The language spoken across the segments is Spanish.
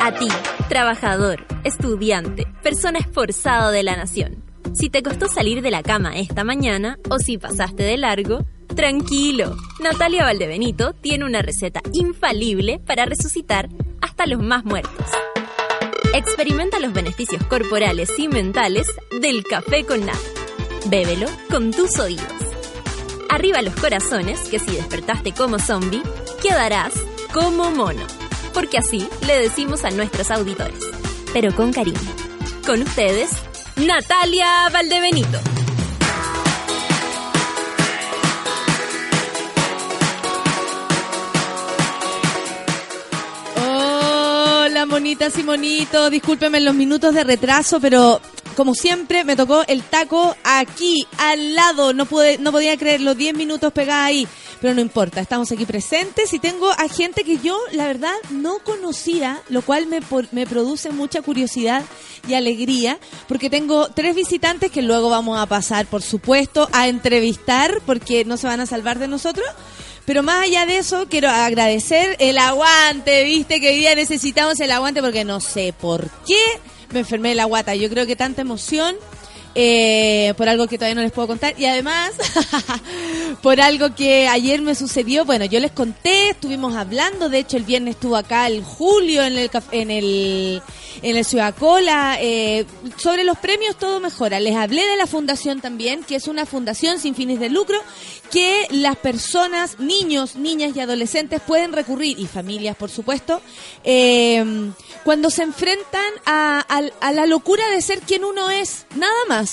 A ti, trabajador, estudiante, persona esforzado de la nación. Si te costó salir de la cama esta mañana o si pasaste de largo, tranquilo. Natalia Valdebenito tiene una receta infalible para resucitar hasta los más muertos. Experimenta los beneficios corporales y mentales del café con nata. Bébelo con tus oídos. Arriba los corazones, que si despertaste como zombie, quedarás como mono. Porque así le decimos a nuestros auditores, pero con cariño. Con ustedes, Natalia Valdebenito. Monitas y monitos. Los minutos de retraso, pero como siempre me tocó el taco aquí, al lado. No pude, no podía creer los 10 minutos pegada ahí. Pero no importa, estamos aquí presentes y tengo a gente que yo, la verdad, no conocía, lo cual me, me produce mucha curiosidad y alegría, porque tengo tres visitantes que luego vamos a pasar, por supuesto, a entrevistar, porque no se van a salvar de nosotros. Pero más allá de eso, quiero agradecer el aguante, viste que hoy día necesitamos el aguante porque no sé por qué me enfermé de la guata. Yo creo que tanta emoción eh, por algo que todavía no les puedo contar y además por algo que ayer me sucedió. Bueno, yo les conté, estuvimos hablando, de hecho el viernes estuvo acá el Julio en el en el en el Ciudad Cola eh, sobre los premios todo mejora. Les hablé de la fundación también, que es una fundación sin fines de lucro que las personas, niños, niñas y adolescentes pueden recurrir y familias, por supuesto, eh, cuando se enfrentan a la locura de ser quien uno es, nada más.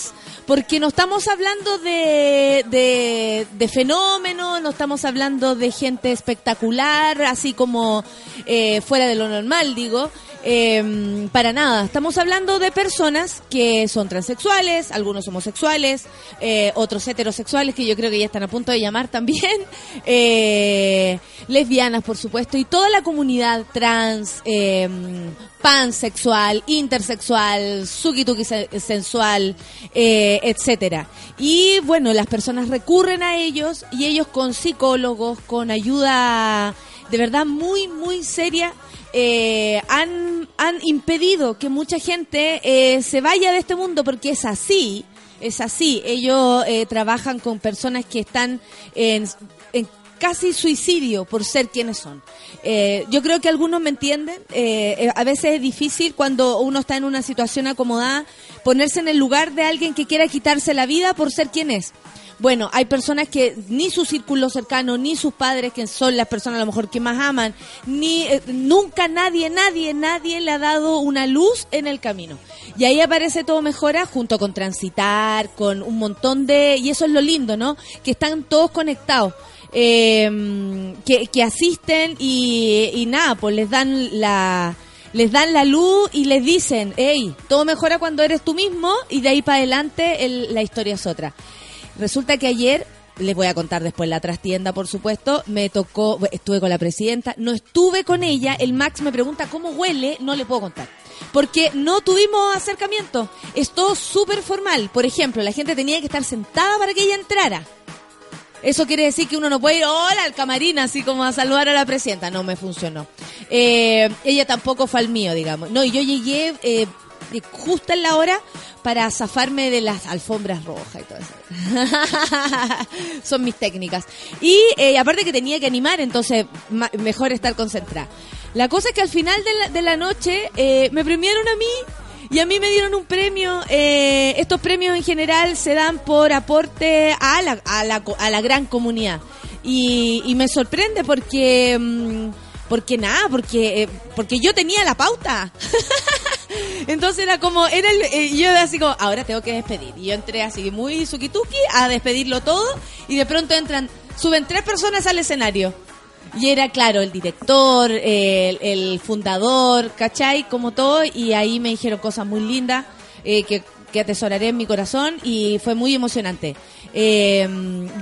Porque no estamos hablando de, fenómenos, no estamos hablando de gente espectacular, así como eh, fuera de lo normal, digo. Eh, para nada, estamos hablando de personas que son transexuales, algunos homosexuales, eh, otros heterosexuales que yo creo que ya están a punto de llamar también, eh, lesbianas por supuesto, y toda la comunidad trans, eh, pansexual, intersexual, sukituki se- sensual, eh, etcétera. Y bueno, las personas recurren a ellos y ellos con psicólogos, con ayuda de verdad muy, muy seria, eh, han, han impedido que mucha gente eh, se vaya de este mundo porque es así, es así. Ellos eh, trabajan con personas que están en, casi suicidio por ser quienes son. Eh, yo creo que algunos me entienden. eh, eh, a veces es difícil cuando uno está en una situación acomodada ponerse en el lugar de alguien que quiera quitarse la vida por ser quien es. Bueno, hay personas que ni su círculo cercano, ni sus padres, que son las personas a lo mejor que más aman, ni eh, nunca nadie, nadie, nadie le ha dado una luz en el camino. Y ahí aparece todo mejora junto con transitar, con un montón de... Y eso es lo lindo, ¿no? Que están todos conectados. Eh, que, que asisten y, y nada, pues les dan la les dan la luz y les dicen, hey, todo mejora cuando eres tú mismo y de ahí para adelante el- la historia es otra. Resulta que ayer, les voy a contar después la trastienda, por supuesto, me tocó, estuve con la presidenta, no estuve con ella, el Max me pregunta cómo huele, no le puedo contar. Porque no tuvimos acercamiento, es todo súper formal. Por ejemplo, la gente tenía que estar sentada para que ella entrara. Eso quiere decir que uno no puede ir, hola, al camarín, así como a saludar a la presidenta. No me funcionó. Eh, ella tampoco fue al mío, digamos. No, y yo llegué eh, justo en la hora para zafarme de las alfombras rojas y todo eso. Son mis técnicas. Y eh, aparte que tenía que animar, entonces mejor estar concentrada. La cosa es que al final de la, de la noche eh, me premiaron a mí y a mí me dieron un premio. eh, estos premios en general se dan por aporte a la, a la, a la gran comunidad. Y, y me sorprende porque... mm, porque nada, porque, eh, porque yo tenía la pauta. Entonces era como, era el, eh, yo así como, ahora tengo que despedir. Y yo entré así muy sukituki a despedirlo todo y de pronto entran, suben tres personas al escenario. Y era claro, el director, el, fundador, ¿cachai? Como todo, y ahí me dijeron cosas muy lindas eh, que, que atesoraré en mi corazón y fue muy emocionante. Eh,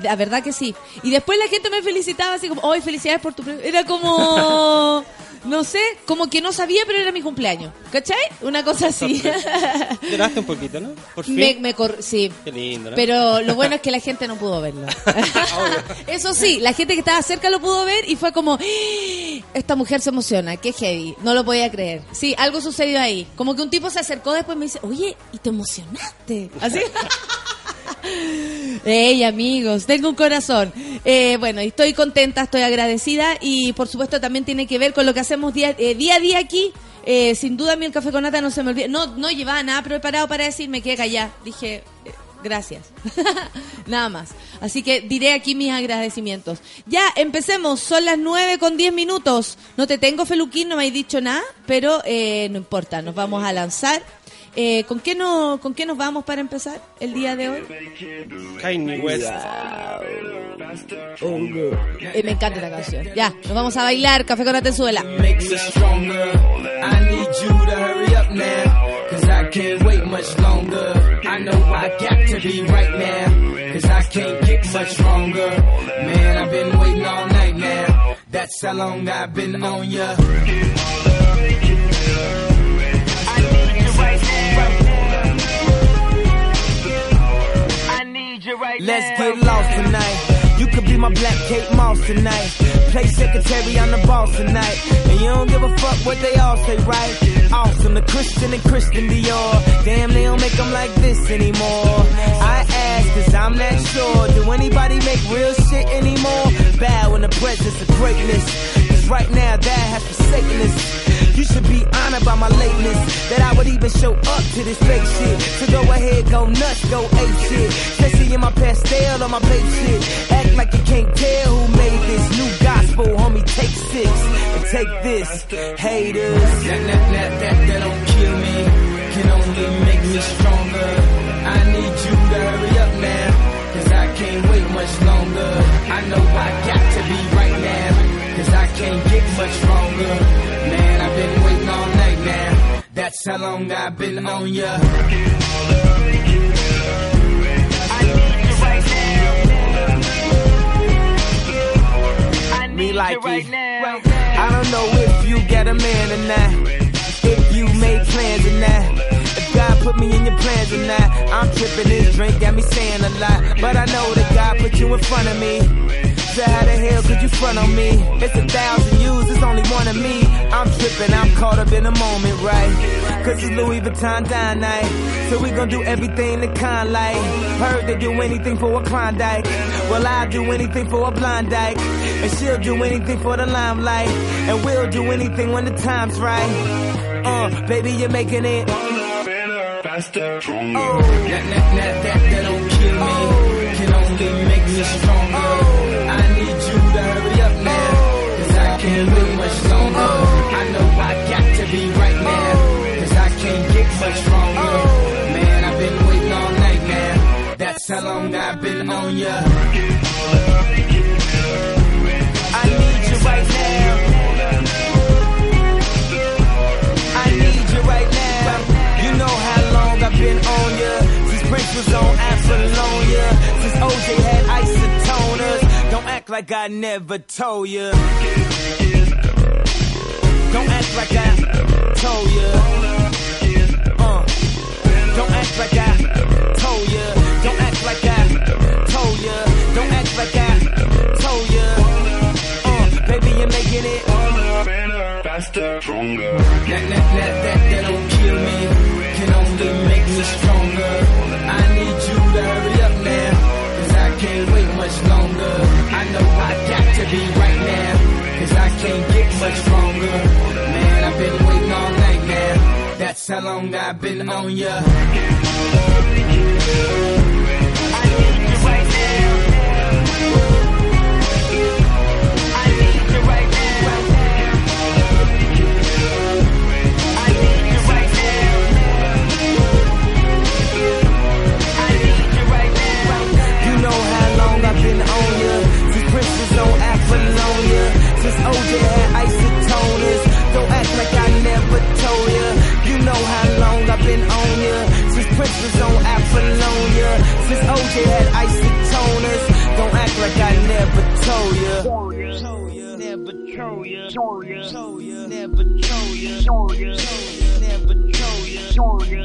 la verdad que sí. Y después la gente me felicitaba así como, hoy felicidades por tu. Era como... no sé, como que no sabía, pero era mi cumpleaños. ¿Cachai? Una cosa así. Lloraste un poquito, ¿no? Por fin. Me, me cor- sí. Qué lindo, ¿no? Pero lo bueno es que la gente no pudo verlo. Eso sí, la gente que estaba cerca lo pudo ver y fue como, "¡Ah! esta mujer se emociona, qué heavy, no lo podía creer. Sí, algo sucedió ahí. Como que un tipo se acercó después y me dice, oye, ¿y te emocionaste? Así. Hey amigos, tengo un corazón. Eh, bueno, estoy contenta, estoy agradecida y por supuesto también tiene que ver con lo que hacemos día, eh, a día aquí. Eh, sin duda a mí el café con nata no se me olvida. No, no llevaba nada preparado para decirme que callada. Dije, gracias. nada más. Así que diré aquí mis agradecimientos. Ya, empecemos. Son las 9 con 10 minutos. No te tengo, Feluquín, no me has dicho nada, pero no importa, nos vamos a lanzar. Eh, ¿con, qué no, ¿Con qué nos vamos para empezar el día de hoy? Kanye West. Eh, me encanta esta canción. Ya, nos vamos a bailar. Café con Atenzuela. make me stronger. I need you to Let's get lost tonight. You could be my black Kate Moss tonight. Play secretary, I'm the boss tonight. And you don't give a fuck what they all say, right? Awesome, the Christian and Christian Dior. Damn, they don't make them like this anymore. I ask, cause I'm not sure. Do anybody make real shit anymore? Bow in the presence of greatness. Right now, that has forsaken us. You should be honored by my lateness. That I would even show up to this fake shit. So go ahead, go nuts, go ape shit. Especially in my pastel or my babe shit. Act like you can't tell who made this new gospel, homie. Take six and take this, haters. That, that, that, that, that don't kill me. Can only make me stronger. I need you to hurry up now. Cause I can't wait much longer. I know I got can't get much. Man, I've been waiting all night now. That's how long I've been on ya. Me like it. I don't know if you got a man or not. If you made plans or not. If God put me in your plans or not. I'm tripping this drink, got me saying a lot. But I know that God put you in front of me. So how the hell could you front on me? It's a thousand yous, it's only one of me. I'm tripping, I'm caught up in the moment, right? Cause it's Louis Vuitton dine night. So we gon' do everything the kind like. Heard they do anything for a Klondike. Well, I'll do anything for a blind dyke. And she'll do anything for the limelight. And we'll do anything when the time's right. Uh, baby, you're making it. faster, stronger. Oh, that, that, that, that, that don't kill me. Can only make me stronger. I Cause I much longer. I know I got to be right now. Cause I can't get much stronger. Man, I've been waiting all night now. That's how long I've been on ya. I need you right now. I need you right now. You know how long I've been on ya. Since Prince was on Apollonia. Since OJ had like I never told ya. Don't act like I told ya. Uh. Don't act like I told ya. Don't act like I told ya. Don't act like I told ya. Uh, baby, you're making it. Better, faster, stronger. That, that, that, that, that don't kill me. Can only make me stronger. I need you to hurry up now. Can't wait much longer. I know I got to be right now. Cause I can't get much stronger. Man, I've been waiting all night now. That's how long I've been on ya. I need you Bones on ya. Since Oja had isotoners. Don't act like I never told ya. You know how long I've been on ya. Since Prince was on Apollonia. Since OJ had isotoners. Don't act like I never told ya. Never told ya. Never told ya. Never told ya. Never told ya. Never told ya.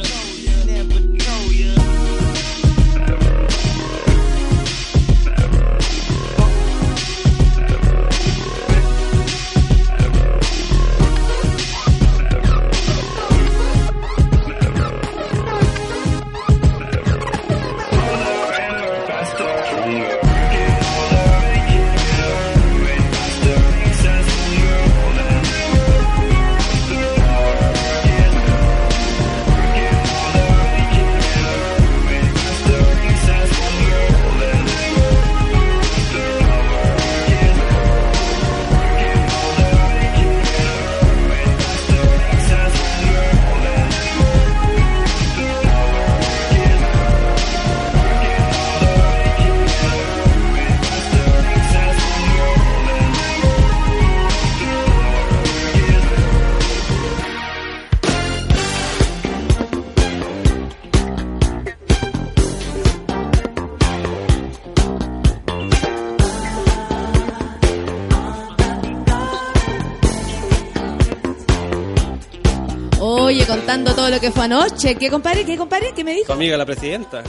Contando todo lo que fue anoche. ¿Qué compadre? ¿Qué compadre? ¿Qué me Tu dijo? amiga la presidenta.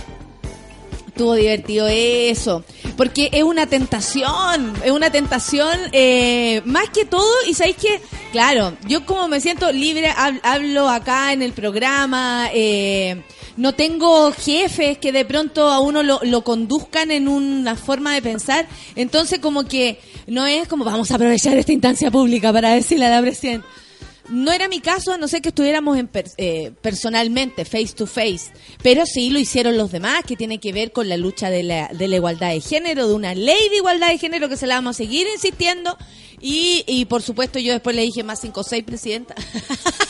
Estuvo divertido eso. Porque es una tentación. Es una tentación eh, más que todo. Y sabéis que, claro, yo como me siento libre, hab- hablo acá en el programa. eh, no tengo jefes que de pronto a uno lo, lo conduzcan en una forma de pensar. Entonces, como que no es como vamos a aprovechar esta instancia pública para decirle a la presidenta. No era mi caso, a no ser que estuviéramos en per- eh, personalmente, face to face, pero sí lo hicieron los demás, que tiene que ver con la lucha de la, de la igualdad de género, de una ley de igualdad de género que se la vamos a seguir insistiendo. Y, y por supuesto yo después le dije más 5 o 6, presidenta.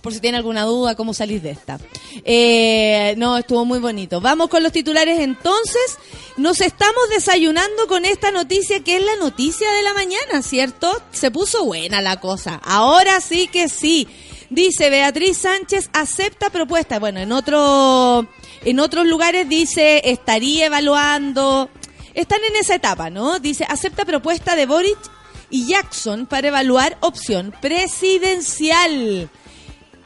por si tiene alguna duda, cómo salir de esta. Eh, no, estuvo muy bonito. Vamos con los titulares entonces. Nos estamos desayunando con esta noticia que es la noticia de la mañana, ¿cierto? Se puso buena la cosa. Ahora sí que sí. Dice Beatriz Sánchez acepta propuesta. Bueno, en otro en otros lugares dice estaría evaluando. Están en esa etapa, ¿no? Dice acepta propuesta de Boric y Jackson para evaluar opción presidencial.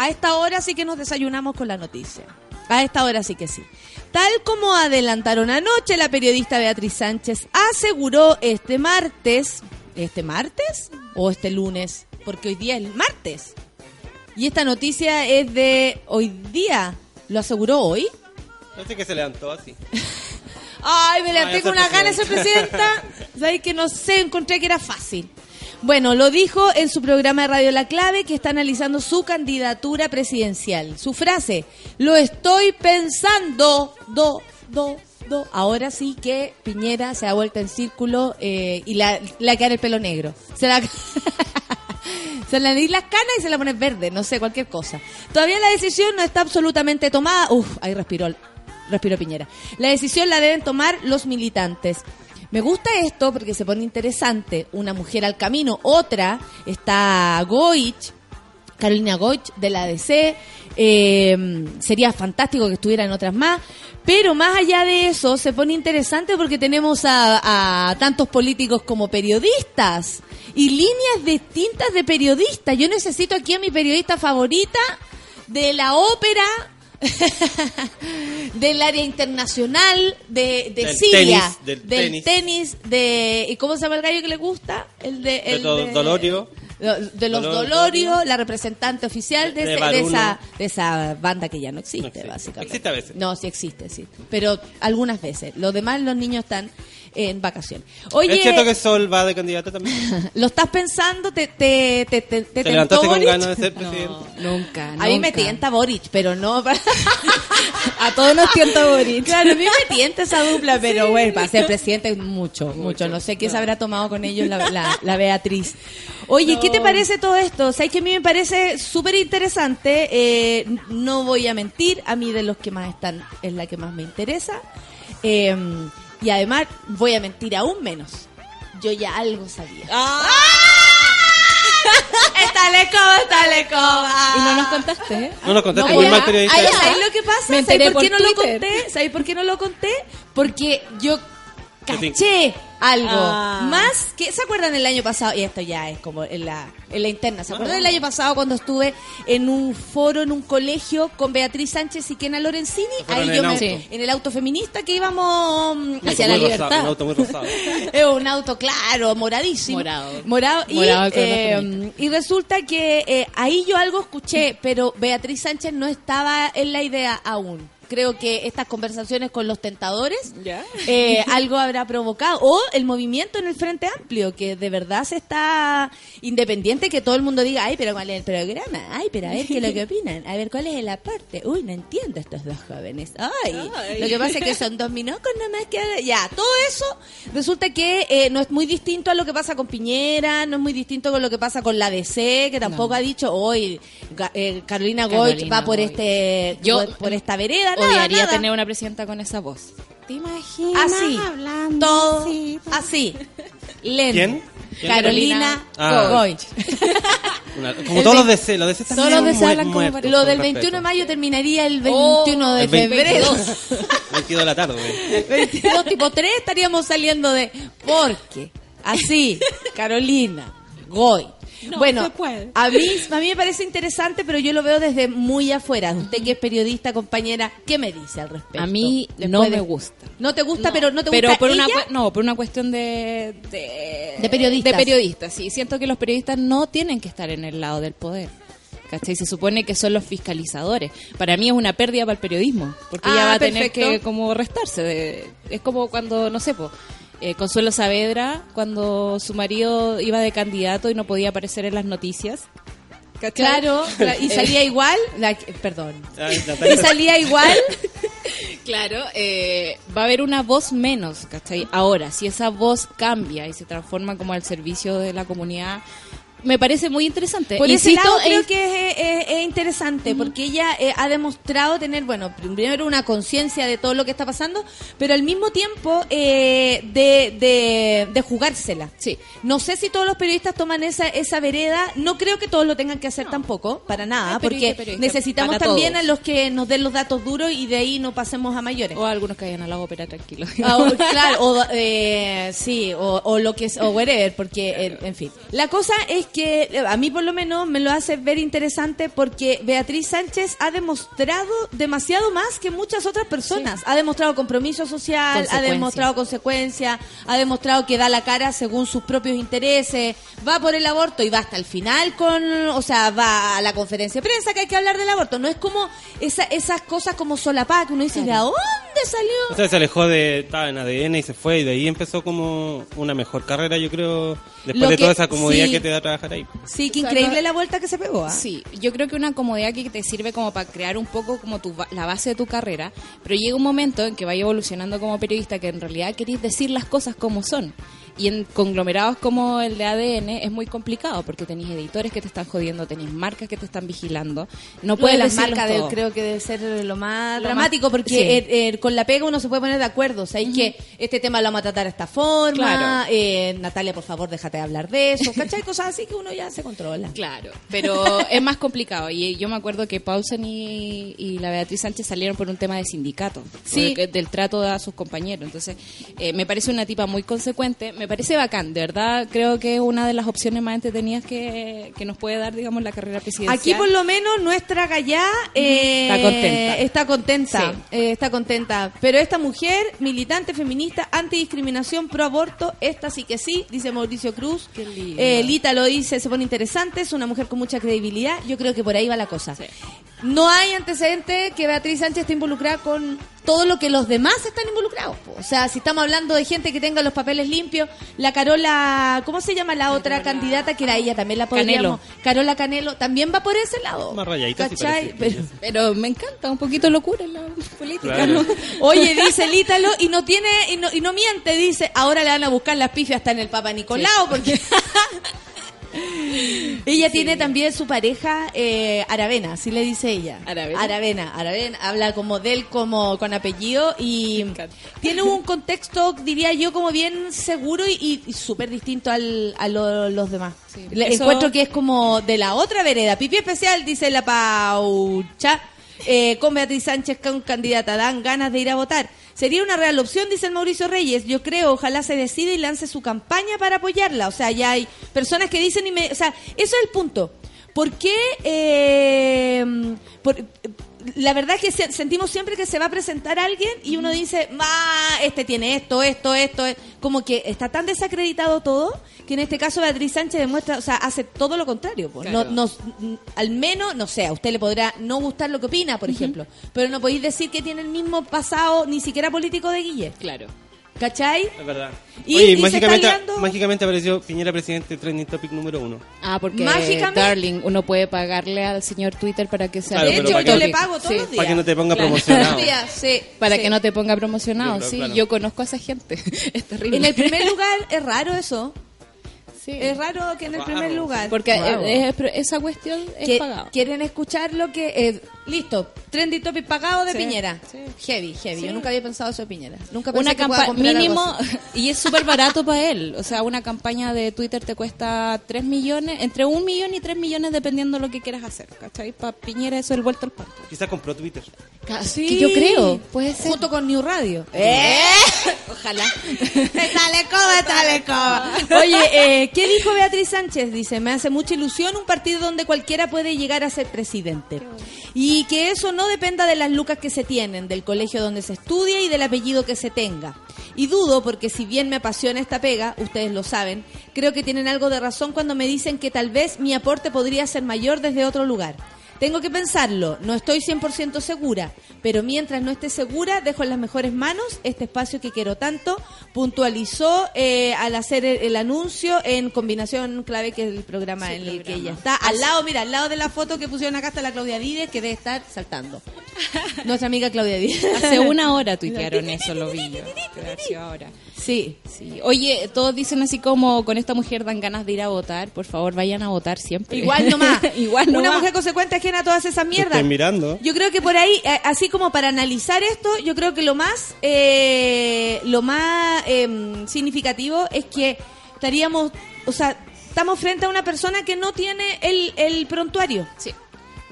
A esta hora sí que nos desayunamos con la noticia. A esta hora sí que sí. Tal como adelantaron anoche, la periodista Beatriz Sánchez aseguró este martes, ¿este martes o este lunes? Porque hoy día es martes. Y esta noticia es de hoy día. ¿Lo aseguró hoy? No sé que se levantó así. Ay, me levanté con ser unas ganas de ser presidenta. Sabéis que no sé, encontré que era fácil. Bueno, lo dijo en su programa de Radio La Clave que está analizando su candidatura presidencial. Su frase, lo estoy pensando, do, do, do. Ahora sí que Piñera se ha vuelto en círculo eh, y la, le queda el pelo negro. Se la... Se le di las canas y se la pones verde, no sé, cualquier cosa. Todavía la decisión no está absolutamente tomada. Uf, ahí respiró, respiró Piñera. La decisión la deben tomar los militantes. Me gusta esto porque se pone interesante. Una mujer al camino, otra está Goich, Carolina Goich de la ADC. Eh, sería fantástico que estuvieran otras más. Pero más allá de eso, se pone interesante porque tenemos a, a tantos políticos como periodistas y líneas distintas de periodistas. Yo necesito aquí a mi periodista favorita de la ópera, del área internacional, de, de Del Siria, tenis, del tenis. tenis. de... ¿Y cómo se llama el gallo que le gusta? El de... De el Dolorio. de los Dolor- Dolorio, la representante oficial de, ese- de esa, de esa banda que ya no existe, No existe. básicamente. Existe a veces. No, sí existe, sí. Pero algunas veces. Los demás, los niños están en vacaciones. Oye, ¿Es cierto que Sol va de candidato también? ¿lo estás pensando? ¿Te, te, te, te, te ¿Te tentó levantaste con Boric? ganas de ser presidente? Nunca, A mí me nunca. tienta Boric, pero no... A todos nos tienta Boric. Claro, a mí me tienta esa dupla, pero bueno, para ser presidente mucho, mucho. No sé qué se habrá tomado con ellos la, la- la Beatriz. Oye, ¿qué te parece todo esto? Sabes que a mí me parece súper interesante. eh, no voy a mentir, a mí de los que más están es la que más me interesa. Eh, y además voy a mentir aún menos. Yo ya algo sabía. Ah. ¡Está lecoba, está lecoba! Y no nos contaste, ¿eh? No nos contaste, No, muy ay, mal ay, periodista. ay, ¿Sabes lo que pasa? ¿Sabes por qué no lo conté? ¿Sabes por qué no lo conté? Porque yo caché algo. Ah. Más que, ¿se acuerdan el año pasado? Y esto ya es como en la, en la interna. ¿Se acuerdan el año pasado cuando estuve en un foro, en un colegio con Beatriz Sánchez y Kena Lorenzini? Ahí en yo me, en el auto feminista que íbamos mm, Un hacia la libertad. rosado, un auto muy rosado. Es un auto, claro, moradísimo. Morado. Morado. Y, Morado eh, y resulta que eh, ahí yo algo escuché, pero Beatriz Sánchez no estaba en la idea aún. Creo que estas conversaciones con los tentadores ¿Ya? eh, algo habrá provocado. O el movimiento en el Frente Amplio, que de verdad se está independiente, que todo el mundo diga, ay, pero ¿cuál es el programa? Ay, pero a ver qué es lo que opinan. A ver cuál es el aporte. Uy, no entiendo estos dos jóvenes. Ay, lo que pasa es que son dos minocos nomás que... Ya, todo eso resulta que eh, no es muy distinto a lo que pasa con Piñera, no es muy distinto con lo que pasa con la DC, que tampoco ha dicho, hoy Carolina Goich Carolina va por este Yo por esta vereda. Odiaría nada. tener una presidenta con esa voz. ¿Te imaginas así, hablando todo así? así, lento. ¿Quién? ¿Quién? Carolina Ah. Una- como todos los DC, los DC están Todos los mu- hablan como. Lo del respeto. 21 de mayo terminaría el Oh, 21 de el 20 febrero. 22 de la tarde. 22 tipo 3 estaríamos saliendo de porque así Carolina Goy No bueno se puede. a mí a mí me parece interesante pero yo lo veo desde muy afuera usted que es periodista compañera qué me dice al respecto A mí Después no de- me gusta. no te gusta pero no te pero gusta por una ella? no por una cuestión de de, De periodistas. de periodistas sí siento que los periodistas no tienen que estar en el lado del poder ¿Cachai? Se supone que son los fiscalizadores. Para mí es una pérdida para el periodismo, porque Ah, ella va a tener que como restarse. de- es como cuando, no sé, po, eh, Consuelo Saavedra, cuando su marido iba de candidato y no podía aparecer en las noticias. ¿Cachai? claro cla- y Eh, salía igual la- perdón Ay, y salía igual Claro, eh, va a haber una voz menos, ¿cachai? Ahora, si esa voz cambia y se transforma como al servicio de la comunidad, me parece muy interesante. Por ese Insisto lado en- creo que es, es- es interesante porque ella eh, ha demostrado tener, bueno, primero una conciencia de todo lo que está pasando, pero al mismo tiempo eh, de, de, de jugársela. Sí. No sé si todos los periodistas toman esa, esa vereda, no creo que todos lo tengan que hacer tampoco, para nada, porque periodistas, necesitamos también todos. a los que nos den los datos duros y de ahí no pasemos a mayores. O algunos que vayan a la ópera tranquilo. Ah, o- claro, o, eh, sí, o, o lo que es, o whatever, porque, eh, en fin. La cosa es que eh, a mí por lo menos me lo hace ver interesante porque Beatriz Sánchez ha demostrado demasiado más que muchas otras personas. Ha demostrado compromiso social, ha demostrado consecuencia, ha demostrado que da la cara según sus propios intereses, va por el aborto y va hasta el final con, o sea, va a la conferencia de prensa que hay que hablar del aborto. No es como esa, esas cosas como solapadas que uno dice, ¿de dónde salió? O sea, se alejó de. Estaba en ADN y se fue, y de ahí empezó como una mejor carrera, yo creo. Después Lo de que- toda esa comodidad sí. que te da trabajar ahí. Sí, qué O sea, increíble no- la vuelta que se pegó. ¿ah? Sí, yo creo que una comodidad que te sirve como para crear un poco como tu, la base de tu carrera, pero llega un momento en que vaya evolucionando como periodista que en realidad querés decir las cosas como son. Y en conglomerados como el de ADN es muy complicado porque tenéis editores que te están jodiendo, tenéis marcas que te están vigilando. No puedes las marcas de- creo que debe ser lo más Lo dramático porque sí. eh, eh, con la pega uno se puede poner de acuerdo. O sea, hay que este tema lo vamos a tratar de esta forma. Claro. eh, Natalia, por favor, déjate de hablar de eso. ¿Cachai? Cosas así que uno ya se controla. Claro, pero es más complicado. Y yo me acuerdo que Paulsen y, y la Beatriz Sánchez salieron por un tema de sindicato, Sí. por el- del trato a sus compañeros. Entonces, eh, me parece una tipa muy consecuente, me parece bacán, de verdad creo que es una de las opciones más entretenidas que, que nos puede dar, digamos, la carrera presidencial. Aquí por lo menos nuestra Gallá eh, Está contenta. está contenta, Sí. eh, está contenta. Pero esta mujer, militante feminista, antidiscriminación, pro aborto, esta sí que sí, dice Mauricio Cruz. Qué lindo. Eh, Lita lo dice, se pone interesante, es una mujer con mucha credibilidad. Yo creo que por ahí va la cosa. Sí. No hay antecedente que Beatriz Sánchez esté involucrada con todo lo que los demás están involucrados. po. O sea, si estamos hablando de gente que tenga los papeles limpios, la Carola, ¿cómo se llama la otra candidata que era ella? También la podríamos. Carola Canelo también va por ese lado. Más rayadita. Pero- Pero me encanta, un poquito locura en la política, Claro. ¿no? Oye, dice el Ítalo, y no tiene, y no, y no miente, dice, ahora le van a buscar las pifias hasta en el Papa Nicolau, porque ella tiene también su pareja eh, Aravena, así le dice ella. ¿Aravena? Aravena, Aravena, habla como de él como con apellido y tiene un contexto, diría yo, como bien seguro y, y súper distinto al, a lo- los demás. Sí. Le- Eso- Encuentro que es como de la otra vereda. Pipi especial, dice la paucha. Eh, con Beatriz Sánchez, con candidata, dan ganas de ir a votar. Sería una real opción, dice el Mauricio Reyes. Yo creo, ojalá se decida y lance su campaña para apoyarla. O sea, ya hay personas que dicen y me... O sea, eso es el punto. ¿Por qué? eh, por- la verdad es que se- sentimos siempre que se va a presentar alguien y uno dice, ah, este tiene esto, esto, esto, eh". como que está tan desacreditado todo que en este caso Beatriz Sánchez demuestra, o sea, hace todo lo contrario. pues. Claro. No, nos- mm, al menos, no sé, a usted le podrá no gustar lo que opina, por ejemplo, pero no podéis decir que tiene el mismo pasado, ni siquiera político de Guille. Claro. ¿Cachai? Es verdad. Y- Oye, y mágicamente, mágicamente apareció Piñera presidente trending topic número uno. Ah, porque Mágicamente- Darling, uno puede pagarle al señor Twitter para que sea Claro, de hecho, para yo que- le pago todos Sí, los días. Para que no te ponga Claro. promocionado. Todos los días, sí, Para sí. que no te ponga promocionado, Claro, sí. claro. Yo conozco a esa gente. es terrible. En el primer lugar, es raro eso. Sí. Es raro que en el primer lugar. Porque Wow. eh, es- esa cuestión es que pagado. quieren escuchar lo que eh, listo trending topic pagado de Sí, Piñera sí. heavy heavy Sí. yo nunca había pensado eso de Piñera nunca pensé Una que pueda campaña mínimo así. y es súper barato para él. O sea, una campaña de Twitter te cuesta 3 millones, entre un millón y 3 millones dependiendo lo que quieras hacer. ¿Cachai? Para Piñera eso es el vuelto al pan. Quizás compró Twitter. Casi. Que yo creo, puede ser. junto con New Radio ¡Eh! Ojalá. Dale coba, dale coba. Oye, eh, ¿qué dijo Beatriz Sánchez? Dice, me hace mucha ilusión un partido donde cualquiera puede llegar a ser presidente. Y que eso no dependa de las lucas que se tienen, del colegio donde se estudia y del apellido que se tenga. Y dudo, porque si bien me apasiona esta pega, ustedes lo saben, creo que tienen algo de razón cuando me dicen que tal vez mi aporte podría ser mayor desde otro lugar. Tengo que pensarlo, no estoy 100% segura, pero mientras no esté segura, dejo en las mejores manos este espacio que quiero tanto. Puntualizó eh, al hacer el, el anuncio en combinación clave, que es el programa en el que ella está. Al lado, mira, al lado de la foto que pusieron acá está la Claudia Díez, que debe estar saltando. Nuestra amiga Claudia Díez. Hace una hora tuitearon eso, lo vi yo. Ahora. Sí. Sí. Oye, todos dicen así como con esta mujer dan ganas de ir a votar. Por favor, vayan a votar siempre. Igual nomás. Igual Una nomás. mujer consecuente ajena a todas esas mierdas. estoy mirando. Yo creo que por ahí, así como para analizar esto, yo creo que lo más, eh, lo más em, significativo es que estaríamos, o sea, estamos frente a una persona que no tiene el, el prontuario. Sí.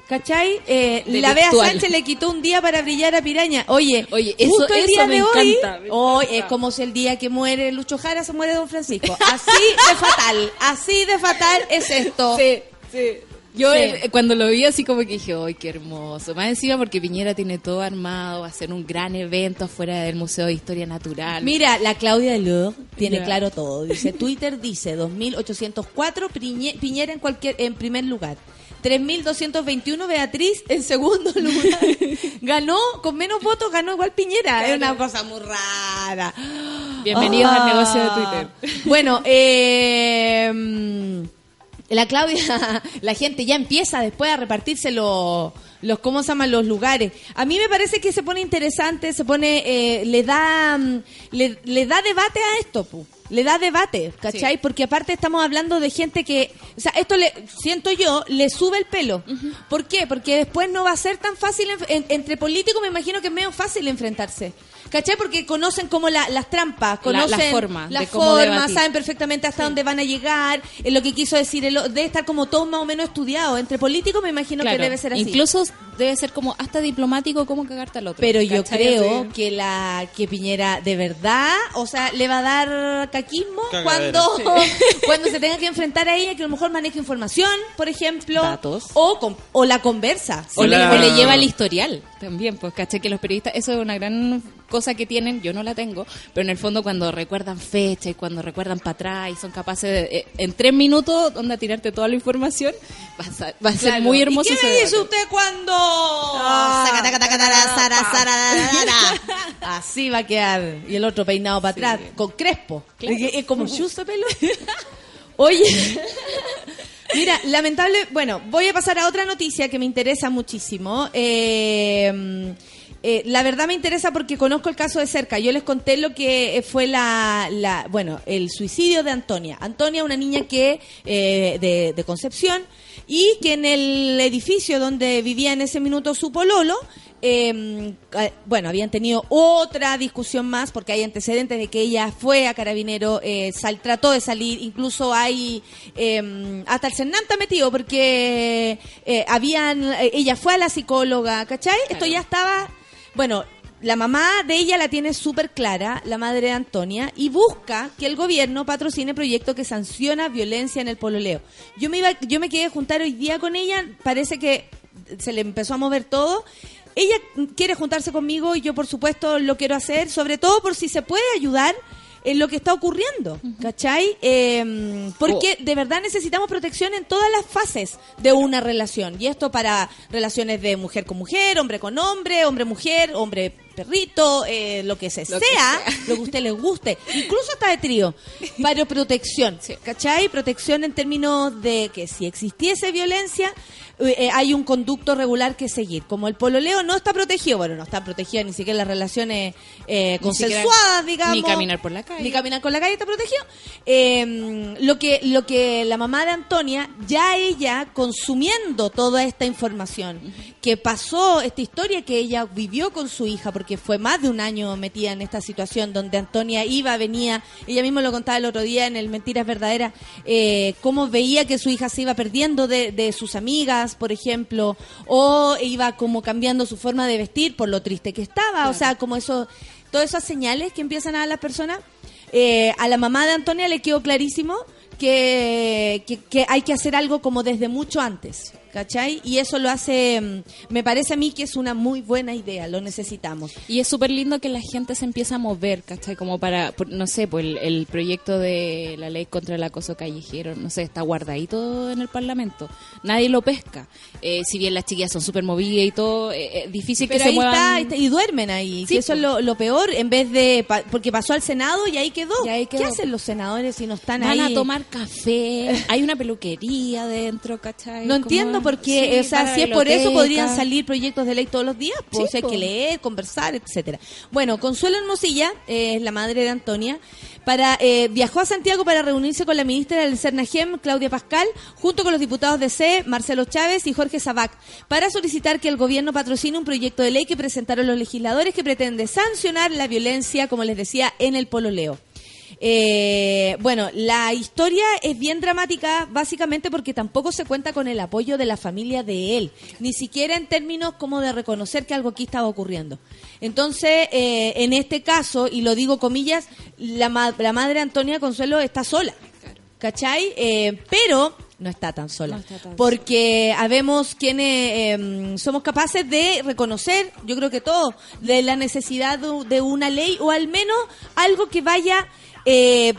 ¿Cachai? Eh, la Bea. Sánchez le quitó un día para brillar a Piraña. Oye, Oye, eso- justo el eso día me de hoy, encanta, me hoy encanta. es como si el día que muere Lucho Jara se muere Don Francisco. Así de fatal, así de fatal es esto. Sí, sí. Yo Sí. eh, cuando lo vi así como que dije, ¡ay, qué hermoso! Más encima porque Piñera tiene todo armado, va a hacer un gran evento afuera del Museo de Historia Natural. Mira, la Claudia Lourdes tiene claro todo. Dice, Twitter dice 2804, Piñe- Piñera en cualquier en primer lugar. 3221 Beatriz en segundo lugar. ganó con menos votos, ganó igual Piñera. Es una cosa muy rara. Bienvenidos Ah. al negocio de Twitter. Bueno, eh, la Claudia, la gente ya empieza después a repartirse los, los ¿cómo se llaman? Los lugares. A mí me parece que se pone interesante, se pone, eh, le da, mm, le, le da debate a esto, pu. Le da debate, ¿cachai? Sí. Porque aparte estamos hablando de gente que, o sea, esto le, siento yo, le sube el pelo. ¿Por qué? Porque después no va a ser tan fácil, en- entre políticos me imagino que es medio fácil enfrentarse. ¿Cachai? Porque conocen como la- las trampas, conocen la forma la de cómo forma, debatir. saben perfectamente hasta dónde van a llegar, eh, lo que quiso decir, el debe estar como todo más o menos estudiado. Entre políticos me imagino Claro, que debe ser así. Incluso debe ser como hasta diplomático cómo cagarte al otro. pero yo creo que la que Piñera de verdad, o sea, le va a dar caquismo Cagadera. cuando cuando se tenga que enfrentar a ella, que a lo mejor maneje información, por ejemplo, Datos. o con- o la conversa. O le, o le lleva el historial también, pues caché que los periodistas, eso es una gran cosa que tienen, yo no la tengo, pero en el fondo cuando recuerdan fecha y cuando recuerdan para atrás y son capaces de, eh, en tres minutos, donde tirarte toda la información, va a, sa- va a ser muy hermoso. ¿Y qué me dice usted cuando? Así va a quedar. Y el otro peinado para atrás, con crespo. Claro. Es, es como justo pelo. Oye. Mira, lamentable. Bueno, voy a pasar a otra noticia que me interesa muchísimo. Eh, eh, la verdad me interesa porque conozco el caso de cerca. Yo les conté lo que eh, fue la, la- bueno, el suicidio de Antonia. Antonia, una niña que eh, de, de Concepción y que en el edificio donde vivía en ese minuto su pololo, eh, bueno, habían tenido otra discusión más porque hay antecedentes de que ella fue a Carabinero, eh, sal- trató de salir, incluso hay eh, hasta el Cernanta metido porque eh, habían, eh, ella fue a la psicóloga, ¿cachai? Esto ya estaba, bueno, la mamá de ella la tiene súper clara, la madre de Antonia, y busca que el gobierno patrocine proyectos que sanciona violencia en el pololeo. Yo me iba, yo me quedé juntar hoy día con ella, parece que se le empezó a mover todo. Ella quiere juntarse conmigo y yo por supuesto lo quiero hacer, sobre todo por si se puede ayudar en lo que está ocurriendo, ¿cachai? Eh, porque de verdad necesitamos protección en todas las fases de una relación. Y esto para relaciones de mujer con mujer, hombre con hombre, hombre-mujer, hombre perrito, eh, lo que se Lo que sea, lo que a usted le guste, incluso hasta de trío, para protección, ¿cachai? Protección en términos de que si existiese violencia, eh, eh, hay un conducto regular que seguir. Como el pololeo no está protegido, bueno, no está protegido ni siquiera las relaciones eh, consensuadas, digamos. ni caminar por la calle. Ni caminar con la calle está protegido. Eh, lo que lo que la mamá de Antonia, ya ella consumiendo toda esta información, que pasó esta historia que ella vivió con su hija, porque fue más de un año metida en esta situación donde Antonia iba, venía, ella misma lo contaba el otro día en el Mentiras Verdaderas, eh, cómo veía que su hija se iba perdiendo de, de sus amigas, por ejemplo, o iba como cambiando su forma de vestir por lo triste que estaba, o sea, como eso, todas esas señales que empiezan a dar las personas. Eh, a la mamá de Antonia le quedó clarísimo que, que, que hay que hacer algo como desde mucho antes, ¿cachai? Y eso lo hace, mm, me parece a mí que es una muy buena idea, lo necesitamos. Y es súper lindo que la gente se empiece a mover, ¿cachai? Como para, no sé, pues el, el proyecto de la ley contra el acoso callejero, no sé, está guardadito en el Parlamento. Nadie lo pesca. Eh, si bien las chiquillas son súper movidas y todo, eh, es difícil Pero que se ahí muevan. está, ahí está, y duermen ahí, Sí, que eso es lo, lo peor, en vez de, pa- porque pasó al Senado y ahí quedó. Y ahí ¿Qué hacen los senadores si no están Van ahí? a tomar café, hay una peluquería dentro, ¿cachai? No entiendo por qué, Sí, o sea, si es por eso podrían salir proyectos de ley todos los días, pues Sí, hay que leer, conversar, etcétera. Bueno, Consuelo Hermosilla, eh, es la madre de Antonia, para eh, viajó a Santiago para reunirse con la ministra del CERNAGEM, Claudia Pascal, junto con los diputados de C, Marcelo Chávez y Jorge Sabac, para solicitar que el gobierno patrocine un proyecto de ley que presentaron los legisladores que pretende sancionar la violencia, como les decía, en el pololeo. Eh, bueno, la historia es bien dramática básicamente porque tampoco se cuenta con el apoyo de la familia de él, ni siquiera en términos como de reconocer que algo aquí estaba ocurriendo. Entonces, eh, en este caso, y lo digo comillas, la, ma- la madre Antonia Consuelo está sola, ¿cachai? Eh, pero no está tan sola, No está tan porque habemos quienes eh, somos capaces de reconocer, yo creo que todos, de la necesidad de, de una ley o al menos algo que vaya, eh,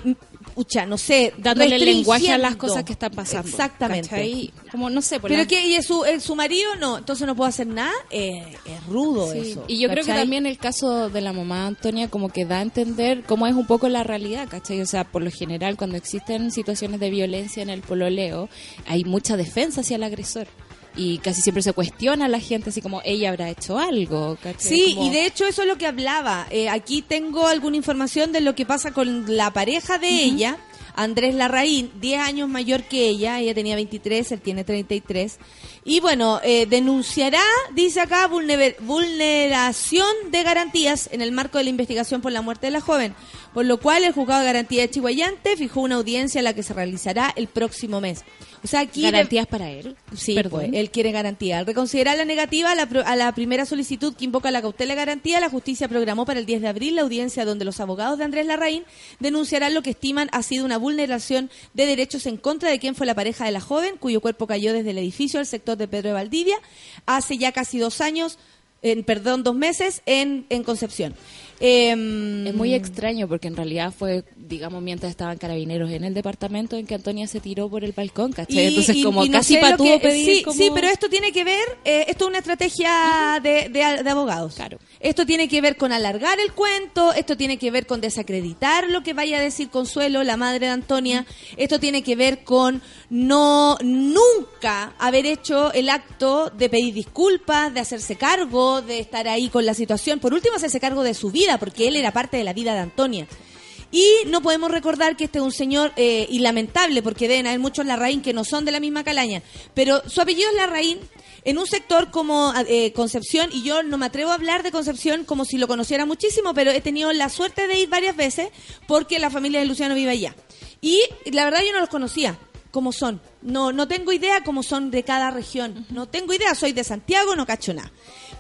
no sé, dándole lenguaje a las cosas que están pasando. Exactamente. ¿cachai? Como, no sé, por Pero la- que y es su, su marido no, entonces no puedo hacer nada, eh, es rudo Sí, eso. Y yo creo que también el caso de la mamá Antonia como que da a entender cómo es un poco la realidad, ¿cachai? O sea, por lo general cuando existen situaciones de violencia en el pololeo, hay mucha defensa hacia el agresor. Y casi siempre se cuestiona a la gente así como ella habrá hecho algo, ¿cachai? Sí, Como- y de hecho eso es lo que hablaba. Eh, aquí tengo alguna información de lo que pasa con la pareja de ella, Andrés Larraín, 10 años mayor que ella, ella tenía 23, él tiene 33. Y bueno, eh, denunciará, dice acá, vulne- vulneración de garantías en el marco de la investigación por la muerte de la joven, por lo cual el juzgado de garantía de Chihuayante fijó una audiencia la que se realizará el próximo mes. O sea, aquí... de- garantías para él. Sí, Perdón. pues, él quiere garantía. Al reconsiderar la negativa a la, pro- a la primera solicitud que invoca la cautela de garantía, la justicia programó para el 10 de abril la audiencia donde los abogados de Andrés Larraín denunciarán lo que estiman ha sido una vulneración de derechos en contra de quien fue la pareja de la joven, cuyo cuerpo cayó desde el edificio del sector de Pedro de Valdivia hace ya casi dos años, en, perdón, dos meses en, en Concepción. Em, Es muy extraño porque en realidad fue, digamos, mientras estaban carabineros en el departamento en que Antonia se tiró por el balcón, ¿cachai? Entonces y- como y no casi que- pedir sí, como- sí, pero esto tiene que ver, eh, esto es una estrategia de, de- de abogados. Claro. Esto tiene que ver con alargar el cuento, esto tiene que ver con desacreditar lo que vaya a decir Consuelo, la madre de Antonia, esto tiene que ver con no nunca haber hecho el acto de pedir disculpas, de hacerse cargo, de estar ahí con la situación, por último hacerse cargo de su vida, porque él era parte de la vida de Antonia. Y no podemos recordar que este es un señor, eh, y lamentable, porque deben haber muchos Larraín que no son de la misma calaña, pero su apellido es Larraín en un sector como eh, Concepción, y yo no me atrevo a hablar de Concepción como si lo conociera muchísimo, pero he tenido la suerte de ir varias veces porque la familia de Luciano vive allá. Y la verdad yo no los conocía cómo son. No, no tengo idea cómo son de cada región. No tengo idea, soy de Santiago, no cacho nada.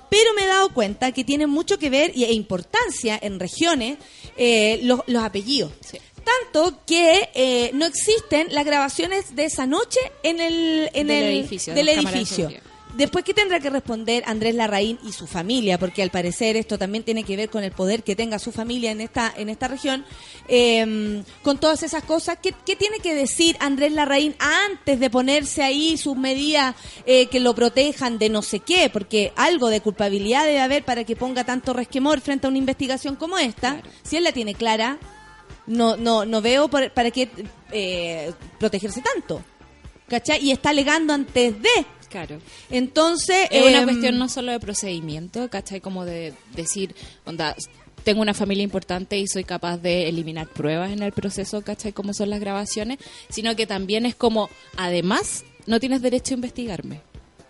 Pero me he dado cuenta que tiene mucho que ver y, e importancia en regiones eh, los, los apellidos. Sí. Tanto que eh, no existen las grabaciones de esa noche en el, en Del el edificio, del de edificio. Después, ¿qué tendrá que responder Andrés Larraín y su familia? Porque al parecer esto también tiene que ver con el poder que tenga su familia en esta, en esta región. Eh, con todas esas cosas, ¿qué, qué tiene que decir Andrés Larraín antes de ponerse ahí sus medidas eh, que lo protejan de no sé qué? Porque algo de culpabilidad debe haber para que ponga tanto resquemor frente a una investigación como esta. Si él la tiene clara, no, no, no veo por- para qué eh, protegerse tanto. ¿Cachai? Y está alegando antes de. Claro. Entonces. Es una em, cuestión no solo de procedimiento, ¿cachai? Como de decir, onda, tengo una familia importante y soy capaz de eliminar pruebas en el proceso, ¿cachai? Como son las grabaciones, sino que también es como, además, no tienes derecho a investigarme.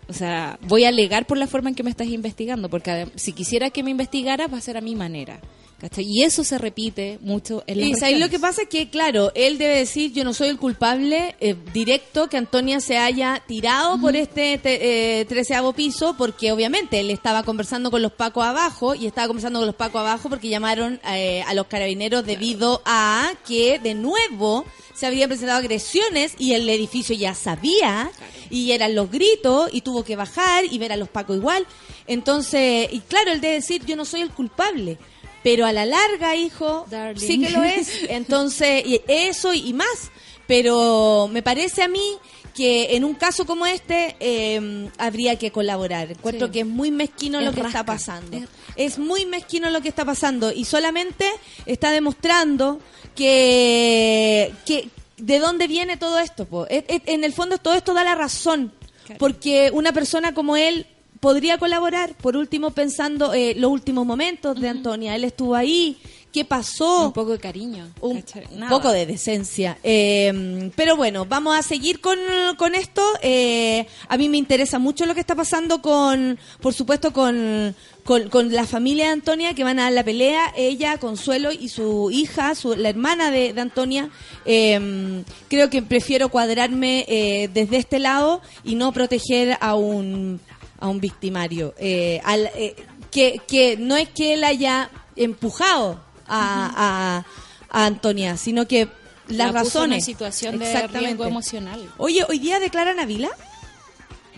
O sea, voy a alegar por la forma en que me estás investigando, porque si quisiera que me investigaras, va a ser a mi manera. ¿Cachai? Y eso se repite mucho en las Y ¿sabes lo que pasa es que, claro, él debe decir, yo no soy el culpable eh, directo que Antonia se haya tirado por este te- eh, treceavo piso, porque obviamente él estaba conversando con los pacos abajo y estaba conversando con los pacos abajo porque llamaron eh, a los carabineros debido a que de nuevo se habían presentado agresiones y el edificio ya sabía y eran los gritos y tuvo que bajar y ver a los pacos igual. Entonces, y claro, él debe decir, yo no soy el culpable. Pero a la larga, hijo, Darling. sí que lo es. Entonces, y eso y más. Pero me parece a mí que en un caso como este eh, habría que colaborar. Encuentro Sí. que es muy mezquino Es lo que rasca. está pasando. Es- Es muy mezquino lo que está pasando y solamente está demostrando que, que de dónde viene todo esto. po. Es- es- En el fondo todo esto da la razón, porque una persona como él podría colaborar, por último pensando eh, los últimos momentos de Antonia, él estuvo ahí, ¿qué pasó? Un poco de cariño. un poco de decencia. Eh, pero bueno, vamos a seguir con, con esto. Eh, a mí me interesa mucho lo que está pasando con, por supuesto, con, con, con la familia de Antonia que van a dar la pelea. Ella, Consuelo y su hija, su, la hermana de, de Antonia. Eh, creo que prefiero cuadrarme eh, desde este lado y no proteger a un, a un victimario. Eh, al, eh, que, que no es que él haya empujado a, a- a Antonia, sino que las La puso razones. una situación de riesgo emocional. Oye, hoy día declaran Ávila.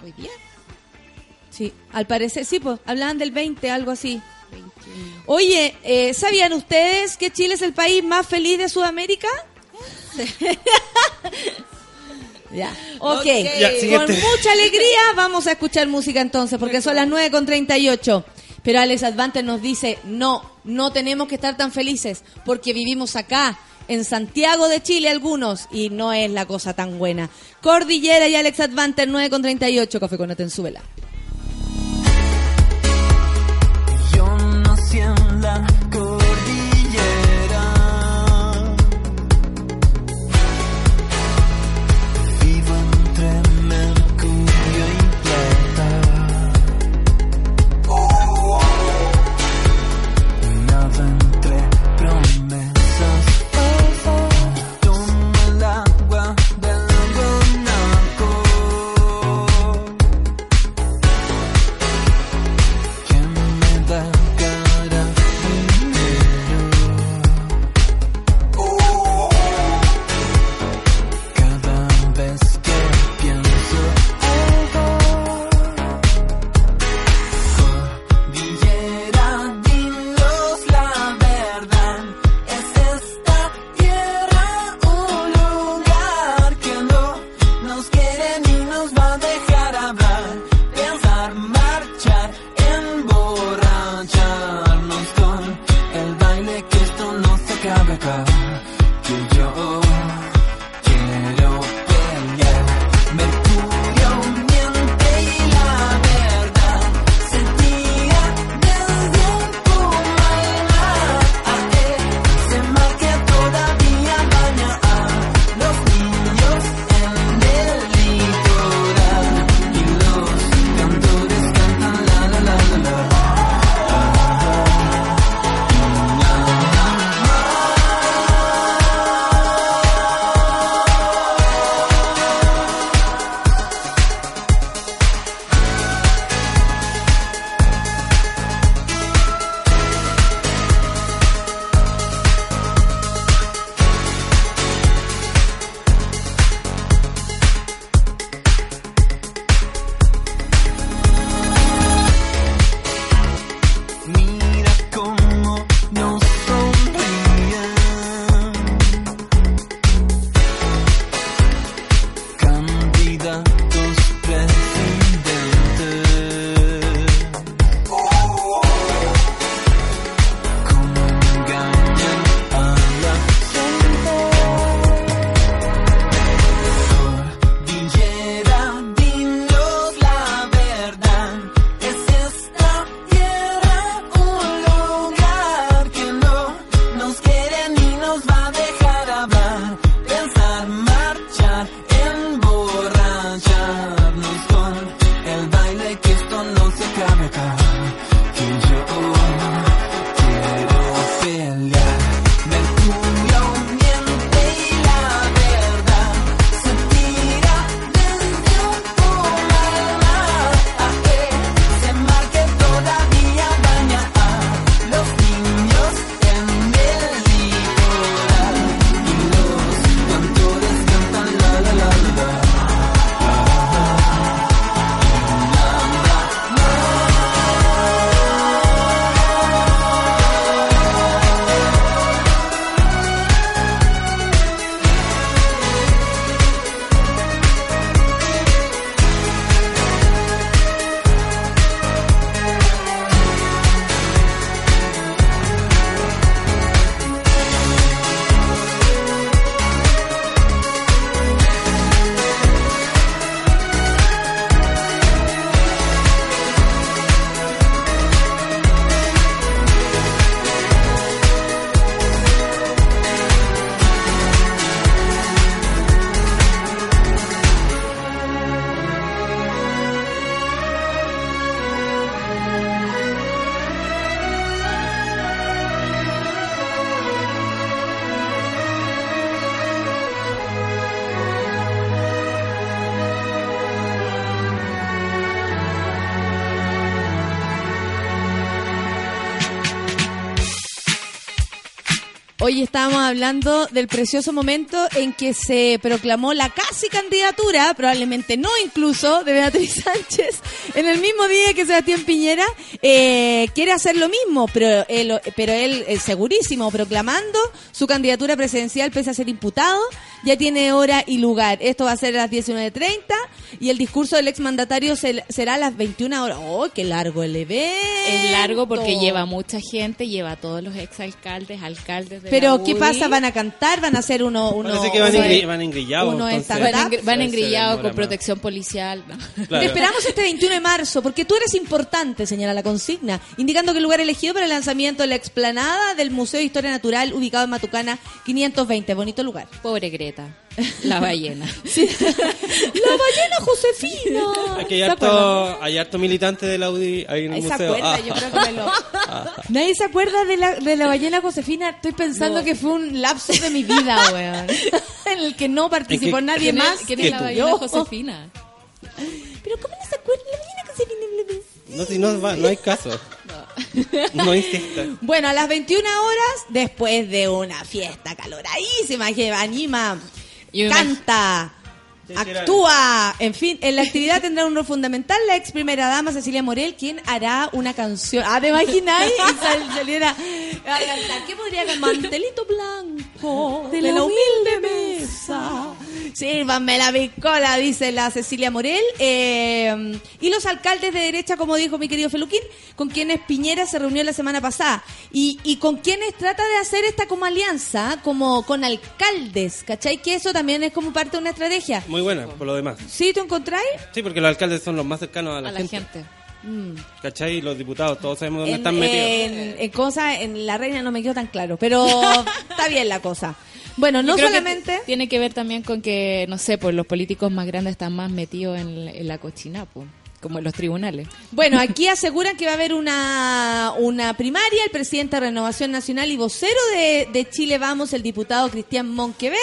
Hoy día, Sí, al parecer, sí, pues hablaban del 20, algo así. 21. Oye, eh, ¿sabían ustedes que Chile es el país más feliz de Sudamérica? ya. Ok, Ya, con mucha alegría vamos a escuchar música entonces, porque son las 9 con 38. Pero Alex Advante nos dice, no, no tenemos que estar tan felices, porque vivimos acá, en Santiago de Chile algunos, y no es la cosa tan buena. Cordillera y Alex Advante, 9 con 38, Café con Atenzuela. Hoy estábamos hablando del precioso momento en que se proclamó la casi candidatura, probablemente no incluso, de Beatriz Sánchez, en el mismo día que Sebastián Piñera eh, quiere hacer lo mismo, pero él, pero él eh, segurísimo, proclamando su candidatura presidencial pese a ser imputado, ya tiene hora y lugar. Esto va a ser a las 19.30 y el discurso del exmandatario se- será a las 21 horas. ¡Oh, qué largo el evento! Es largo porque lleva mucha gente, lleva a todos los exalcaldes, alcaldes de Pero, la ¿qué UDI. pasa? ¿Van a cantar? ¿Van a hacer uno...? uno Parece que van, engri- van engrillados. uno entonces- está- Van, engrillados con protección policial. ¿no? Claro. Te esperamos este 21 de marzo, porque tú eres importante, señala la consigna, indicando que el lugar elegido para el lanzamiento de la explanada del Museo de Historia Natural, ubicado en Matucana 520. Bonito lugar. Pobre Greta, la ballena. ¡La ballena Josefina! Aquí hay harto, hay harto militante de la UDI ahí en el museo. acuerda, Ah. yo creo que me lo... Nadie se acuerda de la, de la ballena Josefina. Estoy pensando No. que fue un lapso de mi vida, weón. en el que no participó Es que- nadie ¿Quién más. quién que es la tú. ballena. Josefina? Pero ¿cómo no se acuerda de la ballena Josefina? No, si no, va, no hay caso. No, insista. Bueno, a las 21 horas, después de una fiesta caloradísima que anima, canta, actúa, en fin, en la actividad tendrá un rol fundamental la ex primera dama Cecilia Morel, quien hará una canción. Ah, ¿te imagináis? Y sal- saliera a cantar. ¿Qué podría cantar? Mantelito blanco de la humilde mesa. Sírvanme la bicola, dice la Cecilia Morel. Eh, y los alcaldes de derecha, como dijo mi querido Feluquín, con quienes Piñera se reunió la semana pasada. Y, y con quienes trata de hacer esta como alianza, como con alcaldes, ¿cachai? Que eso también es como parte de una estrategia. Muy buena, por lo demás. ¿Sí, tú encontráis? Sí, porque los alcaldes son los más cercanos a la, A la gente. gente. ¿Cachai? Y los diputados, todos sabemos dónde En, están metidos. en, en cosas, en la reina no me quedó tan claro, pero está bien la cosa. Bueno, no que solamente... tiene que ver también con que, no sé, pues los políticos más grandes están más metidos en, en la cochina, pues, como en los tribunales. Bueno, aquí aseguran que va a haber una, una primaria. El presidente de Renovación Nacional y vocero de, de Chile Vamos, el diputado Cristian Monquever,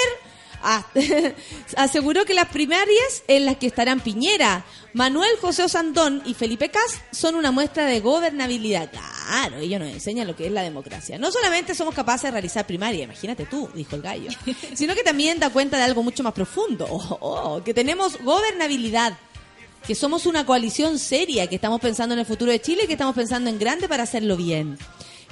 aseguró que las primarias en las que estarán Piñera, Manuel José Osandón y Felipe Cas son una muestra de gobernabilidad. Claro, ellos nos enseñan lo que es la democracia. No solamente somos capaces de realizar primaria, imagínate tú, dijo el gallo, sino que también da cuenta de algo mucho más profundo, Oh, oh, que tenemos gobernabilidad que somos una coalición seria, que estamos pensando en el futuro de Chile y que estamos pensando en grande para hacerlo bien.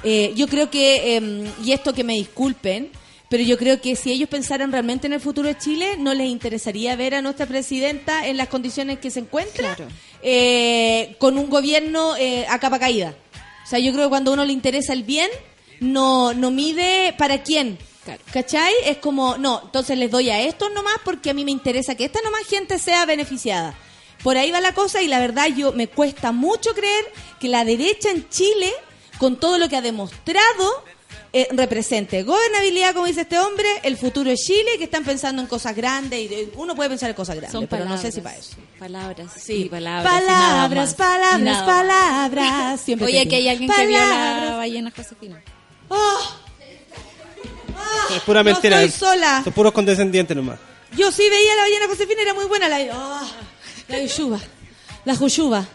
Eh, yo creo que, eh, y esto que me disculpen, pero yo creo que si ellos pensaran realmente en el futuro de Chile, no les interesaría ver a nuestra presidenta en las condiciones que se encuentra, Claro. eh, con un gobierno eh, a capa caída. O sea, yo creo que cuando a uno le interesa el bien, no, no mide para quién. Claro. ¿Cachai? Es como, no, entonces les doy a estos nomás porque a mí me interesa que esta nomás gente sea beneficiada. Por ahí va la cosa y la verdad yo me cuesta mucho creer que la derecha en Chile, con todo lo que ha demostrado, eh, represente gobernabilidad, como dice este hombre, el futuro de Chile, que están pensando en cosas grandes y de- uno puede pensar en cosas grandes, Son pero palabras. no sé si para eso. Palabras. Sí, palabras. palabras, palabras, palabras. Siempre Oye, aquí hay alguien que vio la ballena Josefina. Ah, es pura no mentira. estoy sola. Son puros condescendientes nomás. Yo sí veía la ballena Josefina, era muy buena la ah, la Yushuba, la Juyuba.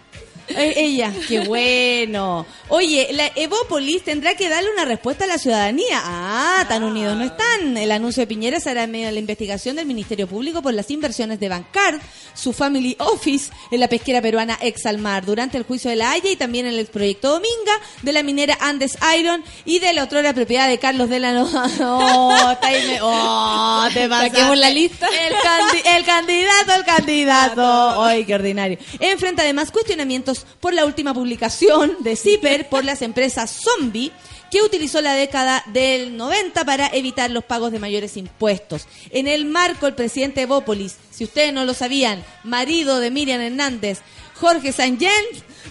Eh, ella, qué bueno. Oye, la Evópolis tendrá que darle una respuesta a la ciudadanía. Ah, tan unidos no están. El anuncio de Piñera será en medio de la investigación del Ministerio Público por las inversiones de Bancard, su family office en la pesquera peruana Exalmar, durante el juicio de la Haya y también en el proyecto Dominga de la minera Andes Iron y de la otra propiedad de Carlos de la No. Oh, oh, te Saquemos la lista. El, candi- el candidato, el candidato. Ay, qué ordinario. Enfrenta además cuestionamientos por la última publicación de CIPER por las empresas Zombie que utilizó la década del 90 para evitar los pagos de mayores impuestos. En el marco, el presidente de Bópolis, si ustedes no lo sabían, marido de Miriam Hernández, Jorge Sánchez,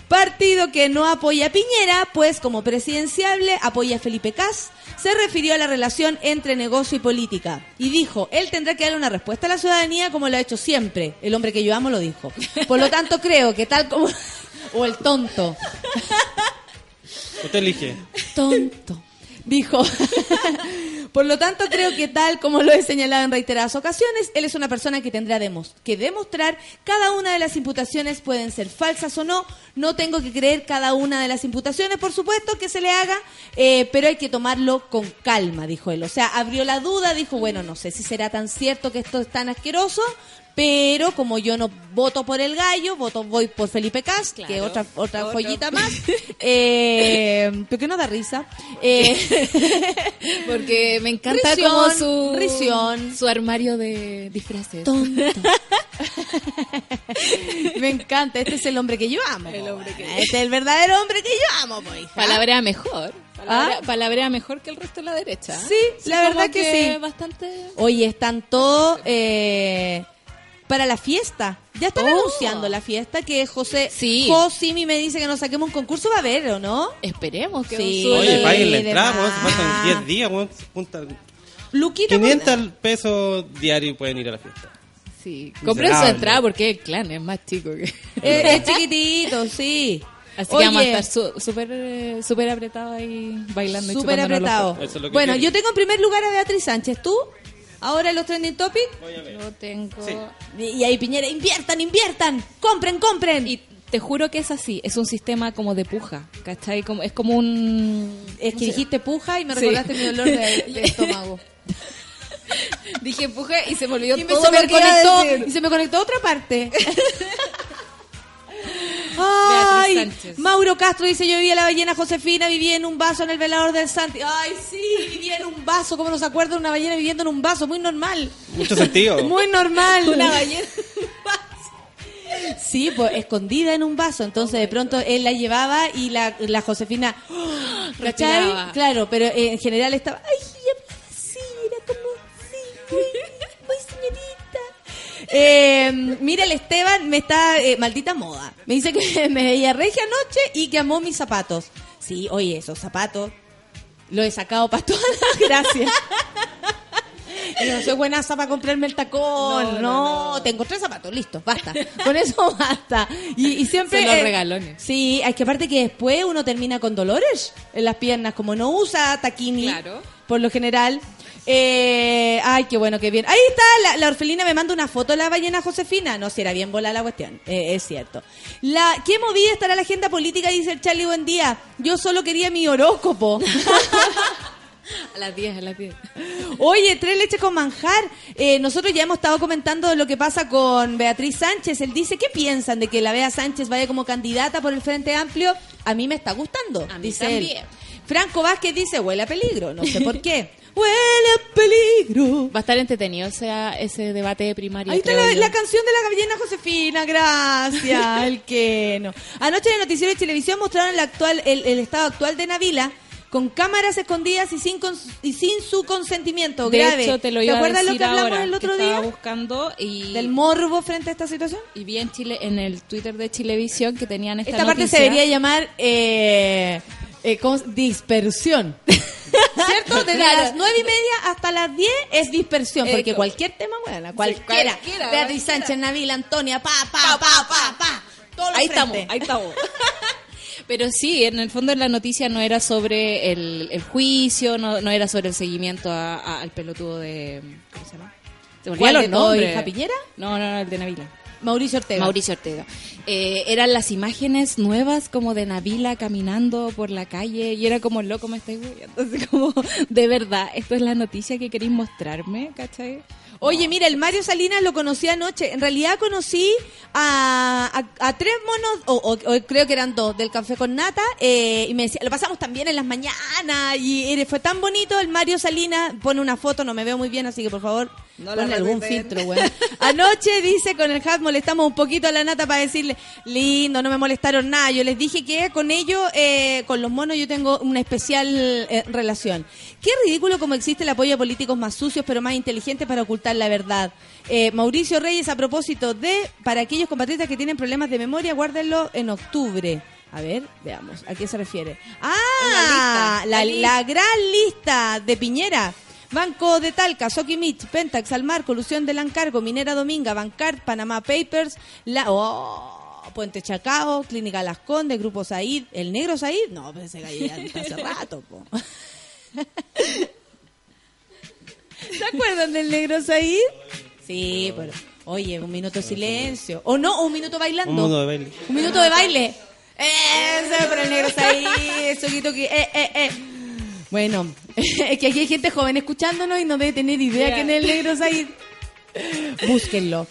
partido que no apoya a Piñera, pues como presidenciable apoya a Felipe Cas, se refirió a la relación entre negocio y política y dijo, él tendrá que dar una respuesta a la ciudadanía como lo ha hecho siempre. El hombre que yo amo lo dijo. Por lo tanto, creo que tal como... o el tonto. Usted elige. Tonto. dijo, por lo tanto creo que tal como lo he señalado en reiteradas ocasiones, él es una persona que tendrá que demostrar cada una de las imputaciones pueden ser falsas o no, no tengo que creer cada una de las imputaciones, por supuesto que se le haga, eh, pero hay que tomarlo con calma, dijo él. O sea, abrió la duda, dijo, bueno, no sé si será tan cierto que esto es tan asqueroso, pero como yo no voto por el gallo, voto voy por Felipe Cas, que otra otra Otro. joyita más. Eh, ¿Por qué no da risa? Eh, Porque me encanta Risión, como su risión. su armario de disfraces. tonto. Me encanta, este es el hombre que yo amo. El po, hombre que- weón. Este es el verdadero hombre que yo amo, hija. Palabrea mejor. Palabrea, ¿Ah? palabrea mejor que el resto de la derecha. Sí, la verdad que sí. Bastante. Oye, están todos eh, para la fiesta. Ya están Oh. anunciando la fiesta que José Sí. Josimi me dice que nos saquemos un concurso. Va a haber, ¿o no? Esperemos que Sí. Oye, paguen la entrada, pasan 10 días, weón. Punta- Luquita, por- 500 pesos diarios pueden ir a la fiesta. Sí. Compren su entrada porque el clan es más chico que. Eh, es chiquitito, sí. Así que vamos a estar su- súper eh, súper apretados ahí bailando y súper apretado. Es Bueno, yo tengo en primer lugar a Beatriz Sánchez. ¿Tú? Ahora en los trending topics. Yo tengo. Sí. Y ahí Piñera, inviertan, inviertan, compren, compren. Y te juro que es así, es un sistema como de puja, ¿cachai? Como, es como un... es que dijiste puja y me Sí. recordaste mi dolor de, de estómago. Dije puja y se me olvidó Y, me- todo se me lo iba a conectó, y se me conectó a otra parte. Ay. Mauro Castro dice, yo vivía la ballena Josefina, vivía en un vaso en el velador del Santi. Ay, sí, vivía en un vaso. ¿Cómo no se acuerda de una ballena viviendo en un vaso? Muy normal. Mucho sentido. Muy normal. Una ballena. Sí, pues escondida en un vaso. Entonces de pronto él la llevaba y la, la Josefina. ¡oh! Claro, pero en general estaba. Ay, Eh, mira, el Esteban me está. eh, maldita moda. Me dice que me veía regia anoche y que amó mis zapatos. Sí, oye, esos zapatos. Lo he sacado para todas las gracias. Y no soy buenaza para comprarme el tacón. No, tengo tres zapatos, listo, basta. Con eso basta. Y, y siempre. Son los eh, regalones. Sí, es que aparte que después uno termina con dolores en las piernas, como no usa taquini, Claro. por lo general. Eh, ay, qué bueno, qué bien. Ahí está, la, la orfelina me manda una foto de la ballena Josefina. No, si era bien volada la cuestión, eh, es cierto. La, ¿Qué movida estará la agenda política? Dice el Charlie, buen día. Yo solo quería mi horóscopo. A las 10, a las 10. Oye, tres leches con manjar. Eh, nosotros ya hemos estado comentando lo que pasa con Beatriz Sánchez. Él dice, ¿qué piensan de que la Bea Sánchez vaya como candidata por el Frente Amplio? A mí me está gustando, A mí dice también. él. Franco Vázquez dice, huele a peligro, no sé por qué. huele a peligro. Va a estar entretenido ese, ese debate de primaria. Ahí está la, canción de la ballena Josefina, gracias, el que no. Anoche en el noticiero de televisión mostraron el, actual, el, el estado actual de Navila con cámaras escondidas y sin, cons- y sin su consentimiento De grave. hecho, te lo iba a acuerdas decir lo que hablamos ahora, el otro que día? Estaba buscando y... Del morbo frente a esta situación. y vi en Chile, en el Twitter de Chilevisión que tenían esta, Esta parte se debería llamar eh, eh, ¿cómo se- dispersión. ¿Cierto? Desde Claro. las nueve y media hasta las 10 es dispersión, porque Esto. cualquier tema, bueno, cualquiera. cualquiera, Beatriz. Sánchez, Navila, Antonia, pa, pa, pa, pa, pa. Todos los Ahí estamos, ahí estamos. Pero sí, en el fondo la noticia no era sobre el, el juicio, no, no era sobre el seguimiento a- a- al pelotudo de... ¿Cómo se llama? Se ¿Cuál los nombres. Piñera? No, no, no, el de Navila. Mauricio Ortega. Mauricio Ortega. Eh, eran las imágenes nuevas como de Navila caminando por la calle y era como loco me estáis. Entonces como, de verdad, esto es la noticia que queréis mostrarme, ¿cachai? Oye, mira, el Mario Salinas lo conocí anoche. En realidad conocí a, a- a tres monos, o, o- o creo que eran dos, del café con nata, eh, y me decía, lo pasamos también en las mañanas, y fue tan bonito. El Mario Salinas pone una foto, no me veo muy bien, así que por favor, ponle algún filtro, güey. Anoche dice con el hat molestamos un poquito a la nata para decirle, lindo, no me molestaron nada. Yo les dije que con ellos, eh, con los monos, yo tengo una especial eh, relación. Qué ridículo como existe el apoyo a políticos más sucios pero más inteligentes para ocultar la verdad. Eh, Mauricio Reyes, a propósito de, para aquellos compatriotas que tienen problemas de memoria, guárdenlo en octubre. A ver, veamos, ¿a qué se refiere? Ah, lista, la, la la gran lista de Piñera. Banco de Talca, Soki Mitch, Pentax, Almar, Colusión del Encargo, Minera Dominga, Bancard, Panamá Papers, la... Oh, Puente Chacao, Clínica Las Condes, Grupo Said, ¿El Negro Said? No, pues ese gallo ya está hace rato, po. ¿Se acuerdan del negro Said? Sí, pero oye, un minuto de silencio. O no, un minuto bailando. Un mundo de baile. Un minuto de baile. Ese para el negro Said, eso quito que eh, eh, eh. Bueno, es que aquí hay gente joven escuchándonos y no debe tener idea que en el negro Said. Búsquenlo.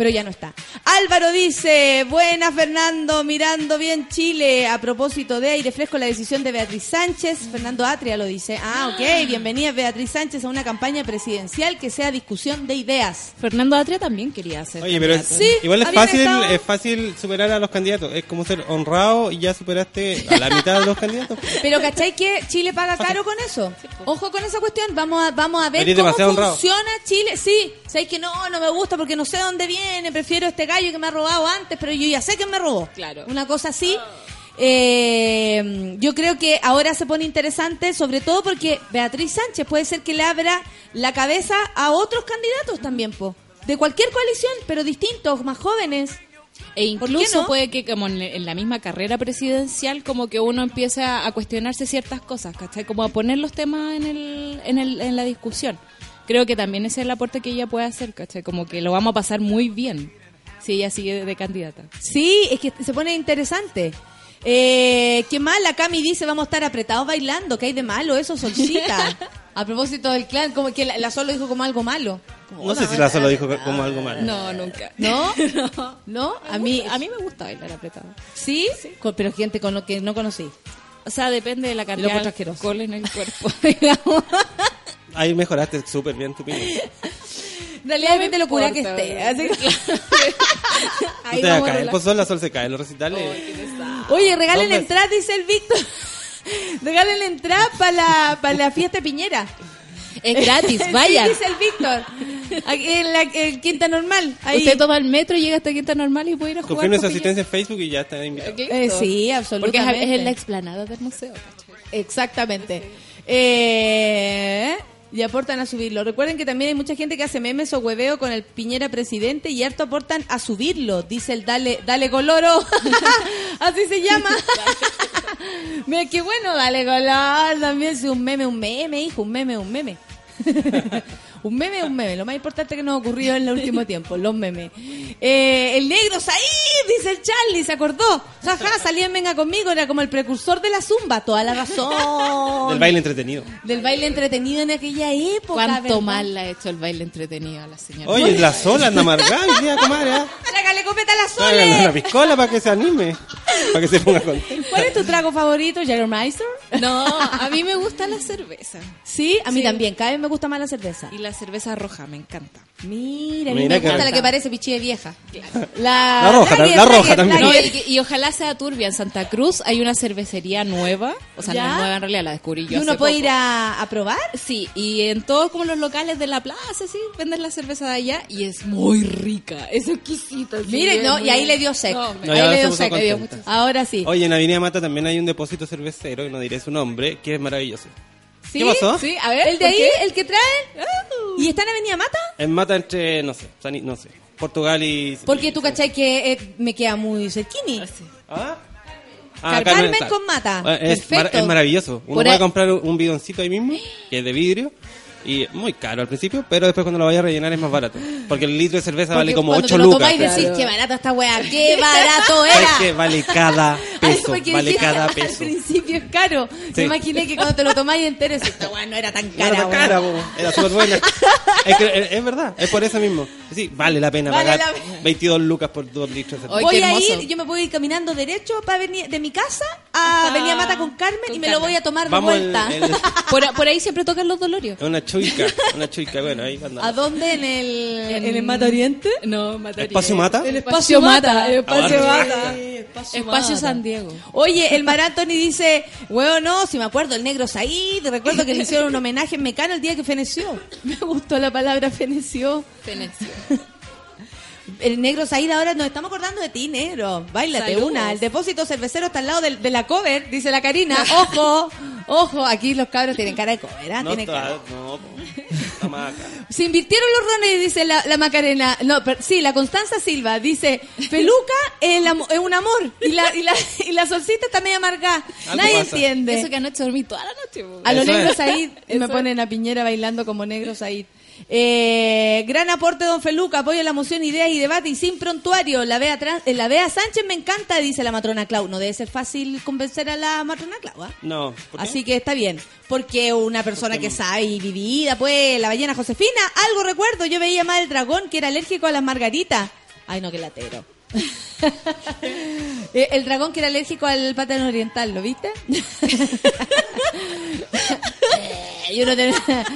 Pero ya no está. Álvaro dice, buena Fernando, mirando bien Chile. A propósito de aire fresco, la decisión de Beatriz Sánchez. Fernando Atria lo dice. Ah, ok. Bienvenida Beatriz Sánchez a una campaña presidencial que sea discusión de ideas. Fernando Atria también quería ser. Oye, pero es- candidato. Sí, igual es fácil, estado- es fácil superar a los candidatos. Es como ser honrado y ya superaste a la mitad de los candidatos. Pero ¿cachai que Chile paga caro con eso? Ojo con esa cuestión, vamos a, vamos a ver Eres cómo honrado. funciona Chile. Sí, sabéis que no, no me gusta porque no sé dónde viene, prefiero este gallo que me ha robado antes, pero yo ya sé que me robó. Claro. Una cosa así. Eh, yo creo que ahora se pone interesante, sobre todo porque Beatriz Sánchez puede ser que le abra la cabeza a otros candidatos también, po. De cualquier coalición, pero distintos, más jóvenes. E ¿Por qué incluso no? puede que como en, la misma carrera presidencial como que uno empiece a, a cuestionarse ciertas cosas, ¿cachai? Como a poner los temas en, el, en, el, en la discusión. Creo que también ese es el aporte que ella puede hacer, ¿cachai? Como que lo vamos a pasar muy bien si ella sigue de, de candidata. Sí, es que se pone interesante. Eh, ¿Qué más? La Cami dice, vamos a estar apretados bailando. ¿Qué hay de malo eso, Solcita? a propósito del clan, como que la, la Sol lo dijo como algo malo. Como, No sé si la solo dijo como algo malo. No, nunca. ¿No? ¿No? A mí, a mí me gusta bailar apretado. ¿Sí? Con- pero gente con lo que no conocí. O sea, depende de la cantidad de asqueroso. alcohol en el cuerpo, digamos. Ahí mejoraste súper bien tu opinión. En realidad depende de lo cura que esté. así que- Ahí te vas a vamos a caer, relajar. pues sol, la sol se cae en los recitales. Oye, regalen entrada, dice el Víctor. regalen entrada para la, para la fiesta de Piñera. Es gratis, Sí, vayan. dice el Víctor. Aquí en la en Quinta Normal. Ahí. Usted toma el metro, llega hasta Quinta Normal y puede ir a jugar. Confirme su asistencia en Facebook y ya está invitado. Eh, sí, Porque absolutamente. es, es en la explanada del museo. Exactamente. Eh, y aportan a subirlo. Recuerden que también hay mucha gente que hace memes o hueveo con el Piñera presidente y harto aportan a subirlo. Dice el Dale, dale Coloro. Así se llama. Mira, qué bueno, Dale Color. También es un meme, un meme, hijo, un meme, un meme. un meme, un meme. Lo más importante que nos ha ocurrido en el último tiempo, los memes. Eh, el negro Said, dice el Charlie, se acordó. Jaja, salía en Venga conmigo, era como el precursor de la zumba, toda la razón. Del baile entretenido. Del baile entretenido en aquella época. ¿Cuánto ¿verdad? mal le ha hecho el baile entretenido a la señora? Oye, la sola anda amargada día, comadre. ¿ah? Trágale copeta a la Tráigale una piscola para que se anime. Para que se ponga contento. ¿Cuál es tu trago favorito, Jägermeister? No, a mí me gusta la cerveza. Sí, a mí Sí. también. Cada vez me gusta más la cerveza. Y la cerveza roja, me encanta. Mira, Mira me gusta la que parece pichi de vieja. La, La roja, Lager, la roja Lager, también. No, y, y ojalá sea turbia. En Santa Cruz hay una cervecería nueva. O sea, ¿Ya? no es nueva en realidad, la descubrí yo ¿Y uno hace puede poco. ir a, a probar? Sí, y en todos como los locales de la plaza, sí, venden la cerveza de allá y es muy rica, es exquisita. sí, no, muy- y ahí le dio sec. No, me- No, ahí le dio sec. dio mucho- Ahora sí. Oye, en Avenida Mata también hay un depósito cervecero, y no diré su nombre, que es maravilloso. ¿Sí? ¿Qué pasó? Sí, a ver, ¿El de ¿por ahí? qué? ¿El que traen? ¿Y está en Avenida Mata? En Mata entre, no sé, San- no sé, Portugal y... Porque tú cachai que eh, me queda muy cerquini. ¿Ah? No Carmen con Mata. Ah, Es, Perfecto. mar- es maravilloso. Uno Por puede ahí- comprar un bidoncito ahí mismo, que es de vidrio, y muy caro al principio, pero después cuando lo vaya a rellenar es más barato. Porque el litro de cerveza vale Porque como cuando 8 te lo lucas. tomáis pero- decís, qué barato esta weá, qué barato Es era. que vale cada peso, vale cada Al peso. principio es caro. Sí. Me imaginé que cuando te lo tomáis entero, esta weá no era tan No cara. era tan weá". cara, po. era súper buena. es, que, es, es verdad, es por eso mismo. Sí, vale la pena Vale pagar la pena. 22 lucas por 2 litros de cerveza. Voy a ir, yo me puedo ir caminando derecho para venir de mi casa a Avenida Mata con Carmen con y me lo Carmen. voy a tomar de Vamos el- vuelta. el- Por, por ahí siempre tocan los dolorios. Es una chuica, una chuica, bueno, ahí andamos. ¿A dónde? ¿En el, en el Mata Oriente? No, Mata ¿Espacio Mata? El Espacio Mata. El espacio Ah, Mata. Espacio San Diego. Oye, el Mar Anthony dice, bueno, no, si me acuerdo, el negro Said, recuerdo que le hicieron un homenaje en Mecano el día que feneció. Me gustó la palabra feneció. Venecia. El negro Said ahora nos estamos acordando de ti, negro. Báilate Saludos. una. El depósito cervecero está al lado del- de, la cover, dice la Karina. Ojo, ojo, aquí los cabros tienen cara de cover, ¿ah? No, Tienen cara. toda- no. Se invirtieron los rones, dice la, la Macarena. No, per- sí, la Constanza Silva dice, Peluca es, amo- es un amor. Y la, y la, y la solcita está media amargada. Nadie pasa. entiende. Eso que anoche dormí toda la noche. A los negros ahí me ponen a Piñera bailando como negros ahí. Eh, gran aporte, don Feluca. Apoyo la moción, ideas y debate y sin prontuario. La Bea, Tran- eh, la Bea Sánchez me encanta, dice la matrona Clau. No debe ser fácil convencer a la matrona Clau, ¿ah? No. ¿por qué? Así que está bien. Porque una persona que sabe y vivida, pues, la ballena Josefina, algo recuerdo. Yo veía más el dragón que era alérgico a las margaritas. Ay, no, que latero. Eh, el dragón que era alérgico al plátano oriental, ¿lo viste? Eh, Yo no tenía-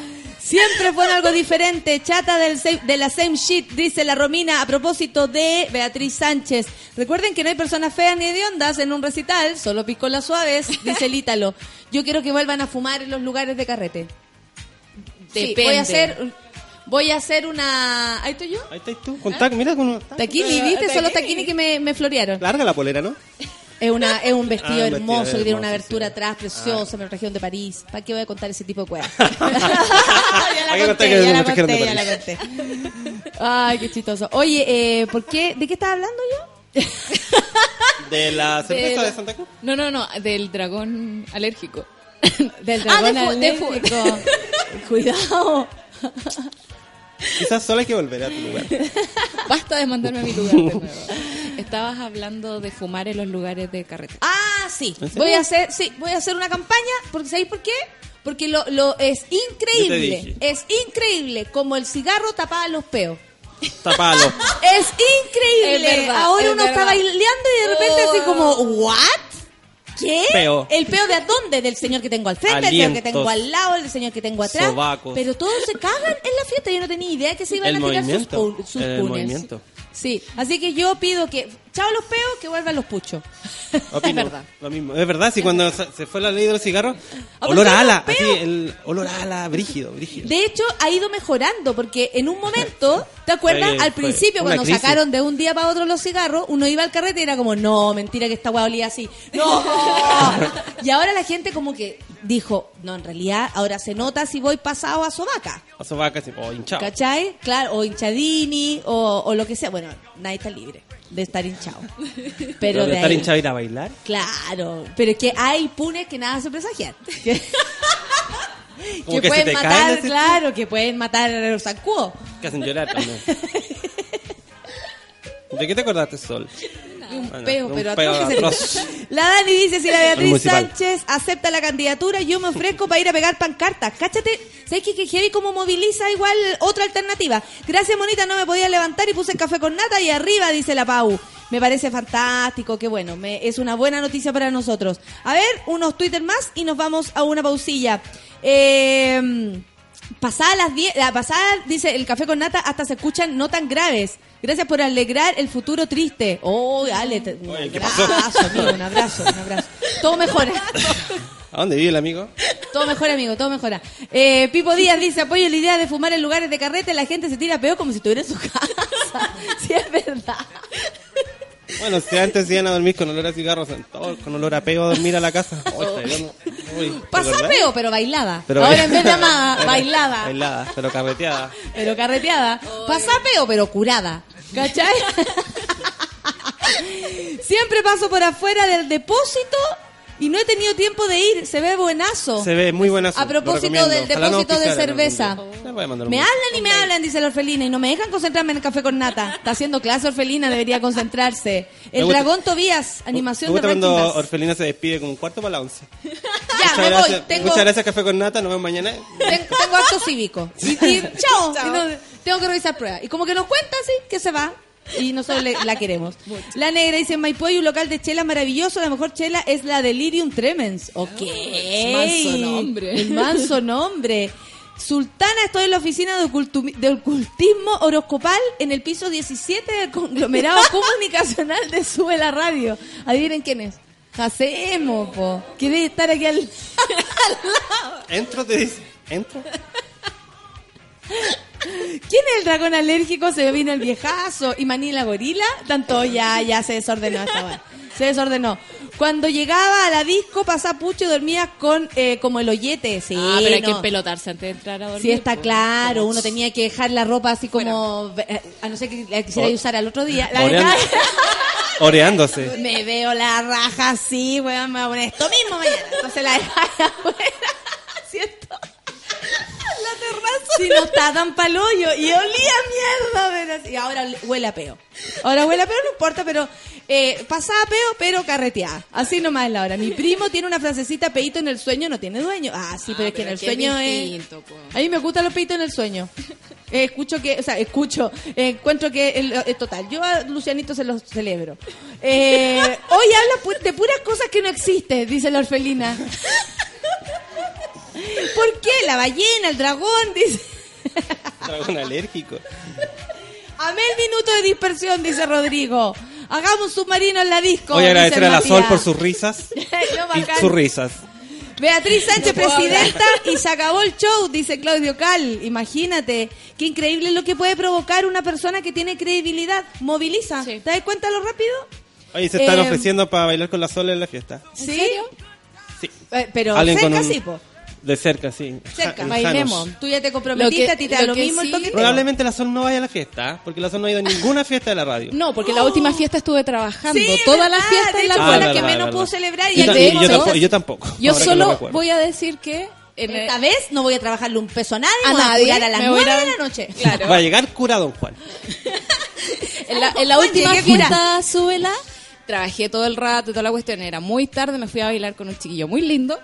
Siempre fue algo diferente. Chata del sa- de la same shit, dice la Romina a propósito de Beatriz Sánchez. Recuerden que no hay personas feas ni hediondas en un recital, solo piscolas suaves, dice el Ítalo. Yo quiero que vuelvan a fumar en los lugares de carrete. Sí, voy a hacer, voy a hacer una. ¿Ahí estoy yo? Ahí estás tú. Contacto, mira con Taquini, ¿viste? Son los taquini que me, me florearon. Larga la polera, ¿no? Es, una, es un vestido Ah, hermoso vestido que tiene una abertura sí. atrás preciosa en la región de París. ¿Para qué voy a contar ese tipo de cosas? Ya la nos trajeron de conté, ya la conté. Ay, qué chistoso. Oye, eh, ¿por qué? ¿De qué estás hablando yo? De la cerveza De- de Santa Cruz. No, no, no, del dragón alérgico. Del Ah, de dragón de alérgico. Cuidado. Quizás solo hay que volver a tu lugar. Basta de mandarme a mi lugar de nuevo. Estabas hablando de fumar en los lugares de carrete. Ah, sí. Voy a hacer, sí, voy a hacer una campaña, porque ¿sabéis por qué? Porque lo, lo es increíble, es increíble como el cigarro tapaba los peos. Tapalo. Es increíble. Es verdad, Ahora es uno está bailando y de repente así como, ¿what? ¿Qué? Peo. ¿El peo de a dónde? Del señor que tengo al frente, del señor que tengo al lado, del señor que tengo atrás. Sobacos. Pero todos se cagan en la fiesta. Yo no tenía idea que se iban El a tirar sus, movimiento. sus El punes. movimiento. Sí, así que yo pido que, chao los peos, que vuelvan los puchos. Opino, Es verdad. Lo mismo. Es verdad, si cuando se fue la ley de los cigarros, Ah, olor ¿por qué a ala, así, el olor a ala, brígido, brígido. De hecho, ha ido mejorando, porque en un momento, ¿te acuerdas? Al principio, cuando crisis. sacaron de un día para otro los cigarros, uno iba al carrete y era como, no, mentira que esta hueá olía así. ¡No! y ahora la gente como que dijo, no, en realidad ahora se nota si voy pasado a sobaca. A sobaca, oh, hinchado. ¿Cachai? Claro, o hinchadini, o, o lo que sea. Bueno, nadie está libre de estar hinchado. Pero, Pero de de estar ahí- hinchado ir a bailar. Claro, pero es que hay punes que nada se presagian. Que, que que pueden matar, claro, que pueden matar a los zancudos. Que hacen llorar también. ¿De qué te acordaste, Sol? Un Bueno, peo, un pero atroz que se- atroz. La Dani dice, si la Beatriz. Sánchez acepta la candidatura, yo me ofrezco para ir a pegar pancartas. Cáchate, ¿sabes qué? Que heavy como moviliza igual otra alternativa. Gracias, monita, no me podía levantar y puse el café con nata y arriba, dice la Pau. Me parece fantástico, qué bueno, me, es una buena noticia para nosotros. A ver, unos Twitter más y nos vamos a una pausilla. Eh... Pasada las 10, la pasada, dice, el café con nata hasta se escuchan no tan graves. Gracias por alegrar el futuro triste. Oh, Ale, te- un Oye, ¿qué abrazo, pasó? amigo, un abrazo, un abrazo. Todo mejora, ¿A dónde vive el amigo? todo mejora, amigo, todo mejora. Eh, Pipo Díaz dice, apoyo la idea de fumar en lugares de carrete, la gente se tira peor como si estuviera en su casa. sí, es verdad. Bueno, si antes iban a dormir con olor a cigarros, con olor a peo a dormir a la casa. Oh, pero bailada. Pero- Ahora en vez de amada, bailada. Bailada, pero carreteada. Pero carreteada. Pasa peo, pero curada. ¿Cachai? Siempre paso por afuera del depósito y no he tenido tiempo de ir. Se ve buenazo. Se ve muy buena. A propósito del depósito de cerveza. Me Me hablan y me hablan, dice la orfelina, y no me dejan concentrarme en el café con nata. Está haciendo clase orfelina, debería concentrarse. El gusta- dragón Tobías, animación Me de gusta cuando Ranking Bass. Orfelina se despide con un cuarto para la once. Ya, muchas, me gracias, voy. Tengo, muchas gracias, Café con Nata. Nos vemos mañana. ten- tengo acto cívico. Y, y chao. Y no- tengo que revisar pruebas. Y como que nos cuenta así que se va. Y nosotros le- la queremos. La negra dice, en Maipú hay un local de chela maravilloso. La mejor chela es la Delirium Tremens. Ok. manso nombre. El manso nombre. Sultana, estoy en la oficina de, ocultismo horoscopal en el piso 17 del conglomerado comunicacional de Sube la Radio. Adivinen quién es. Hacemos, po. Quiere estar aquí al, Entro, te dice. Entro. ¿Quién es el dragón alérgico? Se vino el viejazo. ¿Y Maní la gorila? Tanto ya, ya se desordenó esta. Se desordenó. Cuando llegaba a la disco, pasaba pucho y dormía con eh, como el hoyete. Sí, ah, pero hay no. que pelotarse antes de entrar a dormir. Sí, está pues. claro. Como- Uno tenía que dejar la ropa así como... eh, A no ser que la quisiera O- usar al otro día. La Oreando- dejaba- Oreándose. Me veo la raja así, weón, me voy a poner esto mismo mañana. Entonces la dejaba afuera. Si no está tan palollo y olía mierda. Y ahora huele a peo. Ahora huele a peo, no importa, pero eh, pasaba peo, pero carreteada. Así nomás es la hora. Mi primo tiene una frasecita, peito en el sueño no tiene dueño. Ah, sí, pero es que en el sueño es... distinto, po. A mí me gustan los peitos en el sueño. Eh, escucho que, o sea, escucho, eh, encuentro que el- es total. Yo a Lucianito se los celebro. Eh, hoy habla pu- de puras cosas que no existen, dice la orfelina. La ballena, el dragón, dice. Dragón alérgico. Amé el minuto de dispersión, dice Rodrigo. Hagamos un submarino en la disco. Voy a agradecer a la. Sol por sus risas y sus risas. Beatriz Sánchez, No presidenta, y se acabó el show, dice Claudio Cal. Imagínate, qué increíble lo que puede provocar una persona que tiene credibilidad. Moviliza. Sí. ¿Te das cuenta lo rápido? Oye, se están Eh, ofreciendo para bailar con la Sol en la fiesta. ¿Sí? serio? Sí. Eh, pero cerca un- sí, po. De cerca, sí. Cerca, bailemos. Tú ya te comprometiste, a ti te da lo mismo el sí- toqueteo. Probablemente la Sol no vaya a la fiesta, ¿eh? porque la Sol no ha ido a ninguna fiesta de la radio. No, porque la última fiesta estuve trabajando. Sí, Toda la fiesta de en la Ah, la que verdad, menos pudo celebrar y Yo, el y yo tampoco, yo tampoco. Yo solo voy a decir que en el- Esta vez no voy a trabajarle un peso a nadie, A voy a nadie, curar a las voy a ir 9 a- de la noche. Claro. Va a llegar cura Don Juan. En la, en la Juan, última fiesta, súbela, trabajé todo el rato y toda la cuestión. Era muy tarde, me fui a bailar con un chiquillo muy lindo.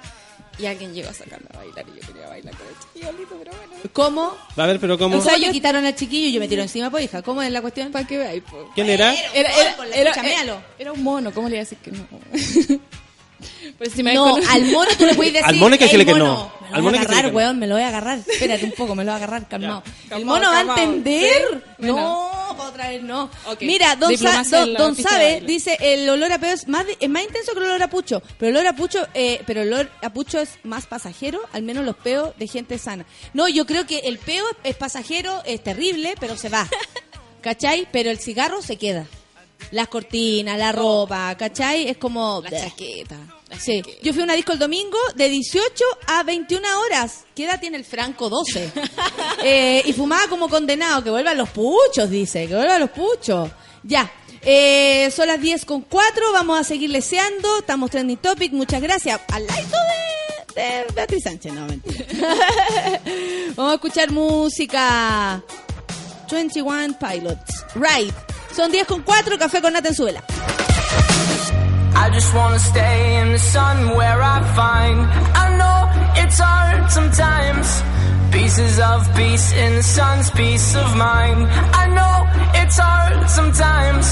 Y alguien llegó a sacarme a bailar y yo quería bailar con el chiquillo lindo, pero bueno. ¿Cómo? A ver, pero ¿cómo? O sea, ¿Cómo yo te- quitaron al chiquillo y yo me tiro encima, pues hija. ¿Cómo es la cuestión? Para que veáis, po. ¿Quién era? Era, era, era un mono, ¿cómo le iba a decir que no? Si me No, al mono tú le puedes decir. Al mono hay que "Ey, decirle que no. Me lo Al voy mono a agarrar, que weón, me lo voy a agarrar. Espérate un poco, me lo voy a agarrar, calmado. el Calmado, mono va a entender. Sí, No, pa' otra vez no. Mira, don, Sa- don, don Sabe dice el olor a peo es más, es más intenso que el olor a pucho. Pero el olor a pucho, eh, pero el olor a pucho es más pasajero, al menos los peos de gente sana. No, yo creo que el peo es pasajero, es terrible, pero se va. ¿Cachai? Pero el cigarro se queda. Las cortinas, la ropa, ¿cachai? Es como... La chaqueta. la Sí, chaqueta. yo fui a una disco el domingo de 18 a 21 horas. ¿Qué edad tiene el Franco? 12. Eh, y fumaba como condenado. Que vuelvan los puchos, dice. Que vuelvan los puchos. Ya. Eh, son las 10 con 4. Vamos a seguir leseando. Estamos trending topic. Muchas gracias. Al lado de, de Beatriz Sánchez. No, mentira. Vamos a escuchar música. 21 Pilots. Right. Son 10 con 4. Café con Nata en su vela. I just wanna stay in the sun where I find I know it's hard sometimes Pieces of peace in the sun's peace of mind I know it's hard sometimes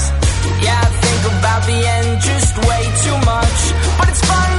Yeah, I think about the end just way too much But it's fun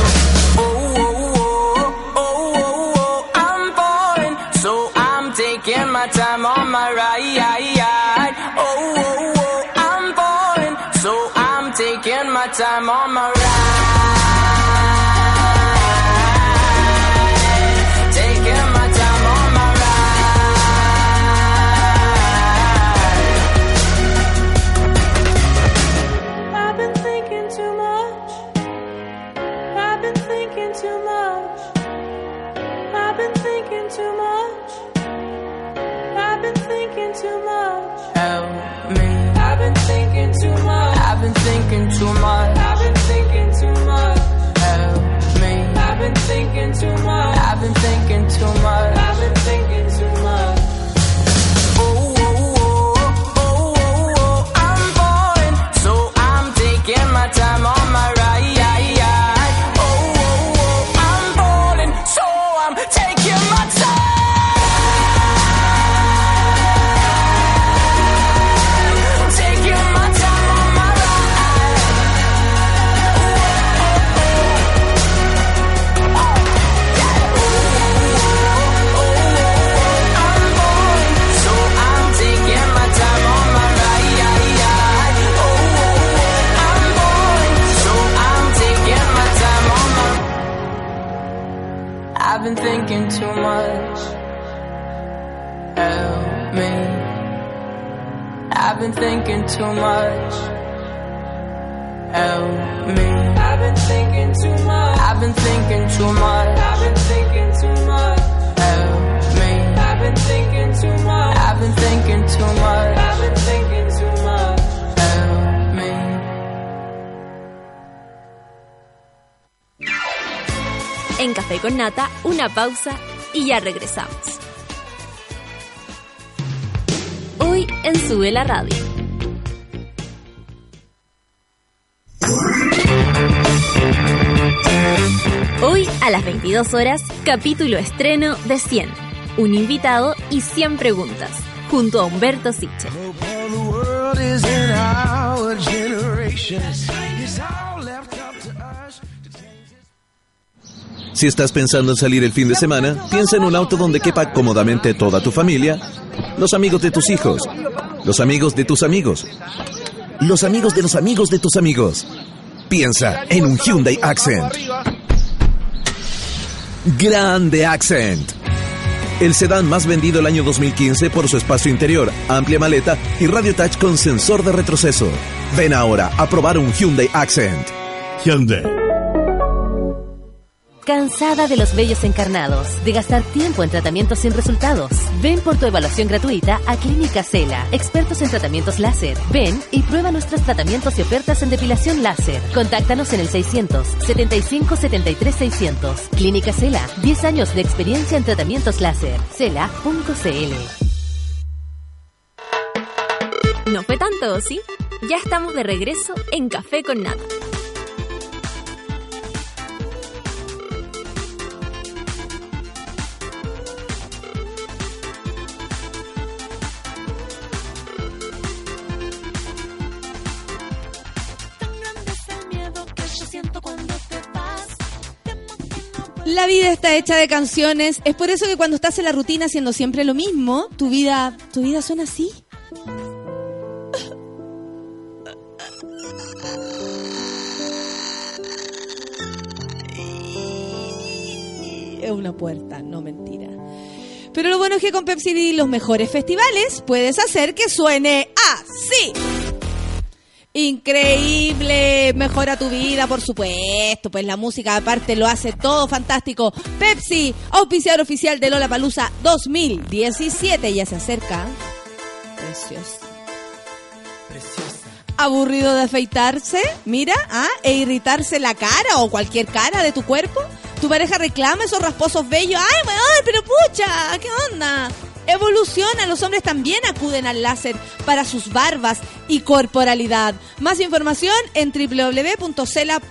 My ride. Pausa y ya regresamos. Hoy en Sube la Radio. Hoy a las 22 horas, capítulo estreno de 100. Un invitado y 100 preguntas, junto a Humberto Siche. Si estás pensando en salir el fin de semana, piensa en un auto donde quepa cómodamente toda tu familia, los amigos de tus hijos, los amigos de tus amigos, los amigos de los amigos de tus amigos. Piensa en un Hyundai Accent. Grande Accent. El sedán más vendido el año 2015 por su espacio interior, amplia maleta y radio touch con sensor de retroceso. Ven ahora a probar un Hyundai Accent. Hyundai. ¿Cansada de los vellos encarnados? ¿De gastar tiempo en tratamientos sin resultados? Ven por tu evaluación gratuita a Clínica Cela, expertos en tratamientos láser. Ven y prueba nuestros tratamientos y ofertas en depilación láser. Contáctanos en el 600 75 73 600. Clínica Cela, 10 años de experiencia en tratamientos láser. Cela.cl. No fue tanto, ¿sí? Ya estamos de regreso en Café con Nata. La vida está hecha de canciones. Es por eso que cuando estás en la rutina haciendo siempre lo mismo, tu vida, tu vida suena así. Es una puerta, no mentira. Pero lo bueno es que con Pepsi y los mejores festivales puedes hacer que suene así. Increíble, mejora tu vida, por supuesto. Pues la música aparte lo hace todo fantástico. Pepsi, auspiciador oficial de Lola Palusa 2017, ya se acerca. Preciosa. Aburrido de afeitarse, mira, ¿ah? e irritarse la cara o cualquier cara de tu cuerpo. Tu pareja reclama esos rasposos bellos. ¡Ay, weón, pero pucha! ¿Qué onda? Evoluciona, los hombres también acuden al láser para sus barbas y corporalidad. Más información en www.cela.cl.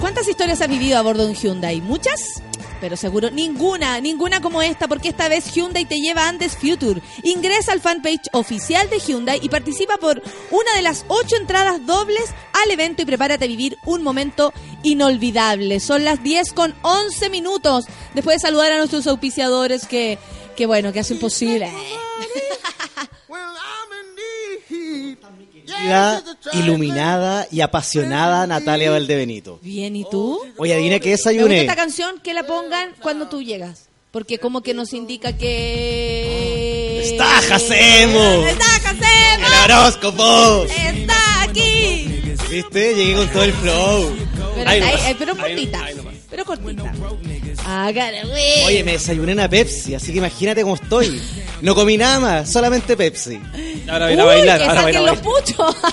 ¿Cuántas historias has vivido a bordo de un Hyundai? ¿Muchas? Pero seguro ninguna, ninguna como esta, porque esta vez Hyundai te lleva Andes Future. Ingresa al fanpage oficial de Hyundai y participa por una de las ocho entradas dobles al evento y prepárate a vivir un momento inolvidable. Son las 10 con 11 minutos. Después de saludar a nuestros auspiciadores que, que bueno, que hacen posible. Querida, iluminada y apasionada Natalia Valdebenito. Bien, ¿y tú? Oye, adivina Me gusta desayuné. esta canción que la pongan cuando tú llegas. Porque como que nos indica que... ¡Está hacemos! ¡Está hacemos! ¡El horóscopo! ¡Está aquí! ¿Viste? Llegué con todo el flow. Pero, Ahí ahí- eh, pero cortita. Pero cortita. Güey. Oye, me desayuné una Pepsi, así que imagínate cómo estoy. No comí nada más, solamente Pepsi. Ahora va a bailar, que ahora saquen los puchos.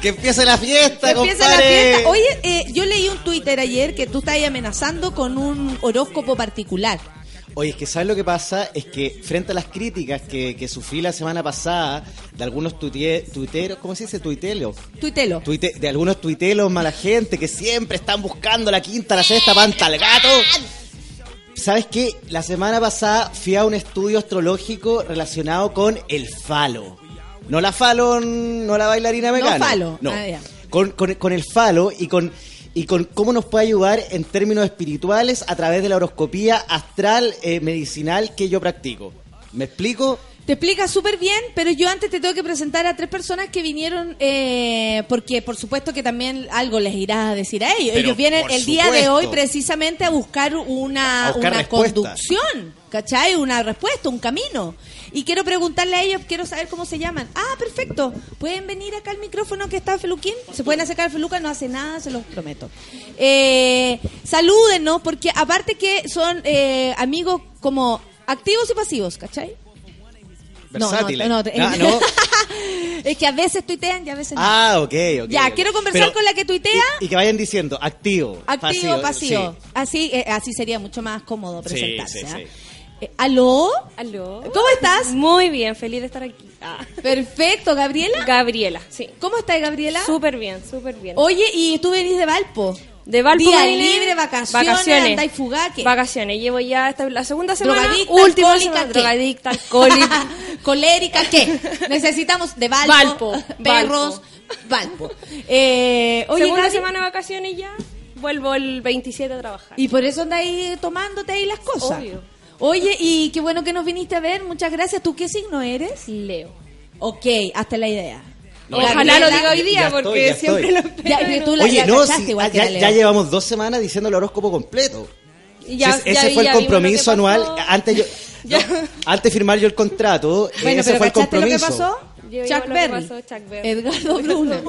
Que empiece la fiesta, Que empiece la fiesta. Oye, eh, yo leí un Twitter ayer que tú estás ahí amenazando con un horóscopo particular. Oye, es que ¿sabes lo que pasa? Es que frente a las críticas que, que sufrí la semana pasada de algunos tuite- tuiteros, ¿cómo se dice? Tuitelos. Tuitelo. Tuite- de algunos tuitelos mala gente que siempre están buscando la quinta, la sexta panta al gato. ¿Sabes qué? La semana pasada fui a un estudio astrológico relacionado con el falo. No la Fallon, no la bailarina mecánica. falo. No. Ah, con, con- con el falo y con, y con cómo nos puede ayudar en términos espirituales a través de la horoscopía astral eh, medicinal que yo practico. ¿Me explico? Te explica súper bien, pero yo antes te tengo que presentar a tres personas que vinieron, eh, porque por supuesto que también algo les irá a decir a ellos. Pero ellos vienen el día de hoy precisamente a buscar una, A buscar una conducción, ¿cachai? Una respuesta, un camino. Y quiero preguntarle a ellos, quiero saber cómo se llaman. Ah, perfecto. ¿Pueden venir acá al micrófono que está Feluquín? Se pueden acercar a Feluca, no hace nada, se los prometo. Eh, salúdenos, porque aparte que son eh, amigos como activos y pasivos, ¿cachai? No, Versátiles. no, no, Ah, ¿no? es que a veces tuitean y a veces no. Ah, ok, ok. Ya, quiero conversar Pero- con la que tuitea. Y, y que vayan diciendo activo, Activo, pasivo. sí. Así, eh, así sería mucho más cómodo presentarse. sí, ¿ah? sí. Eh, ¿Aló? Aló. ¿Cómo estás? Muy bien, feliz de estar aquí. Ah. Perfecto, ¿Gabriela? Gabriela, sí. ¿Cómo estás, Gabriela? Súper bien, súper bien. Oye, y tú venís de Valpo. de Valpo Día libre, vacaciones, fugá, ¿qué? Vacaciones. Llevo ya esta, la segunda semana. Drogadicta, última alcohólica, semana. ¿qué? Drogadicta, alcohólica. Colérica, ¿qué? Necesitamos de Valpo, Valpo, perros, Valpo. Eh, oye, segunda Gaby, semana de vacaciones ya. Vuelvo el 27 a trabajar. Y por eso andáis tomándote ahí las cosas. Obvio. Oye, y qué bueno que nos viniste a ver. Muchas gracias. ¿Tú qué signo eres? Leo. Ok, hasta la idea. Ojalá lo diga hoy Ya día estoy, porque ya siempre estoy. lo. Ya, tú la, Oye, la no, cachaste sí, igual ah, que ya, ya llevamos dos semanas diciendo el horóscopo completo. Y ya- ya- ese fue ya el compromiso anual. Antes, yo, Ya. no, antes de firmar yo el contrato, Bueno, ese pero fue el ¿cachaste lo que compromiso. pasó? Yo Chuck Berry. Edgardo Bruna.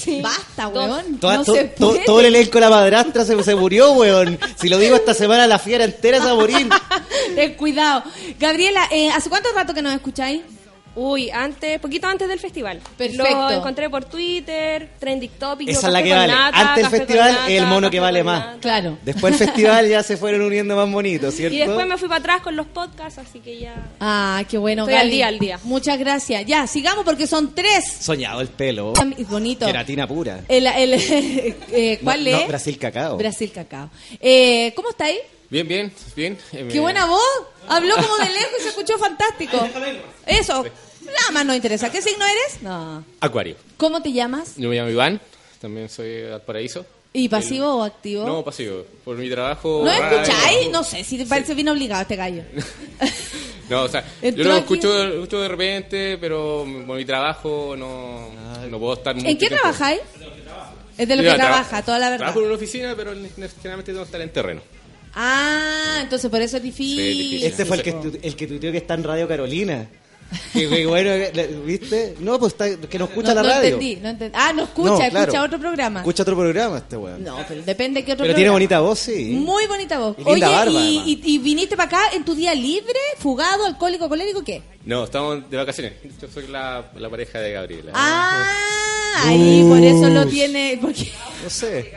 Sí. Basta, weón. Toda- no to- se to- puede. todo el elenco de la madrastra se, se murió, weón. Si lo digo esta semana, la fiera entera se va a morir. Ten cuidado. Gabriela, eh, ¿hace cuánto rato que nos escucháis? Uy, antes, poquito antes del festival. Perfecto. Lo encontré por Twitter, trending topic. Esa yo es la que vale. nata, Antes del festival, nata, el mono que vale más. nata. Claro. Después del festival ya se fueron uniendo más bonitos, ¿cierto? Y después me fui para atrás con los podcasts, así que ya... Ah, qué bueno, Estoy al día, al día. Muchas gracias. Ya, sigamos porque son tres. Soñado el pelo. Bonito. Queratina pura. El, el, eh, ¿Cuál No, es? no, Brasil Cacao. Brasil Cacao. Eh, ¿Cómo estáis? Bien, bien, bien. Eh, Qué me- buena voz. Habló como de lejos y se escuchó fantástico. Eso. Nada más nos interesa. ¿Qué signo eres? No. Acuario. ¿Cómo te llamas? Yo me llamo Iván, también soy de Valparaíso. ¿Y pasivo o activo? No, pasivo. Por mi trabajo. ¿No escucháis? No sé, si te parece bien obligado este gallo. No, o sea, Entró yo lo escucho, lo escucho de repente, pero por mi trabajo no, no puedo estar mucho ¿En qué trabajáis? Es de lo que traba- trabaja, toda la verdad. Trabajo en una oficina, pero generalmente tengo que estar en terreno. Ah, entonces por eso es difícil. Sí, difícil. Este fue el que, tu- el que tuiteó que está en Radio Carolina. Que, bueno, ¿viste? No, pues está, que no escucha no, la no radio. entendí, no entendí. Ah, no escucha, No, claro. escucha otro programa. Escucha otro programa este weón. No, pero depende de qué otro Pero tiene programa. bonita voz, sí. Muy bonita voz. Y linda Oye, barba, y, además. y- y viniste para acá en tu día libre, fugado, alcohólico, colérico, qué? No, estamos de vacaciones. Yo soy la, la pareja de Gabriela. Ah, ahí por eso lo tiene. ¿Por qué, No sé.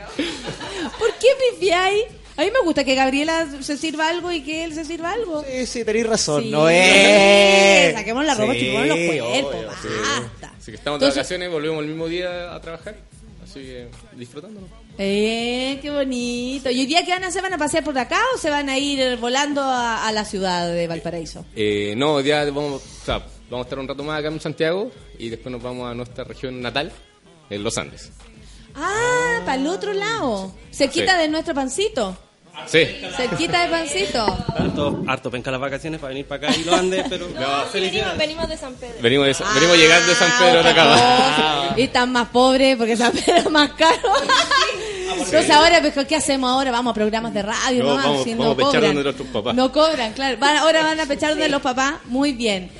¿por qué pifiáis? A mí me gusta que Gabriela se sirva algo y que él se sirva algo. Sí, sí, tenéis razón. Sí. No es. Saquemos la ropa, Sí, chupemos los cuerpos, obvio, sí. basta. Así que estamos de Entonces- vacaciones, volvemos el mismo día a trabajar. Así que disfrutándolo. Eh, qué bonito. ¿Y hoy día qué van a hacer? ¿Van a pasear por acá o se van a ir volando a, a la ciudad de Valparaíso? Eh, no, hoy día vamos, o sea, vamos a estar un rato más acá en Santiago y después nos vamos a nuestra región natal, en los Andes. Ah, para el otro lado. Cerquita Sí. de nuestro pancito. Sí. Cerquita de pancito. Harto, harto penca las vacaciones para venir para acá y los Andes, pero... venimos, venimos de San Pedro. Venimos, de, venimos llegando de San Pedro de Atacama. Y están más pobres porque San Pedro es más caro. Entonces ahora, pues, ¿qué hacemos ahora? Vamos a programas de radio, No, ¿no? vamos- Si vamos a pechar cobran. donde nuestros papás. No cobran, claro. Van- ahora van a pechar donde los papás. Muy bien.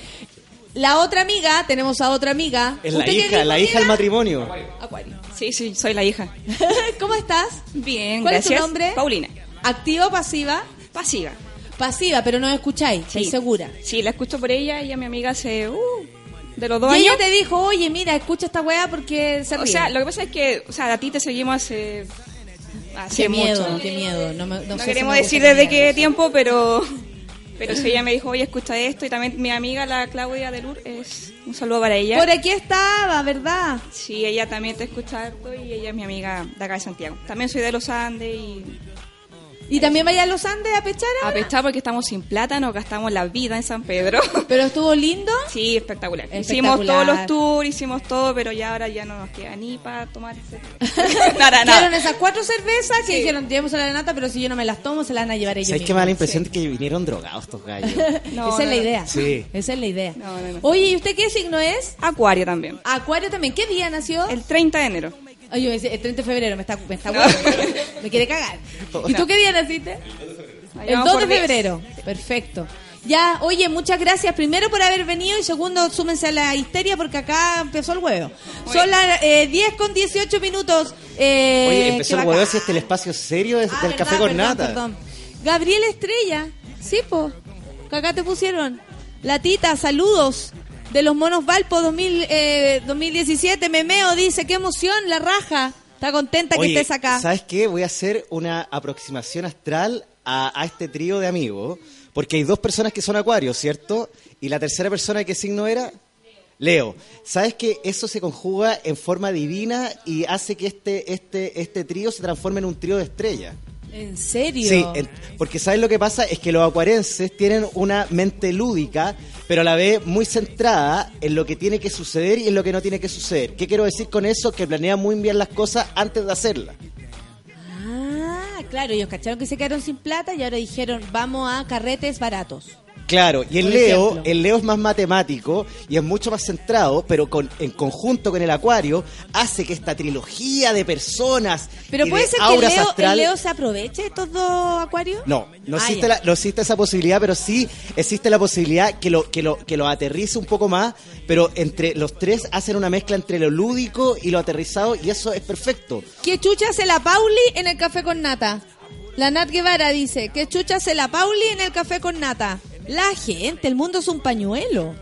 La otra amiga, tenemos a otra amiga. Es la ¿Usted qué hija, la hija del matrimonio. Acuario. Sí, sí, soy la hija. ¿Cómo estás? Bien, ¿Cuál gracias. es tu nombre? Paulina. ¿Activa o pasiva? Pasiva. Pasiva, pero no escucháis, ¿estáis Sí. segura? Sí, la escucho por ella y a mi amiga hace uh, de los dos Y años. ella te dijo, oye, mira, escucha esta weá porque se O sea, lo que pasa es que, o sea, a ti te seguimos hace, hace Qué miedo, mucho. qué miedo. No, me- no No sé si queremos decir desde qué tiempo, pero pero si ella me dijo, oye, escucha esto, y también mi amiga, la Claudia Delur, es un saludo para ella. Por aquí estaba, ¿verdad? Sí, ella también te escucha harto y ella es mi amiga de acá de Santiago. También soy de los Andes y ¿Y también vaya a los Andes a pechar a pesar porque estamos sin plata, nos gastamos la vida en San Pedro. ¿Pero estuvo lindo? Sí, espectacular. Hicimos todos los tours, hicimos todo, pero ya ahora ya no nos queda ni para tomar nada, nada. esas cuatro cervezas que dijeron, llevémosela a la nata, pero si yo no me las tomo, se las van a llevar ellos ¿Sabes qué me da la impresión de que vinieron drogados estos gallos? No, Esa es la idea. Sí. Esa es la idea. No, no, no. Oye, ¿y usted qué signo es? Acuario también. Acuario también. ¿Qué día nació? El 30 de enero. Oye, el 30 de febrero, me está, me está. Me quiere cagar. ¿Y tú qué día naciste? El vamos 2 de febrero. Perfecto. Ya, oye, muchas gracias primero por haber venido y segundo, súmense a la histeria porque acá empezó el huevo. Son las eh, 10 con 18 minutos. Eh, Oye, empezó el huevo si este el espacio serio es Ah, del verdad, café con perdón, nata. perdón. Gabriel Estrella, sí, po. Que acá te pusieron. Latita, saludos. De los monos Valpo 2000, eh, 2017, Memeo dice, qué emoción, la raja. Está contenta que estés acá. ¿sabes qué? Voy a hacer una aproximación astral a, a este trío de amigos, porque hay dos personas que son acuarios, ¿cierto? Y la tercera persona, ¿qué signo era? Leo. ¿Sabes que eso se conjuga en forma divina y hace que este, este, este trío se transforme en un trío de estrellas? ¿En serio? Sí, porque ¿sabes lo que pasa? Es que los acuarenses tienen una mente lúdica, pero a la vez muy centrada en lo que tiene que suceder y en lo que no tiene que suceder. ¿Qué quiero decir con eso? Que planean muy bien las cosas antes de hacerlas. Ah, claro, ellos cacharon que se quedaron sin plata y ahora dijeron, vamos a carretes baratos. Claro, y el Por Leo, ejemplo. el Leo es más matemático y es mucho más centrado, pero con, en conjunto con el Acuario hace que esta trilogía de personas Pero y puede de ser que el Leo, el astral- Leo se aproveche de estos dos acuarios. No, no Ah, existe, la- no existe esa posibilidad, pero sí existe la posibilidad que lo, que lo, que lo aterrice un poco más, pero entre los tres hacen una mezcla entre lo lúdico y lo aterrizado y eso es perfecto. ¿Qué chucha hace la Pauli en el café con nata? La Nat Guevara dice, ¿qué chucha hace la Pauli en el café con nata? La gente, el mundo es un pañuelo.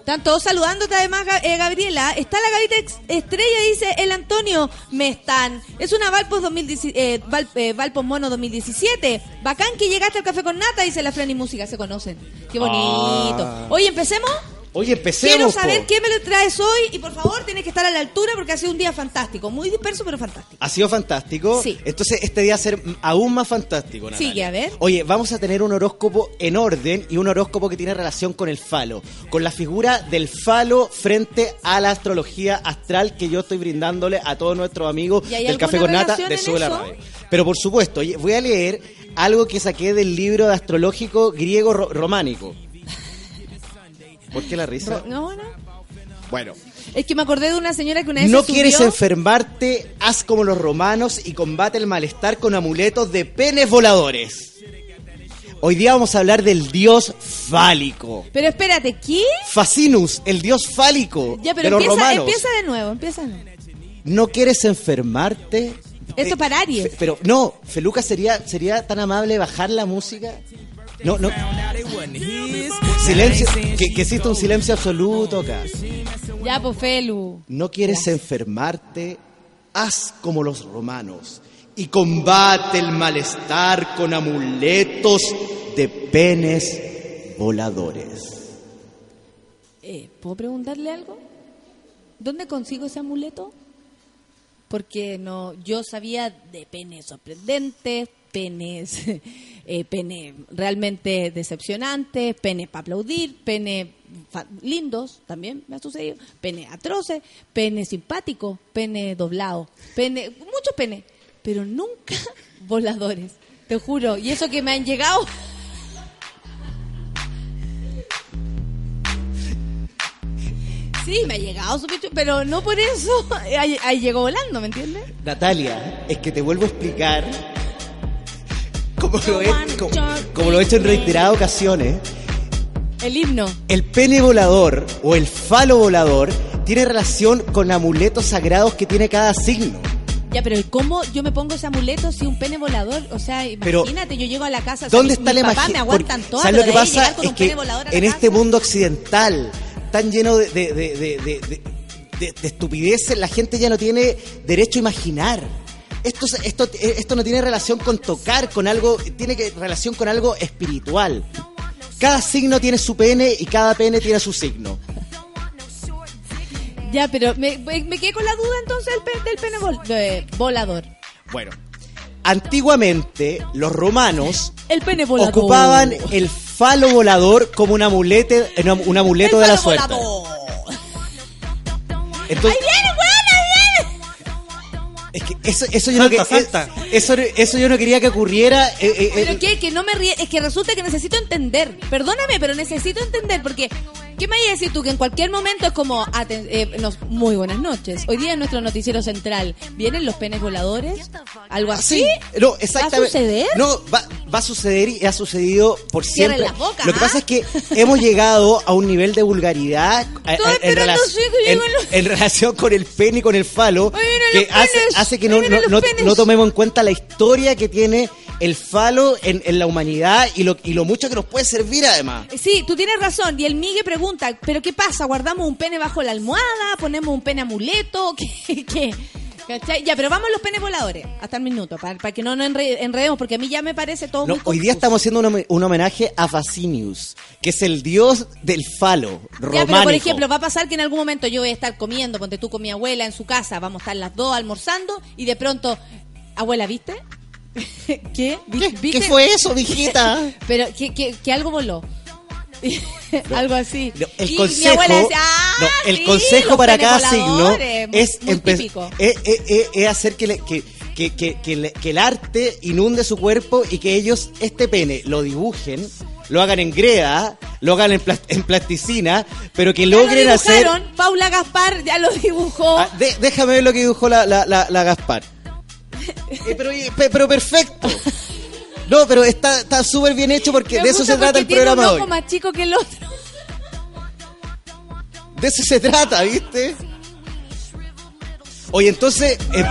Están todos saludándote además, eh, Gabriela. Está la Gavita ex- Estrella, dice el Antonio. Me están. Es una Valpos, 2017, eh, Val- eh, Valpos Mono 2017. Bacán que llegaste al café con nata, dice la Fran y Música. Se conocen. Qué bonito. Ah. Oye, ¿empecemos? Oye, empecemos. Quiero saber po. qué me lo traes hoy y por favor tienes que estar a la altura porque ha sido un día fantástico. Muy disperso, pero fantástico. Ha sido fantástico. Sí. Entonces este día va a ser aún más fantástico. Natalia. Sigue, a ver. Oye, vamos a tener un horóscopo en orden y un horóscopo que tiene relación con el falo, con la figura del falo frente a la astrología astral que yo estoy brindándole a todos nuestros amigos ¿Y hay del Café con Nata de Sube la? Radio. Pero por supuesto, voy a leer algo que saqué del libro de astrológico griego ro- románico. ¿Por qué la risa? No, no. Bueno. Es que me acordé de una señora que una vez No se quieres enfermarte, haz como los romanos y combate el malestar con amuletos de penes voladores. Hoy día vamos a hablar del dios fálico. Pero espérate, ¿qué? Facinus, el dios fálico Ya, de pero los empieza, romanos. empieza de nuevo, empieza de nuevo. No quieres enfermarte. Esto Eh, para Aries. pero no, Feluca sería sería tan amable bajar la música. No, no. Silencio, que, que existe un silencio absoluto acá. Ya, pues Felu. No quieres enfermarte, haz como los romanos y combate el malestar con amuletos de penes voladores. Eh, ¿Puedo preguntarle algo? ¿Dónde consigo ese amuleto? Porque no, yo sabía de penes sorprendentes, penes, eh, penes realmente decepcionantes, penes para aplaudir, penes fa- lindos, también me ha sucedido, penes atroces, penes simpáticos, penes doblados, pene, muchos penes, pero nunca voladores, te juro. Y eso que me han llegado Sí, me ha llegado su pichu, pero no por eso. Ahí, ahí llegó volando, ¿me entiendes? Natalia, es que te vuelvo a explicar como lo he, como, como lo he hecho en reiteradas ocasiones. El himno. El pene volador o el falo volador tiene relación con amuletos sagrados que tiene cada signo. Ya, pero ¿y cómo yo me pongo ese amuleto si un pene volador? O sea, Pero, imagínate, yo llego a la casa. o sea, ¿Dónde está la imagi- me aguantan todas, ¿Sabes lo que pasa? Es que en este mundo occidental tan lleno de estupideces, la gente ya no tiene derecho a imaginar. Esto, esto, esto no tiene relación con tocar, con algo, tiene que, relación con algo espiritual. Cada signo tiene su pene y cada pene tiene su signo. Ya, pero me, me quedé con la duda entonces del, del pene vol- de- volador. Bueno, antiguamente los romanos El pene volador. ocupaban el falo volador como un amuleto, un amuleto de la suerte. volador. Entonces. ¡Ahí viene! Es que eso, eso yo no que- Salta, es- eso, eso yo no quería que ocurriera. eh, eh, eh, ¿Pero qué? Que no me ríe. Es que resulta que necesito entender. Perdóname, pero necesito entender porque... ¿Qué me vas a decir tú? Que en cualquier momento es como... eh, nos- muy buenas noches. Hoy día en nuestro noticiero central, ¿vienen los penes voladores? ¿Algo así? Sí, no, exactamente. ¿Va a suceder? No, va, va a suceder y ha sucedido por siempre. la boca, Lo que ¿ah? pasa es que hemos llegado a un nivel de vulgaridad en, relac- en- relación con el pene y con el falo, que hace, penes, hace que no tomemos en cuenta la historia que tiene el falo en, en la humanidad y lo, y lo mucho que nos puede servir además. Sí, tú tienes razón. Y el Migue pregunta, ¿pero qué pasa? ¿Guardamos un pene bajo la almohada? ¿Ponemos un pene amuleto? ¿Qué? qué? ¿Cachai? Ya, pero vamos a los penes voladores. Hasta el minuto, para, para que no nos enre- enredemos, porque a mí ya me parece todo No, muy hoy día estamos haciendo un, un homenaje a Facinius, que es el dios del falo Ya, románico. pero por ejemplo, va a pasar que en algún momento yo voy a estar comiendo, ponte tú con mi abuela en su casa, vamos a estar las dos almorzando y de pronto, abuela, ¿viste? ¿Qué? ¿Vi- ¿Viste? ¿Qué fue eso, mijita? Pero que, que, que algo voló. algo así. No, el Y consejo, mi abuela decía, "Ah, no, el sí, consejo los para cada signo voladores", muy- es, es, es- es- hacer que, le- que, que, que, que le- que el arte inunde su cuerpo y que ellos este pene lo dibujen, lo hagan en greda, lo hagan en, plas- en plasticina, pero que Ya logren lo hacer... Paula Gaspar ya lo dibujó. Ah, de- déjame ver lo que dibujó la, la, la, la Gaspar. Eh, pero, pe- pero perfecto. No, pero está está súper bien hecho porque Me de eso se trata el tiene programa un ojo hoy. más chico que el otro. De eso se trata, ¿viste? Oye, entonces em-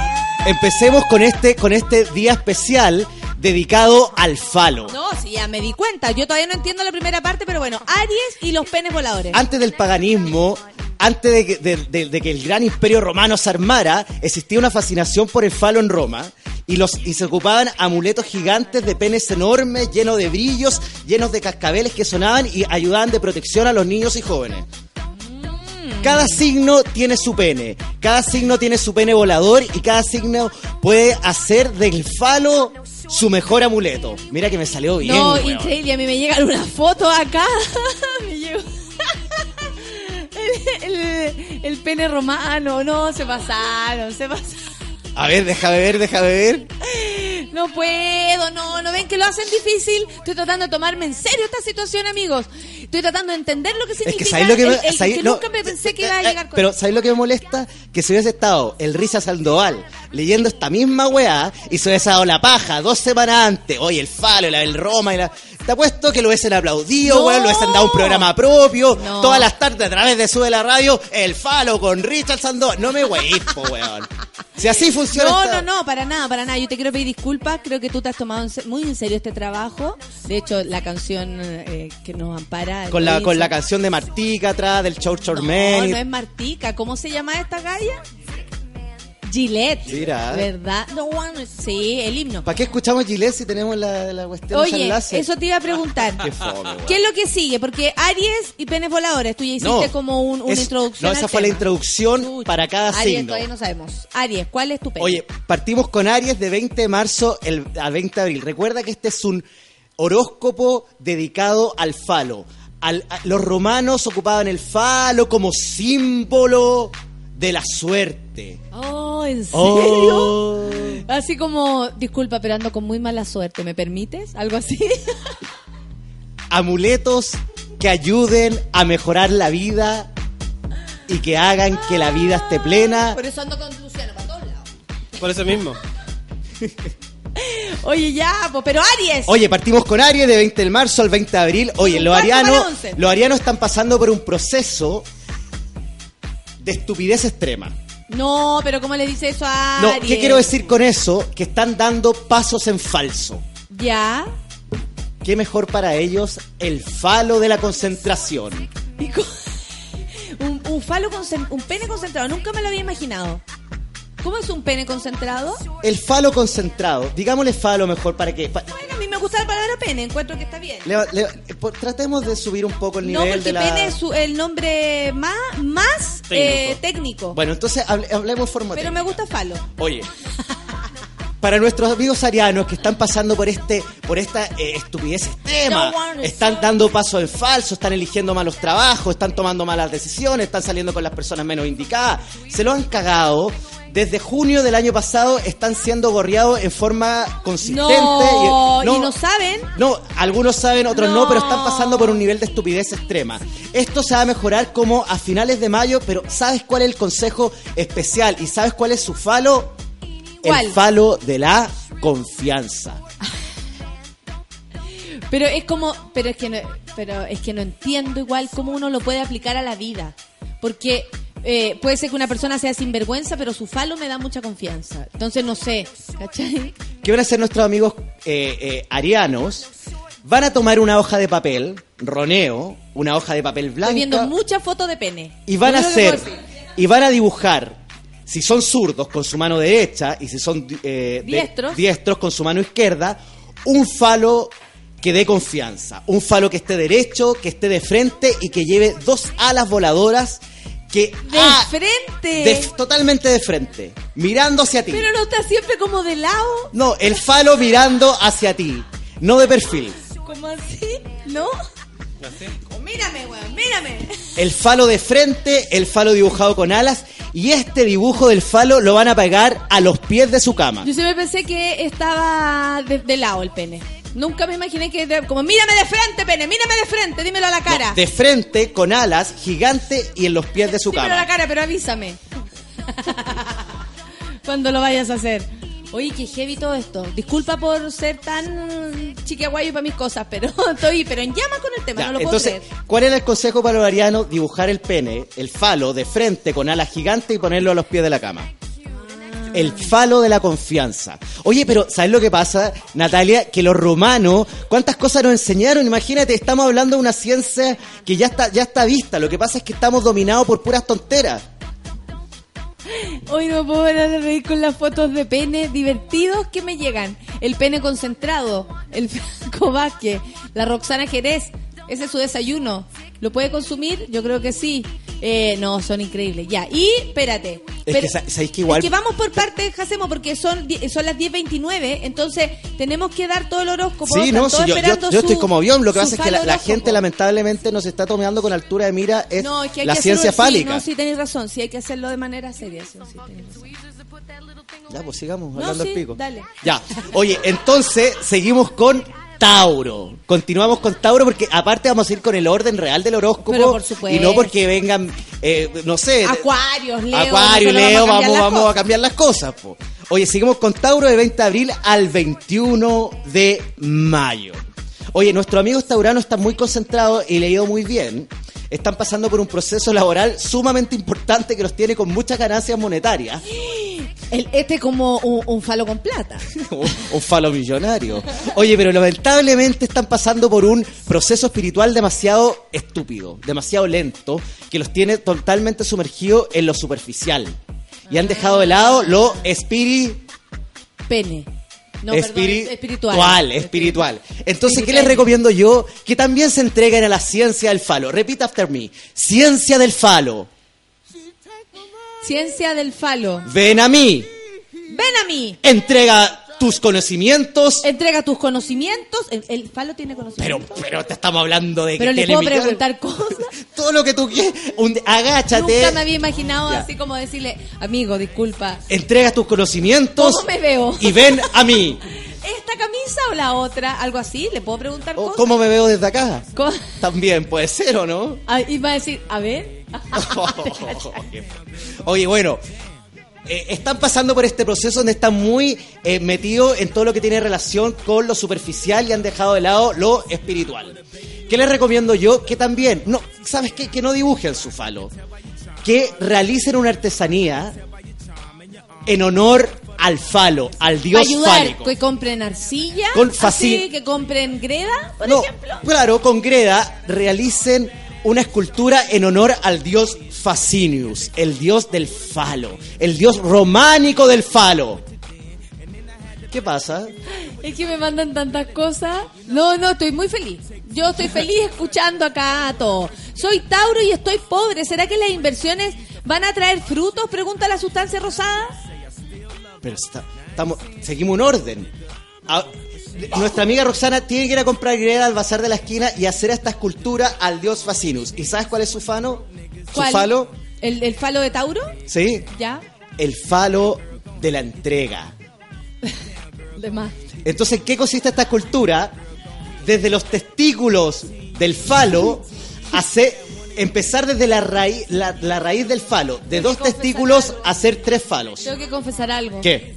empecemos con este, con este día especial dedicado al falo. No, sí, ya me di cuenta. Yo todavía no entiendo la primera parte, pero bueno, Aries y los penes voladores. Antes del paganismo, antes de que, de- de- de que el gran imperio romano se armara, existía una fascinación por el falo en Roma y, los, y se ocupaban amuletos gigantes de penes enormes, llenos de brillos, llenos de cascabeles que sonaban y ayudaban de protección a los niños y jóvenes. Cada signo tiene su pene, cada signo tiene su pene volador y cada signo puede hacer del falo su mejor amuleto. Mira que me salió bien. no, increíble. A mí me llegan unas fotos acá. me. El, el- el pene romano. No, se pasaron, se pasaron. A ver, déjame ver, déjame ver. No puedo, no, no ven que lo hacen difícil. Estoy tratando de tomarme en serio esta situación, amigos. Estoy tratando de entender lo que Es significa. que ¿sabéis lo que me, el- el sabéis- que no, nunca me pensé que iba a llegar con Pero ¿sabéis lo que me molesta? Que se hubiese estado el Risa Sandoval leyendo esta misma weá y se hubiese dado la paja dos semanas antes. Oye, el falo, la del Roma y la... Te apuesto que lo hubiesen aplaudido, No. weón, lo hubiesen dado un programa propio. No. Todas las tardes a través de Sube la Radio, el falo con Richard Sandoval. No me weís, po, weón. Si así funciona No, esta- no, no, para nada, para nada. Yo te quiero pedir disculpas. Creo que tú te has tomado muy en serio este trabajo. De hecho, la canción eh, que nos ampara. Con la, con la canción de Martica atrás, del Chor Chor No, Man. no es Martica. ¿Cómo se llama esta galla? Gillette. Mira. ¿Verdad? No, sí, el himno. ¿Para qué escuchamos Gillette si tenemos la, la cuestión Oye, enlace? eso te iba a preguntar. Qué fome. ¿Qué es lo que sigue? Porque Aries y penes voladores, tú ya hiciste No, como un- una es- introducción. No, esa al fue la introducción para cada Aries signo. todavía no sabemos. Aries, ¿cuál es tu pene? Oye, partimos con Aries de 20 de marzo el, a 20 de abril. Recuerda que este es un horóscopo dedicado al falo. Al- a- los romanos ocupaban el falo como símbolo de la suerte. Oh, ¿en serio? Oh. Así como, disculpa, pero ando con muy mala suerte, ¿me permites? Algo así. Amuletos que ayuden a mejorar la vida y que hagan que la vida esté plena. Por eso ando con Luciano para todos lados. Por eso mismo. Oye, ya, pero Aries. Oye, partimos con Aries de 20 de marzo al 20 de abril. Oye, los arianos, los arianos están pasando por un proceso de estupidez extrema. No, pero ¿cómo le dice eso a No? ¿qué quiero decir con eso? Que están dando pasos en falso. Ya. ¿Qué mejor para ellos? El falo de la concentración. ¿Y, co- un falo concen- un pene concentrado, nunca me lo había imaginado. ¿Cómo es un pene concentrado? El falo concentrado. Digámosle falo mejor para que... pa- Bueno, a mí me gusta la palabra pene, encuentro que está bien. le- le- por- tratemos de subir un poco el No, nivel porque de la... pene es su- el nombre más, más Técnico. eh, técnico. Bueno, entonces hable- hablemos forma Pero me gusta falo. Oye, para nuestros amigos arianos que están pasando por este por esta eh, estupidez extrema, No están dando pasos en falso, están eligiendo malos trabajos, están tomando malas decisiones, están saliendo con las personas menos indicadas, se lo han cagado. Desde junio del año pasado están siendo gorreados en forma consistente. No, y, y no saben. no, algunos saben, otros no. No. pero están pasando por un nivel de estupidez extrema. Esto se va a mejorar como a finales de mayo, pero ¿sabes cuál es el consejo especial? ¿Y sabes cuál es su falo? ¿Cuál? El falo de la confianza. Pero es como, pero es que no, pero es que no entiendo igual cómo uno lo puede aplicar a la vida, porque eh, puede ser que una persona sea sinvergüenza, pero su falo me da mucha confianza. Entonces no sé, ¿cachai? ¿Qué van a hacer nuestros amigos eh, eh, arianos? Van a tomar una hoja de papel, roneo, una hoja de papel Estoy viendo blanca, muchas fotos de pene. y van a hacer, y van a dibujar, si son zurdos con su mano derecha y si son eh, de- diestros con su mano izquierda, un falo que dé confianza, un falo que esté derecho, que esté de frente y que lleve dos alas voladoras que de ah, frente. de- totalmente de frente, mirando hacia ti. Pero no está siempre como de lado, No, el falo mirando hacia ti, no de perfil. como así, ¿no? Oh, Mírame, weón, mírame. El falo de frente, el falo dibujado con alas y este dibujo del falo lo van a pegar a los pies de su cama. Yo siempre pensé que estaba de, de lado el pene. Nunca me imaginé que era como, mírame de frente, pene, mírame de frente, dímelo a la cara. De frente, con alas, gigante y en los pies de su dímelo a la cama. cara, pero avísame. Cuando lo vayas a hacer. Oye, qué heavy todo esto. Disculpa por ser tan chiquiaguayo para mis cosas, pero estoy pero en llama con el tema, Ya, no lo entonces, puedo creer. ¿cuál era el consejo para los arianos? Dibujar el pene, el falo, de frente, con alas gigantes y ponerlo a los pies de la cama. El falo de la confianza. Oye, pero ¿sabes lo que pasa, Natalia? Que los romanos, ¿cuántas cosas nos enseñaron? Imagínate, estamos hablando de una ciencia que ya está, ya está vista. Lo que pasa es que estamos dominados por puras tonteras. Hoy no puedo parar de reír con las fotos de pene divertidos que me llegan. El pene concentrado, el Franco Vázquez, la Roxana Jerez. Ese es su desayuno. ¿Lo puede consumir? Yo creo que sí. Eh, no, son increíbles. Ya. Y espérate. Es que sa- sabéis que igual- Es que vamos por partes, Jacemo, porque son, son las 10.29. Entonces, tenemos que dar todo el horóscopo. Sí, no, yo, yo- yo estoy como avión. Lo que pasa es que la, gente lamentablemente nos está tomando con altura de mira es, No, es que hay la que hacerlo- ciencia sí, fálica. no, sí, tenéis razón. Sí, hay que hacerlo de manera seria. Sí, sí. Ya, pues sigamos No, hablando sí, el pico. dale. Ya. Oye, entonces seguimos con Tauro. Continuamos con Tauro porque aparte vamos a ir con el orden real del horóscopo. Pero por supuesto. Y no porque vengan, eh, no sé. Acuarios, Leo. Acuario, Leo, vamos a vamos, cambiar las vamos a cosas. cambiar las cosas. po. Oye, seguimos con Tauro de 20 de abril al 21 de mayo. Oye, nuestros amigos tauranos están muy concentrados y le ha ido muy bien. Están pasando por un proceso laboral sumamente importante que los tiene con muchas ganancias monetarias. El- este como un, un falo con plata. un, un falo millonario. Oye, pero lamentablemente están pasando por un proceso espiritual demasiado estúpido, demasiado lento, que los tiene totalmente sumergidos en lo superficial. Y han dejado de lado lo espiri, Pene. No, perdón, espiri- espiritual. tual, espiritual. Entonces, ¿qué les recomiendo yo? Que también se entreguen a la ciencia del falo. Repita after me. Ciencia del falo. Ciencia del falo. Ven a mí. Ven a mí. Entrega tus conocimientos. Entrega tus conocimientos. El, el falo tiene Pero, conocimientos. pero te estamos hablando de que Pero le puedo preguntar cosas. todo lo que tú quieras. Un- agáchate, Nunca me había imaginado Ya. así como decirle, amigo, disculpa. entrega tus conocimientos ¿Cómo me veo? y ven a mí. ¿Esta camisa o la otra? Algo así. ¿Le puedo preguntar O, cosas? ¿Cómo me veo desde acá? ¿Cómo? También puede ser, ¿o no? Ah, Y va a decir, a ver. Oye, bueno. eh, están pasando por este proceso donde están muy eh, metidos en todo lo que tiene relación con lo superficial y han dejado de lado lo espiritual. ¿Qué les recomiendo yo? Que también, no, ¿sabes qué? Que no dibujen su falo. Que realicen una artesanía en honor al falo, al dios ayudar, fálico. que compren arcilla. Con así, facil- que compren greda, por No, ejemplo. claro, con Greda realicen una escultura en honor al dios Facinius, el dios del falo, el dios románico del falo. ¿Qué pasa? Es que me mandan tantas cosas. No, no, estoy muy feliz. Yo estoy feliz escuchando acá a todo. Soy Tauro y estoy pobre. ¿Será que las inversiones van a traer frutos? Pregunta la sustancia rosada. Pero está- estamos, seguimos un orden. A- nuestra amiga Roxana tiene que ir a comprar greda al bazar de la esquina y hacer esta escultura al dios Facinus. ¿Y sabes cuál es su fano? Su falo, ¿El, el falo de Tauro? sí, Ya. el falo de la entrega. De más. Entonces, ¿en qué consiste esta escultura? Desde los testículos del falo, hacer, empezar desde la raíz, la, la raíz del falo, de dos testículos, hacer tres falos. Tengo que confesar algo. ¿Qué?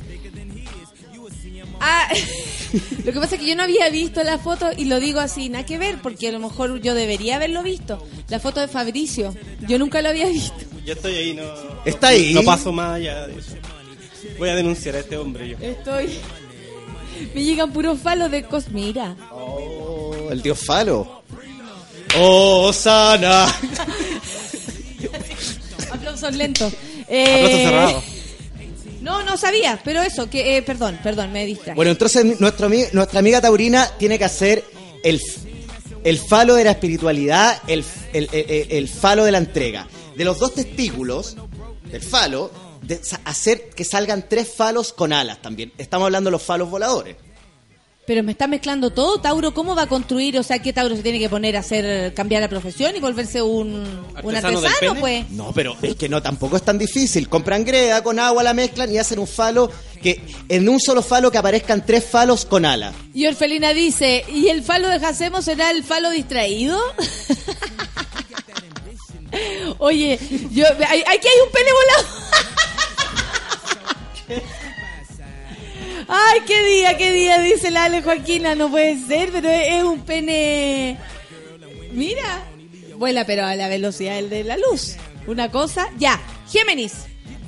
Ah, lo que pasa es que yo no había visto la foto y lo digo así, nada que ver, porque a lo mejor yo debería haberlo visto. La foto de Fabricio. Yo nunca lo había visto. Yo estoy ahí, no. Está ahí. No paso más allá de eso. Voy a denunciar a este hombre yo. Estoy. Me llegan puros falos de Cosmira. Oh, el dios falo. Oh, sana. Aplausos lentos. Eh, Aplausos cerrados. No, no sabía, pero eso, que, eh, perdón, perdón, me distraje. Bueno, entonces nuestro, nuestra amiga Taurina tiene que hacer el, el falo de la espiritualidad, el, el- falo de la entrega. De los dos testículos del falo, de hacer que salgan tres falos con alas también. Estamos hablando de los falos voladores. Pero me está mezclando todo, Tauro, ¿cómo va a construir? O sea, ¿qué Tauro se tiene que poner a hacer, cambiar la profesión y volverse un, un ¿Artesano del artesano, pues? No, pero es que no, tampoco es tan difícil. Compran greda con agua, la mezclan y hacen un falo que en un solo falo que aparezcan tres falos con alas. Y Orfelina dice, ¿y el falo de Jacemo será el falo distraído? Oye, yo, hay- aquí hay un pene volado. Ay, qué día, qué día, dice la Ale Joaquina, no puede ser, pero es, un pene... Mira, vuela pero a la velocidad del de la luz. Una cosa, ya, Géminis.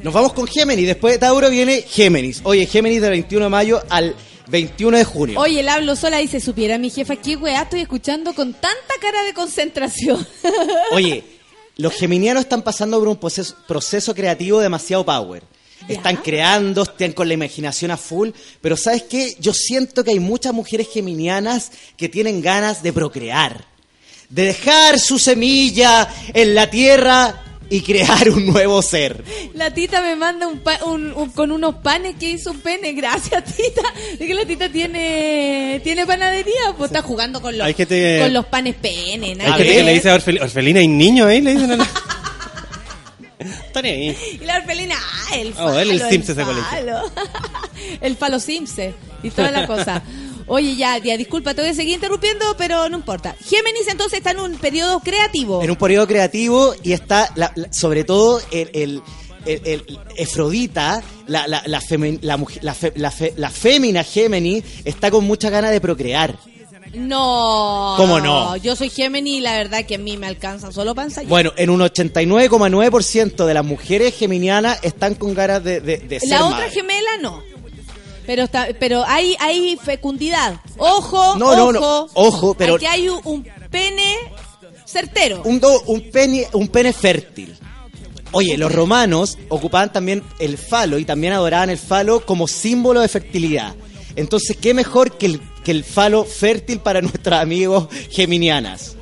Nos vamos con Géminis. Después de Tauro viene Géminis. Oye, Géminis del 21 de mayo al 21 de junio. Oye, el hablo sola dice, supiera mi jefa, qué weá estoy escuchando con tanta cara de concentración. Oye, los geminianos están pasando por un proceso, proceso creativo demasiado power. Están creando, están con la imaginación a full, pero ¿sabes qué? Yo siento que hay muchas mujeres geminianas que tienen ganas de procrear, de dejar su semilla en la tierra y crear un nuevo ser. La tita me manda un, pa- un- un- con unos panes que hizo un pene. Gracias, tita. Es que la tita tiene tiene panadería. Pues está jugando con los, Hay gente- con los panes pene. Hay gente que le dice a Orfel- Orfelina, hay niños ahí, le dicen a la... Ahí. Y la orfelina, ah, el Oh, falo. él el el Simse se colegio. falo. el falo Simse y toda la cosa. Oye, ya, ya, disculpa, te voy a seguir interrumpiendo, pero no importa. Géminis entonces está en un periodo creativo. En un periodo creativo y está, la- la- sobre todo, el, el, el- el- Efrodita, la, la, la, femen- la, mujer- la, fe- la fe- la fémina Géminis, está con mucha ganas de procrear. No. ¿Cómo no? Yo soy Géminis y la verdad que a mí me alcanza solo para ensayar. Bueno, en un 89,9% de las mujeres geminianas están con ganas de, de, de ser La otra madre. gemela no. Pero está, pero hay, hay fecundidad. Ojo, No, ojo. no, no. Ojo, pero- Aquí hay un, un pene certero. Un, do- un, pene, un pene fértil. Oye, los romanos ocupaban también el falo y también adoraban el falo como símbolo de fertilidad. Entonces, ¿qué mejor que el, que el falo fértil para nuestros amigos geminianas?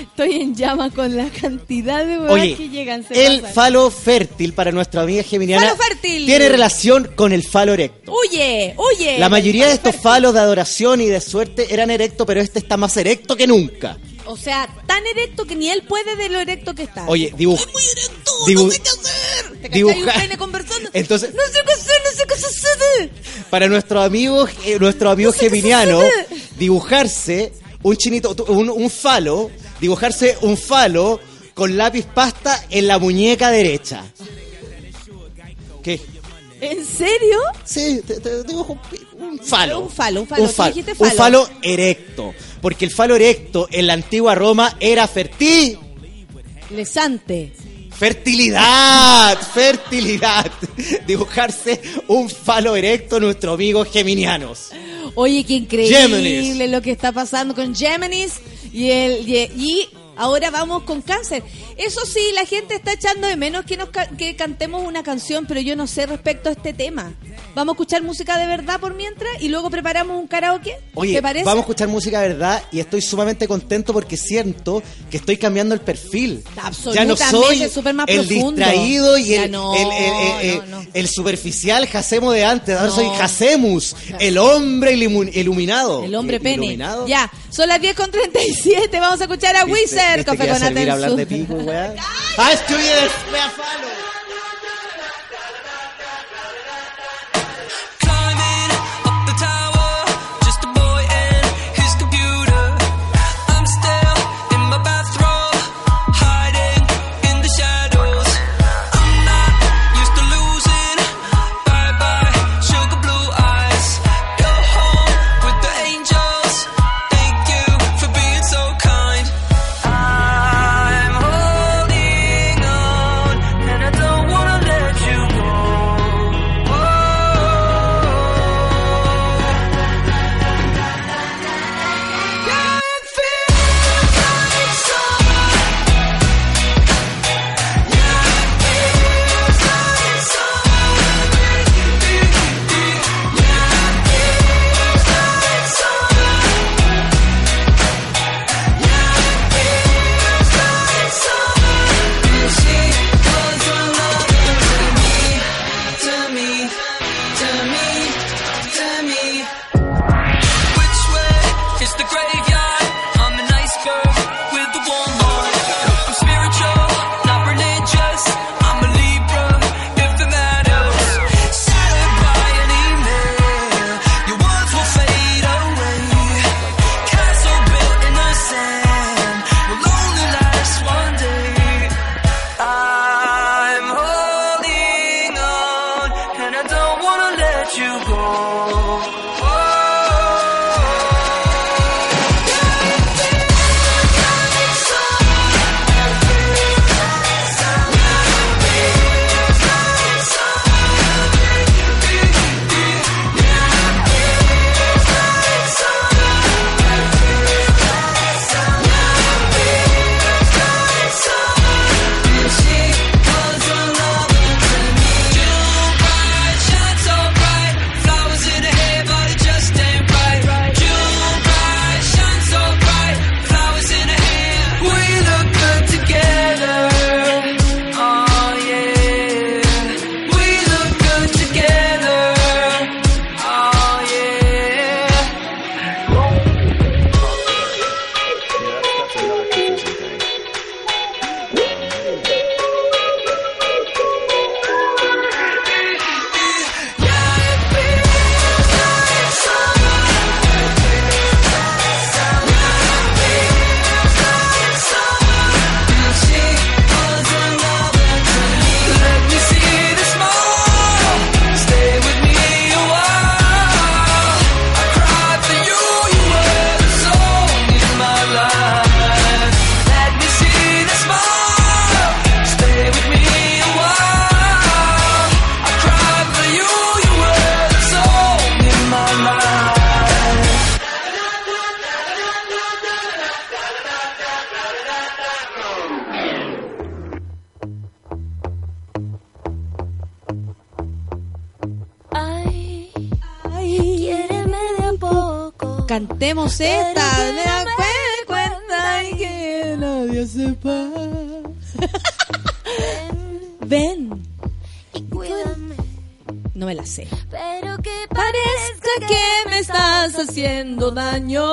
Estoy en llama con la cantidad de huevas Oye, que llegan. se el pasan. falo fértil para nuestra amiga geminiana Falo fértil. tiene relación con el falo erecto. Huye, huye. La mayoría de estos falos de adoración y de suerte eran erectos, pero este está más erecto que nunca. O sea, tan erecto que ni él puede de lo erecto que está. Oye, dibuja. no sé qué hacer. ¿Te dibuja- un conversando. Entonces- No sé qué hacer, no sé qué sucede. Para nuestros amigos, eh, nuestros amigos geminianos, dibujarse un chinito, un falo, dibujarse un falo con lápiz pasta en la muñeca derecha. ¿Qué? ¿En serio? Sí, te, te dibujo un, un falo. Un falo, un falo. Un falo, dijiste un falo. falo erecto. Porque el falo erecto en la antigua Roma era fertil. Lesante. Fertilidad, fertilidad. Dibujarse un falo erecto nuestros amigos geminianos. Oye, qué increíble Géminis. lo que está pasando con Géminis y el y, y Ahora vamos con cáncer. Eso sí, la gente está echando de menos que nos ca- que cantemos una canción, pero yo no sé respecto a este tema. Vamos a escuchar música de verdad por mientras y luego preparamos un karaoke. Oye, ¿Te parece? vamos a escuchar música de verdad y estoy sumamente contento porque siento que estoy cambiando el perfil. Ya no soy Absolutamente, más el profundo. distraído y el, no, el, el- el- no, no. el superficial Jacemo de antes. Ahora No. soy Jacemus, el hombre iluminado. El hombre Il- pene. iluminado. Ya, son las 10 con 37. Vamos a escuchar a ¿Viste- Wizard. Café con servir a hablar de pico, weá? ¡Ah, estoy de falo!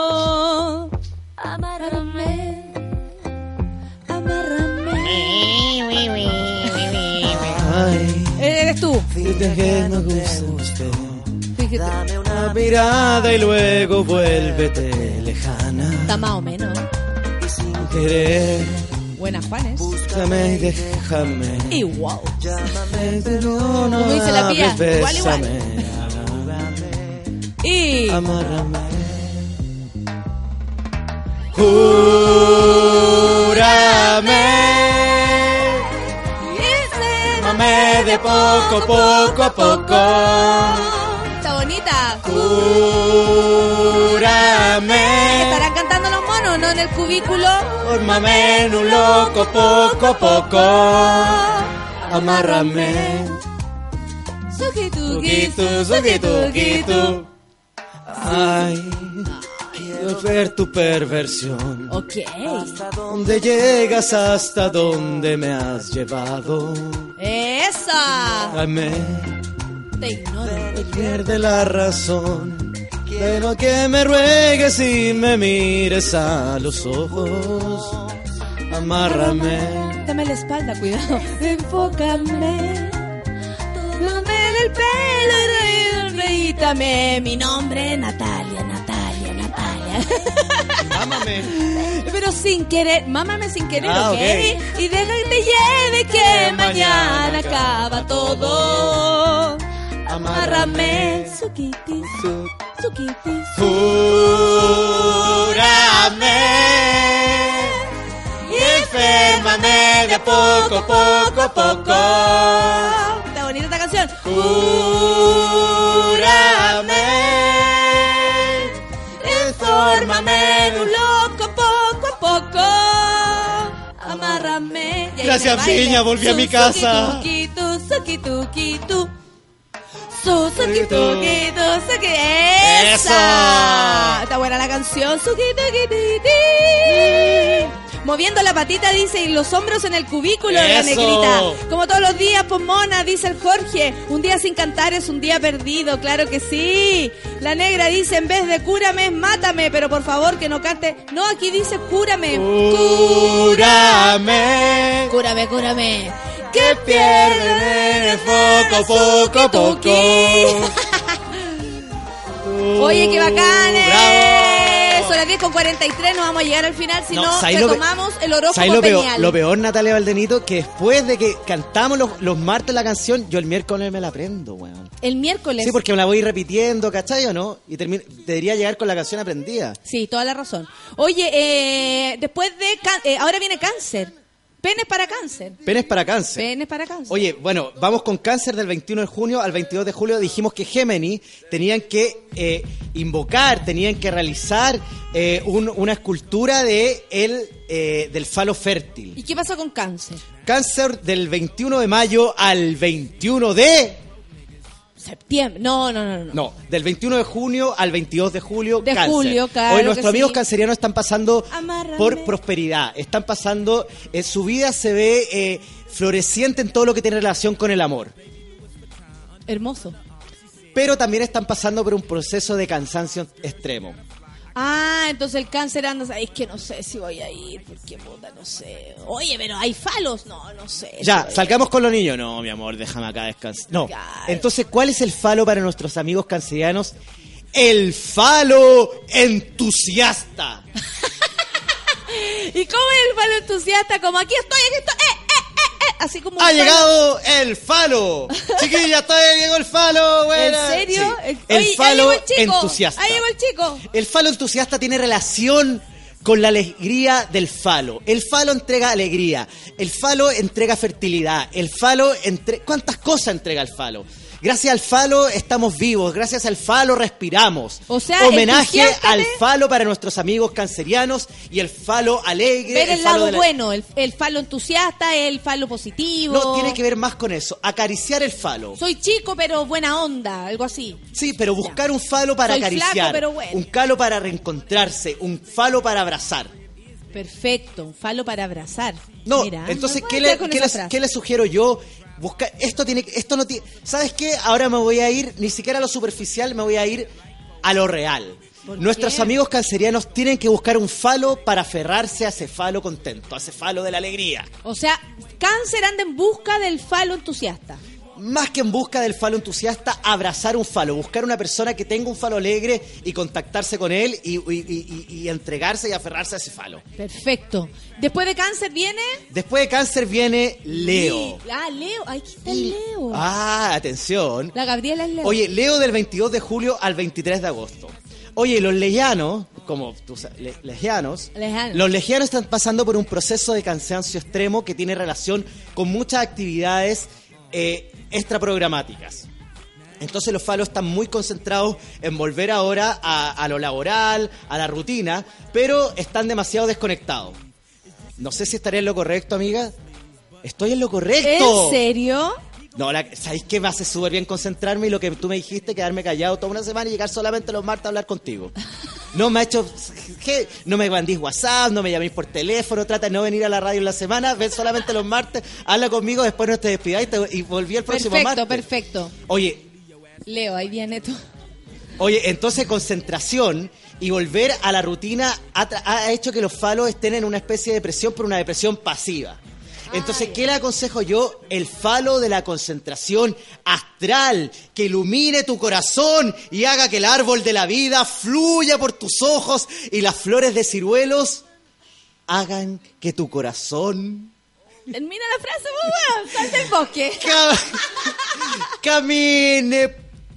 Daño. amárrame. Amárrame. Ay, Eres tú. fíjate que no gusta Fíjate. una mirada y luego vuélvete lejana. Está más o menos. Y sin querer, Buena, Juanes. búscame y déjame. Igual. Llámame, pero no Como dice la pía, igual, igual. Y. Amárrame. Júrame. Amame de poco, poco a poco. Está bonita. Cúrame. Estarán cantando los monos, ¿no? En el cubículo. Fórmame en un loco poco a poco. Amárrame. Suquito, suquito, suquito. Ay, quiero ver tu perversión. Ok. ¿Dónde llegas hasta donde me has llevado? ¡Esa! Dame, Te ignoro. pierde la razón. Pero que me ruegues y me mires a los ojos. Amárrame. Dame la espalda, cuidado. Enfócame. Tómame del pelo y reítame. Mi nombre Natalia, Mámame. Pero sin querer, mámame sin querer, Ah, ¿ok? ok. Y deja que te lleve que mañana acaba todo. Amárrame, suquiti, suquiti, Júrame y enférmame de poco, poco a poco. Está bonita esta canción. Júrame, De un loco poco a poco. Amárrame. Y Gracias. Piña, volví a mi casa. ¡Esa! Está buena la canción. Moviendo la patita, dice, y los hombros en el cubículo de la negrita. Como todos los días, pues mona, dice el Jorge. Un día sin cantar es un día perdido, claro que sí. La negra dice, en vez de cúrame, mátame, pero por favor que no cante. No, aquí dice cúrame. Cúrame. Cúrame, cúrame. Que pierde poco, poco a poco. Oye, qué bacanes. Las 10 con 43, no vamos a llegar al final, si no, ¿sabes lo pe- retomamos el horóscopo ¿sabes lo peor, lo peor, Natalia Valdenito? Que después de que cantamos los, los martes la canción, yo el miércoles me la aprendo, weón. El miércoles. Sí, porque me la voy repitiendo, ¿cachai o no? Y debería llegar con la canción aprendida. Sí, toda la razón. Oye, eh, después de... eh, ahora viene cáncer. Penes para cáncer. Penes para cáncer. Penes para cáncer. Oye, bueno, vamos con cáncer del 21 de junio al 22 de julio. Dijimos que Géminis tenían que eh, invocar, tenían que realizar eh, un- una escultura de el, eh, del falo fértil. ¿Y qué pasa con cáncer? Cáncer del 21 de mayo al 21 de... Septiembre. No, no, no, no. No, del 21 de junio al 22 de julio. De cáncer. julio, claro Hoy nuestros amigos sí. cancerianos están pasando Amárrame. por prosperidad. Están pasando, eh, su vida se ve eh, floreciente en todo lo que tiene relación con el amor. Hermoso. Pero también están pasando por un proceso de cansancio extremo. Ah, entonces el cáncer anda... Es que no sé si voy a ir, porque puta, no sé. Oye, pero hay falos. No, no sé. Ya, salgamos con los niños. No, mi amor, déjame acá descansar. No. Entonces, ¿cuál es el falo para nuestros amigos cancerianos? El falo entusiasta. ¿Y cómo es el falo entusiasta? Como aquí estoy, aquí estoy. ¡Eh, eh, eh, eh! Así como... ¡Ha llegado el falo! Chiquilla, está llegó el falo. ¿En buena. serio? Sí. El oye, falo llegó el chico, entusiasta. Ahí llegó el chico. El falo entusiasta tiene relación con la alegría del falo. El falo entrega alegría. El falo entrega fertilidad. El falo entre... ¿Cuántas cosas entrega el falo? Gracias al falo estamos vivos, gracias al falo respiramos. O sea, homenaje al falo para nuestros amigos cancerianos y el falo alegre. Ver el, falo lado la- bueno, el, el falo entusiasta, el falo positivo. No, tiene que ver más con eso, acariciar el falo. Soy chico, pero buena onda, algo así. Sí, pero buscar un falo para Soy acariciar, flaco, pero bueno. un calo para reencontrarse, un falo para abrazar. Perfecto, un falo para abrazar. No, Mira, entonces, me ¿qué voy a le, quedar con qué esa les- frase. qué le sugiero yo? Busca, esto tiene, esto no tiene, ¿sabes qué? Ahora me voy a ir, ni siquiera a lo superficial, me voy a ir a lo real. Nuestros qué? amigos cancerianos tienen que buscar un falo para aferrarse a ese falo contento, a ese falo de la alegría. O sea, cáncer anda en busca del falo entusiasta. Más que en busca del falo entusiasta, abrazar un falo, buscar una persona que tenga un falo alegre y contactarse con él y, y- y- y- y entregarse y aferrarse a ese falo. Perfecto. Después de cáncer viene... Después de cáncer viene Leo. Ah, Leo. Aquí está Leo. Ah, atención. La Gabriela es Leo. Oye, Leo del 22 de julio al 23 de agosto. Oye, los leyanos, como tú sabes, le- legianos, Lejanos. los legianos están pasando por un proceso de cansancio extremo que tiene relación con muchas actividades eh, extraprogramáticas. Entonces los falos están muy concentrados en volver ahora a, a lo laboral, a la rutina, pero están demasiado desconectados. No sé si estaré en lo correcto, amiga. Estoy en lo correcto. ¿En serio? No, la, ¿sabéis qué me hace súper bien concentrarme y lo que tú me dijiste, quedarme callado toda una semana y llegar solamente los martes a hablar contigo? No me ha hecho... ¿qué? No me mandís WhatsApp, no me llaméis por teléfono, trata de no venir a la radio en la semana, ven solamente los martes, habla conmigo, después no te despidáis te- y volví el próximo Perfecto, martes. perfecto. Oye, Leo, ahí viene tú. Oye, entonces concentración y volver a la rutina ha hecho que los falos estén en una especie de depresión, pero una depresión pasiva. Entonces, ¿qué le aconsejo yo? El falo de la concentración astral, que ilumine tu corazón y haga que el árbol de la vida fluya por tus ojos y las flores de ciruelos hagan que tu corazón Termina la frase, weón. Sal del bosque. camine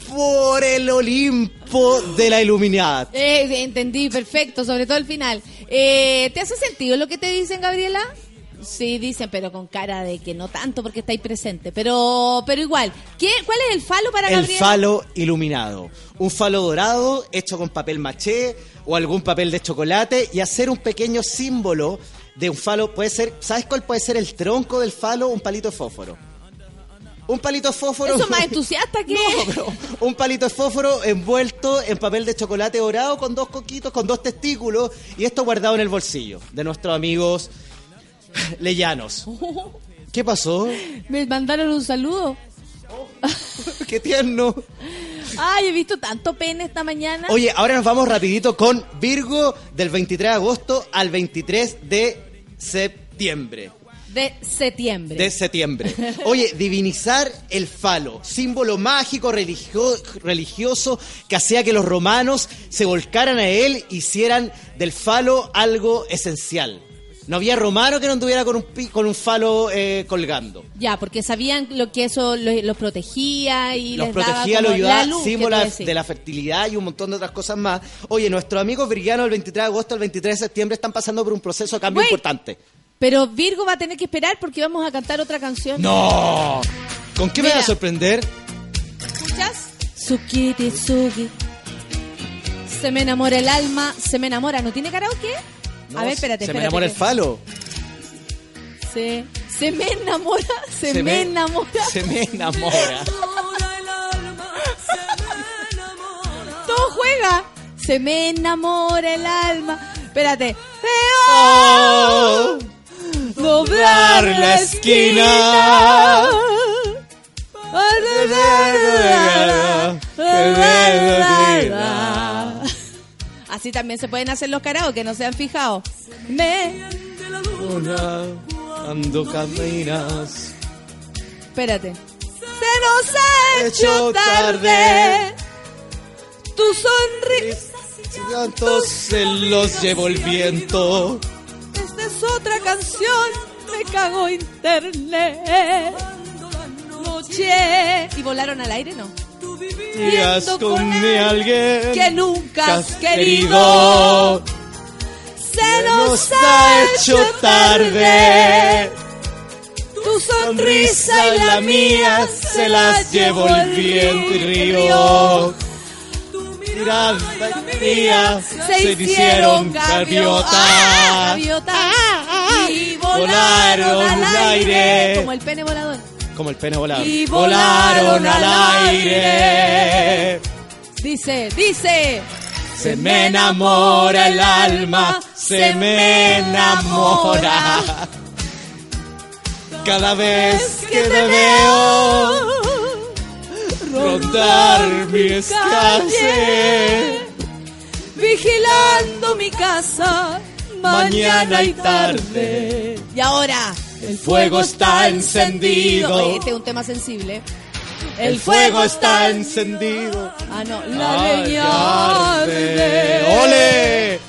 por el Olimpo de la iluminidad. Eh, entendí, perfecto, sobre todo el final. Eh, ¿Te hace sentido lo que te dicen, Gabriela? Sí, dicen, pero con cara de que no tanto porque estáis presente. Pero, pero igual, ¿qué, ¿cuál es el falo para El Gabriela? falo iluminado. Un falo dorado hecho con papel maché o algún papel de chocolate y hacer un pequeño símbolo de un falo. Puede ser, ¿sabes cuál puede ser el tronco del falo? Un palito de fósforo. Un palito de fósforo. Eso es más entusiasta que... un palito de fósforo envuelto en papel de chocolate dorado con dos coquitos, con dos testículos y esto guardado en el bolsillo de nuestros amigos leyanos. ¿Qué pasó? Me mandaron un saludo. Qué tierno. Ay, he visto tanto pene esta mañana. Oye, ahora nos vamos rapidito con Virgo del 23 de agosto al 23 de septiembre. De septiembre. De septiembre. Oye, divinizar el falo, símbolo mágico religio- religioso que hacía que los romanos se volcaran a él, hicieran del falo algo esencial. No había romano que no anduviera con un, con un falo eh, colgando. Ya, porque sabían lo que eso lo- los protegía y Los les daba protegía, como los ayudaba, la luz, que símbolo tú decís. de la fertilidad y un montón de otras cosas más. Oye, nuestros amigos virgianos el 23 de agosto al 23 de septiembre están pasando por un proceso de cambio Wait. importante. Pero Virgo va a tener que esperar porque vamos a cantar otra canción. ¡No! ¿Con qué me va a sorprender? ¿Escuchas? Sukiti Sugi. Se me enamora el alma, se me enamora. ¿No tiene karaoke? No, a ver, espérate, Se me espérate, enamora el falo. Se, se me enamora, se, me, enamora. Se me enamora. Todo juega. Se me enamora el alma. Espérate. Oh, doblar la esquina. Así también se pueden hacer los karaoke, no se han fijado. Me. Una, ando caminas. Espérate. Se nos ha hecho tarde. Tu sonrisa. Tantos se los llevó el viento. Esta es otra canción. Me cago internet. Noche. ¿Y volaron al aire? No. Días con mi alguien que nunca has que querido. Se nos ha hecho tarde. Tu sonrisa y la mía se las llevó el viento y río. Mirada mía Se hicieron gaviotas, gaviotas y volaron al aire. Como el pene volador. Como el pene volador. Y volaron al aire. Dice, dice. Se me enamora el alma, se me enamora. Cada vez que te veo rondar mi escasez, vigilando mi casa mañana y tarde. Y ahora el fuego está encendido. Oye, este es un tema sensible. El fuego está encendido. Ah, no, la leña arde. ¡Ole!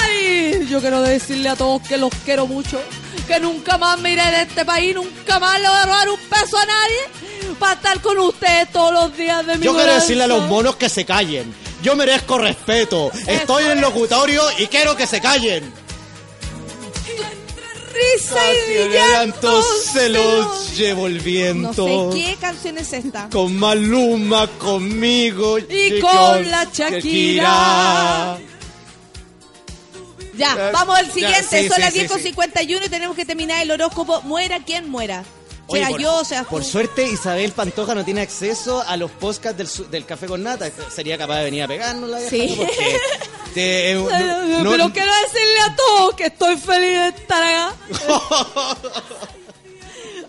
Ay, yo quiero decirle a todos que los quiero mucho. Que nunca más me iré de este país, nunca más le voy a robar un peso a nadie para estar con ustedes todos los días de mi Yo quiero decirle a los monos que se callen. Yo merezco respeto. Estoy en el locutorio y quiero que se callen. Risa y llanto se los llevo el No viento. sé qué canción es esta. Con Maluma conmigo. Y con la Shakira. Ya, Ya, vamos al ya, siguiente. sí, Son sí, las sí, 10 con sí. 51 y tenemos que terminar el horóscopo. Muera quien muera. Oye, sea por, yo, sea por tú. suerte Isabel Pantoja no tiene acceso a los podcasts del, del Café con Nata. Sería capaz de venir a pegarnos la Sí. porque te- eh, no- no- Pero quiero decirle a todos que estoy feliz de estar acá.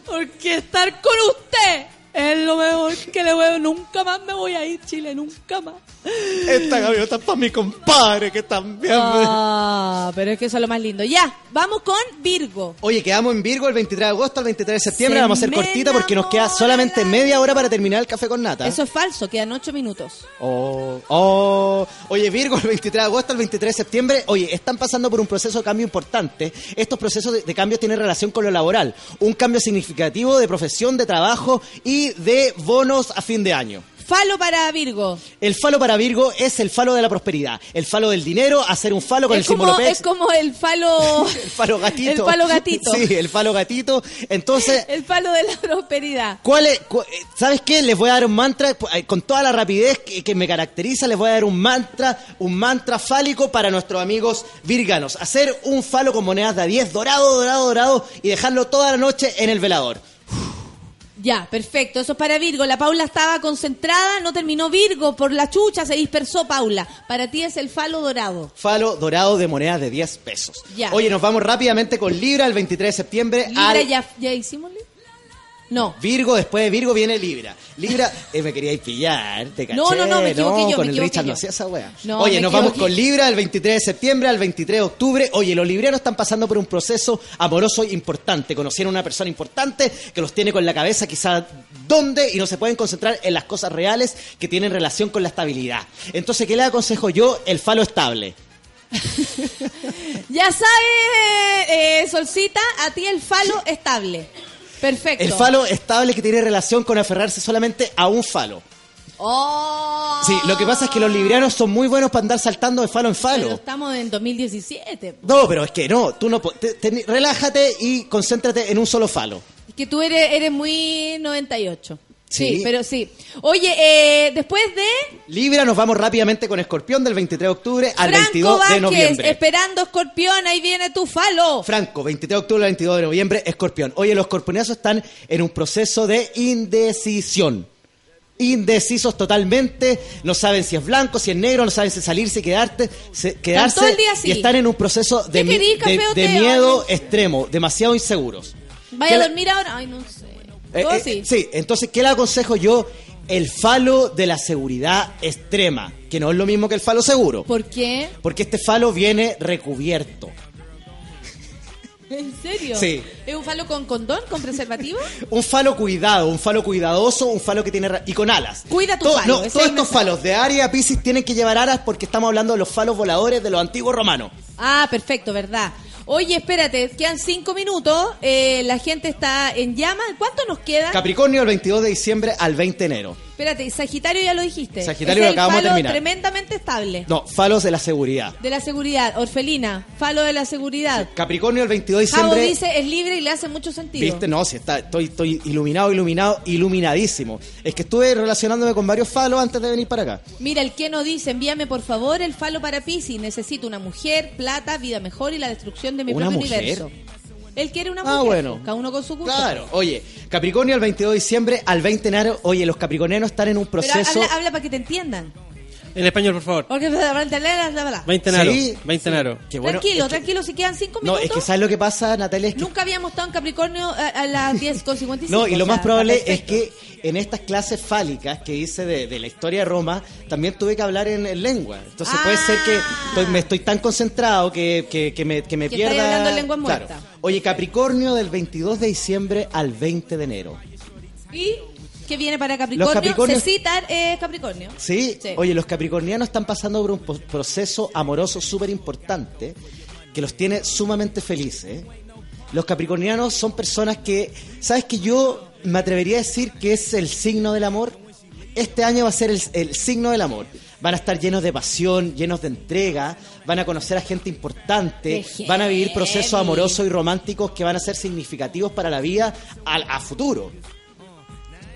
Porque estar con usted es lo mejor que le voy Nunca más me voy a ir, Chile, nunca más. Esta gaviota es para mi compadre que también me- Ah, pero es que eso es lo más lindo. Ya, vamos con Virgo. Oye, quedamos en Virgo el 23 de agosto al 23 de septiembre. Se Vamos a hacer me cortita porque nos queda solamente media hora para terminar el café con nata. Eso es falso, quedan 8 minutos. Oh, oh. Oye, Virgo, el 23 de agosto al 23 de septiembre, oye, están pasando por un proceso de cambio importante. Estos procesos de, de cambio tienen relación con lo laboral. Un cambio significativo de profesión, de trabajo y de bonos a fin de año. Falo para Virgo. El falo para Virgo es el falo de la prosperidad. El falo del dinero, hacer un falo con Es el símbolo como, PEX. es como el falo. El falo gatito. El falo gatito. Sí, el falo gatito. Entonces, El falo de la prosperidad. ¿Cuál es, cu- eh, ¿Sabes qué? Les voy a dar un mantra, eh, con toda la rapidez que, que me caracteriza, les voy a dar un mantra, un mantra fálico para nuestros amigos virganos. Hacer un falo con monedas de a 10, dorado, dorado, dorado, y dejarlo toda la noche en el velador. Ya, perfecto. Eso es para Virgo. La Paula estaba concentrada, no terminó Virgo. Por la chucha se dispersó Paula. Para ti es el falo dorado. Falo dorado de monedas de 10 pesos. Ya. Oye, nos vamos rápidamente con Libra el 23 de septiembre. Libra, al ya, ya hicimos Libra? No. Virgo, después de Virgo viene Libra. Libra, eh, me queríais pillar, te caché, No, no, no, me equivoqué yo, con me el Richard yo. no hacía esa wea. No, Oye, nos vamos con Libra el 23 de septiembre al 23 de octubre. Oye, los librianos están pasando por un proceso amoroso importante. Conocieron a una persona importante que los tiene con la cabeza quizá dónde y no se pueden concentrar en las cosas reales que tienen relación con la estabilidad. Entonces, ¿qué le aconsejo yo? El falo estable. Ya sabes, eh, Solcita, a ti el falo estable. Perfecto. El falo estable que tiene relación con aferrarse solamente a un falo. Oh, Sí, lo que pasa es que los librianos son muy buenos para andar saltando de falo en falo. pero estamos en 2017. No, pero es que no, tú no te- te- relájate y concéntrate en un solo falo. Que tú eres, eres muy 98. Sí, Sí. pero sí. Oye, eh, después de Libra, nos vamos rápidamente con Escorpión del 23 de octubre al Franco 22 de Vázquez, noviembre. esperando Escorpión, ahí viene tu falo. Franco, 23 de octubre al 22 de noviembre, Escorpión. Oye, los escorpionazos están en un proceso de indecisión. Indecisos totalmente, no saben si es blanco, si es negro, no saben si salirse, quedarte, se- quedarse todo el día así. y están en un proceso de, ¿Qué mi- querís, café de- de miedo extremo, demasiado inseguros. Vaya ¿Qué a dormir ahora. Ay, no sé. Eh, ¿Puedo eh, sí? sí, entonces, ¿qué le aconsejo yo? El falo de la seguridad extrema, que no es lo mismo que el falo seguro, ¿Por qué? porque este falo viene recubierto. ¿En serio? Sí. ¿Es un falo con condón, con preservativo? Un falo cuidado, un falo cuidadoso, un falo que tiene... y con alas. Cuida tu falo, no, todos estos mensaje. falos de Aria Pisces tienen que llevar alas porque estamos hablando de los falos voladores de los antiguos romanos. Ah, perfecto, ¿verdad? Oye, espérate, quedan cinco minutos, eh, la gente está en llamas. ¿Cuánto nos queda? Capricornio el 22 de diciembre al 20 de enero. Espérate, Sagitario ya lo dijiste. Sagitario Es lo el acabamos de terminar. tremendamente estable. No, falos de la seguridad. De la seguridad, orfelina, falo de la seguridad. Capricornio el 22 de Javo diciembre... dice es libre y le hace mucho sentido. ¿Viste? No, si está, estoy, estoy iluminado, iluminado, iluminadísimo. Es que estuve relacionándome con varios falos antes de venir para acá. Mira, el que nos dice, envíame por favor el falo para Pisces. Necesito una mujer, plata, vida mejor y la destrucción de mi ¿Una propio mujer? universo. Él quiere una Ah, mujer. bueno. Cada uno con su gusto. Claro. Oye, Capricornio el 22 de diciembre al 20 de enero. Oye, los capricornianos están en un Pero proceso... habla, habla para que te entiendan. En español, por favor. Porque 20 enero. Sí, 20 enero. Qué bueno. tranquilo, es que- tranquilo, si quedan cinco No, minutos. es que ¿sabes lo que pasa, Natalia? Es que Nunca habíamos estado en Capricornio a, a las 10 con 55. No, y lo más sea, probable es que en estas clases fálicas que hice de, de la historia de Roma, también tuve que hablar en, en lengua. Entonces puede ser que estoy- me estoy tan concentrado que, que- que me, que me Que pierda. hablando en lengua Claro. Oye, Capricornio del 22 de diciembre al 20 de enero. ¿Y qué viene para Capricornio? Capricornios- Se cita eh, Capricornio. ¿Sí? Sí. Oye, los capricornianos están pasando por un proceso amoroso súper importante que los tiene sumamente felices. Los capricornianos son personas que, ¿sabes que yo me atrevería a decir que es el signo del amor? Este año va a ser el, el signo del amor. van a estar llenos de pasión, llenos de entrega, van a conocer a gente importante, van a vivir procesos amorosos y románticos que van a ser significativos para la vida al- a, futuro.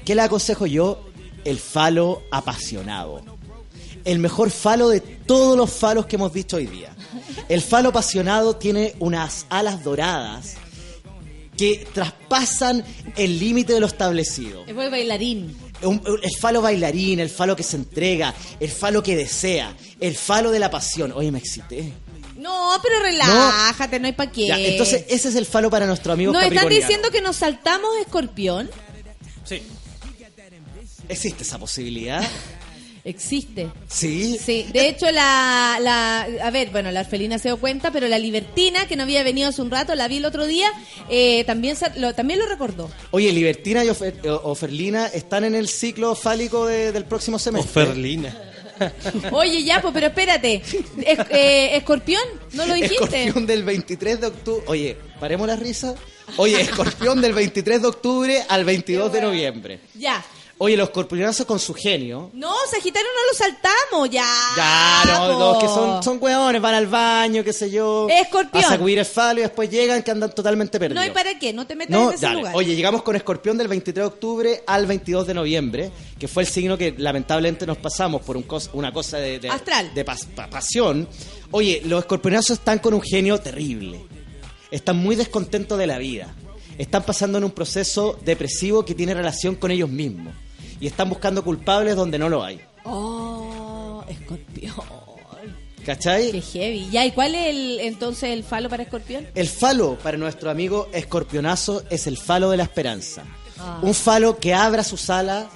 ¿Qué le aconsejo yo? El falo apasionado. El mejor falo de todos los falos que hemos visto hoy día. El falo apasionado tiene unas alas doradas que traspasan el límite de lo establecido. Es el bailarín. Un- un- el falo bailarín, el falo que se entrega, el falo que desea, el falo de la pasión. Oye, me excité. No, pero relájate, no, hay pa' qué. Ya, entonces, ese es el falo para nuestro amigo ¿Nos están diciendo que nos saltamos escorpión? Sí. ¿Existe esa posibilidad? Existe. Sí. Sí, de hecho la, la a ver, bueno, la orfelina se dio cuenta, pero la libertina que no había venido hace un rato, la vi el otro día, eh, también lo, también lo recordó. Oye, Libertina y Ofer- o- Oferlina están en el ciclo fálico de- del próximo semestre. Oferlina. Oye, ya, pues, pero espérate, Es- eh, escorpión, no lo dijiste. Escorpión del 23 de octubre. Oye, paremos la risa. Oye, escorpión del 23 de octubre al 22 de noviembre. Ya. Oye, los escorpionazos con su genio. No, Sagitario no lo saltamos, ya. Ya, no, no, que son, son hueones, van al baño, qué sé yo. Escorpión. A sacudir el falo y después llegan que andan totalmente perdidos. No hay para qué, no te metas No, en ese dale. lugar. Oye, llegamos con Escorpión del 23 de octubre al 22 de noviembre, que fue el signo que lamentablemente nos pasamos por un cos- una cosa de, de- Astral. de pas- pa- pasión. Oye, los escorpionazos están con un genio terrible. Están muy descontentos de la vida. Están pasando en un proceso depresivo que tiene relación con ellos mismos. Y están buscando culpables donde no lo hay. Oh, escorpión. ¿Cachai? Qué heavy. Ya, ¿y cuál es el, entonces el falo para escorpión? El falo para nuestro amigo escorpionazo es el falo de la esperanza. Ah. Un falo que abra sus alas,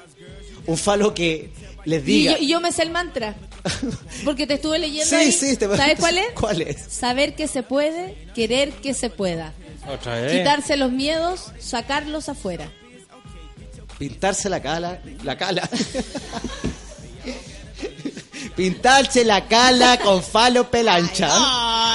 un falo que les Y diga... yo, y yo me sé el mantra. Porque te estuve leyendo Sí, ahí. sí, te- ¿Sabes cuál es? ¿Cuál es? Saber que se puede, querer que se pueda. Otra vez. Quitarse los miedos, sacarlos afuera. Pintarse la cala, la cala. Pintarse la cala con falo pelancha.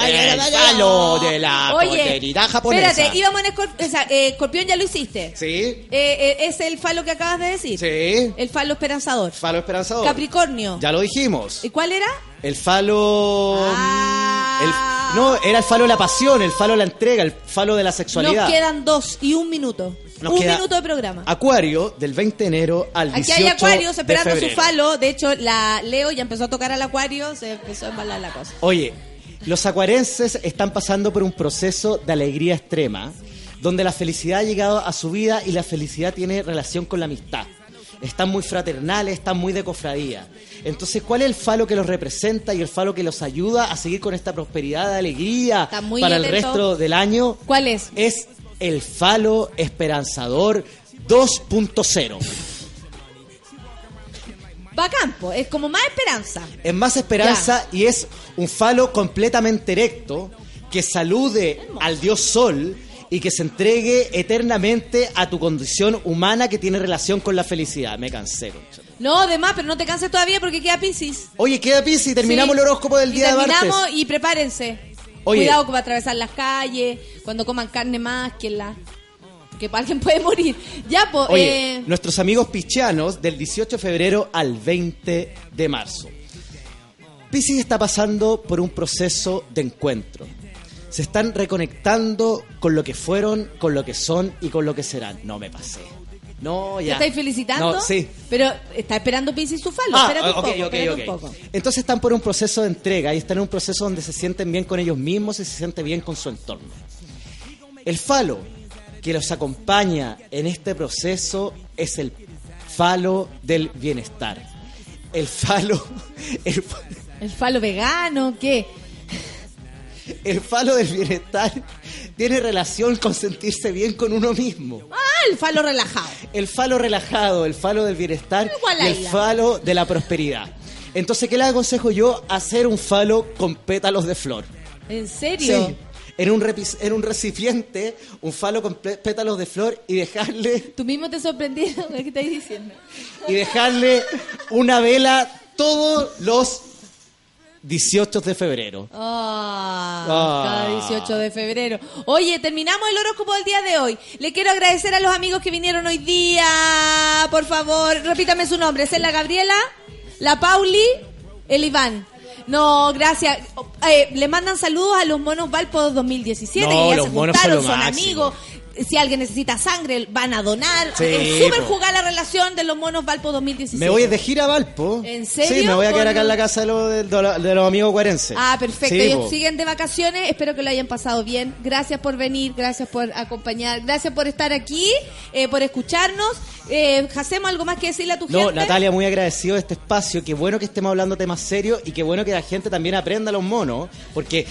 el falo de la Oye, japonesa. espérate, íbamos en escorp- o sea, eh, escorpión, ya lo hiciste. Sí, Eh, eh, es el falo que acabas de decir. sí. El falo esperanzador. Falo esperanzador. Capricornio. Ya lo dijimos. ¿Y cuál era? El falo... Ah. el- no, era el falo de la pasión, el falo de la entrega, el falo de la sexualidad. Nos quedan dos y un minuto. Nos un minuto de programa. Acuario, del 20 de enero al 18 Aquí hay acuarios de esperando su falo. De hecho, la Leo ya empezó a tocar al acuario, se empezó a embalar la cosa. Oye, los acuarenses están pasando por un proceso de alegría extrema, donde la felicidad ha llegado a su vida y la felicidad tiene relación con la amistad. Están muy fraternales, están muy de cofradía. Entonces, ¿cuál es el falo que los representa y el falo que los ayuda a seguir con esta prosperidad, alegría Está muy para el resto del año? ¿Cuál es? Es el falo esperanzador 2.0. Va a campo, es como más esperanza. Es más esperanza y es un falo completamente erecto que salude al dios sol y que se entregue eternamente a tu condición humana que tiene relación con la felicidad. Me cansé. concha. No, de más, pero no te canses todavía porque queda Pisces. Oye, queda Piscis, terminamos Sí. el horóscopo del Y día de terminamos martes. y prepárense. Oye. Cuidado con atravesar las calles, cuando coman carne más que la... Que alguien puede morir. Ya, pues... Eh, nuestros amigos pichianos del 18 de febrero al 20 de marzo. Piscis está pasando por un proceso de encuentro. Se están reconectando con lo que fueron, con lo que son y con lo que serán. No me pasé. No, ¿Te ya. estáis felicitando? No, sí. Pero está esperando Pisces su falo. Ah, espérate un ok, poco, ok, espérate ok. un poco. Entonces están por un proceso de entrega y están en un proceso donde se sienten bien con ellos mismos y se sienten bien con su entorno. El falo que los acompaña en este proceso es el falo del bienestar. El falo, el, fa- ¿El falo vegano? ¿Qué? El falo del bienestar tiene relación con sentirse bien con uno mismo. Ah, el falo relajado. El falo relajado, el falo del bienestar y el falo de la prosperidad. Entonces, ¿qué le aconsejo yo? Hacer un falo con pétalos de flor. ¿En serio? Sí. En un, en un recipiente, un falo con pétalos de flor y dejarle, Tú mismo te sorprendido de qué estáis diciendo. y dejarle una vela todos los 18 de febrero. Ah, Ah. cada 18 de febrero. Oye, terminamos el horóscopo del día de hoy. Le quiero agradecer a los amigos que vinieron hoy día. Por favor, repítame su nombre. ¿Es la Gabriela? ¿La Pauli? El Iván. No, gracias. Eh, le mandan saludos a los monos Valpo 2017, No, que ya los se monos juntaron, son amigos. Si alguien necesita sangre, van a donar. Sí, es súper jugar la relación de los monos Valpo 2017. Me voy de gira a Valpo. ¿En serio? Sí, me voy a quedar acá en la casa de los, de, los- de los amigos cuarenses. Ah, perfecto. Sí, Ellos po. siguen de vacaciones. Espero que lo hayan pasado bien. Gracias por venir, gracias por acompañar, gracias por estar aquí, eh, por escucharnos. Eh, ¿Hacemos algo más que decirle a tu No, gente? Natalia, muy agradecido de este espacio. Qué bueno que estemos hablando temas serios y qué bueno que la gente también aprenda los monos. Porque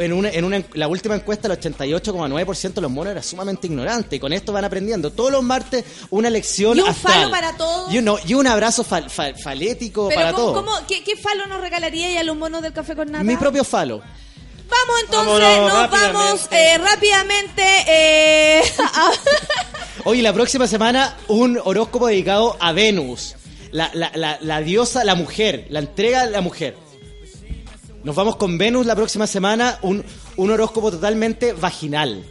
en, una, en una- la última encuesta, el 88,9% de los monos era sumamente ignorante. Y con esto van aprendiendo. Todos los martes, una lección Y un astral. falo para todos. Y, un- y un abrazo fal- fal- falético Pero para ¿cómo, todos. cómo- qué, qué falo nos regalaría a los monos del café con nata? Mi propio falo. Vamos entonces, Vámonos, nos vamos eh, rápidamente. eh, a- Hoy, la próxima semana, un horóscopo dedicado a Venus. La, la- la- la diosa, la mujer. La entrega de la mujer. Nos vamos con Venus la próxima semana. Un, un horóscopo totalmente vaginal.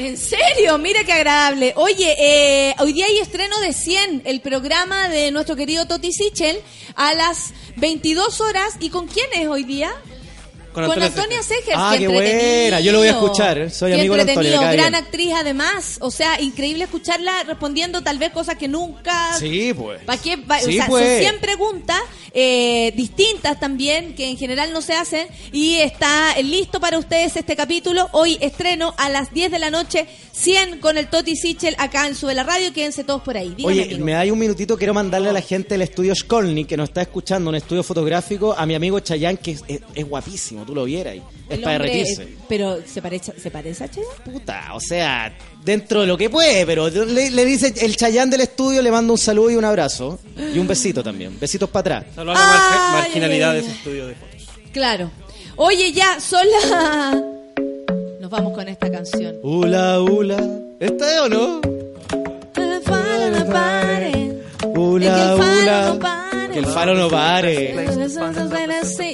¿En serio? Mira qué agradable. Oye, eh, hoy día hay estreno de 100, el programa de nuestro querido Toti Sichel, a las 22 horas. ¿Y con quién es hoy día? Con Con Antonia Segers. Ah, qué buena. Yo lo voy a escuchar. Soy amigo de Antonia, gran bien. actriz además. O sea, increíble escucharla respondiendo tal vez cosas que nunca... Sí, pues. ¿Para qué? Va- Sí, o sea, pues. son 100 preguntas eh, distintas también, que en general no se hacen. Y está listo para ustedes este capítulo. Hoy estreno a las 10 de la noche, 100 con el Toti Sichel acá en Sube la Radio. Quédense todos por ahí. Oye, amigo. me da un minutito, quiero mandarle a la gente del estudio Skolnik, que nos está escuchando, un estudio fotográfico, a mi amigo Chayán, que es, es- es guapísimo, tú lo vieras ahí. Es El para hombre, derretirse. Pero, ¿se parece, ¿se parece a Chayanne? Puta, o sea, dentro de lo que puede, pero le, le dice el Chayán del estudio, le mando un saludo y un abrazo. Y un besito también. Besitos para atrás. A la marginalidad ay, de ay. ese estudio de fotos. Claro. Oye, ya, son las... Nos vamos con esta canción. Hula, hula. ¿Esta es o no? El falo que el hula. no pare.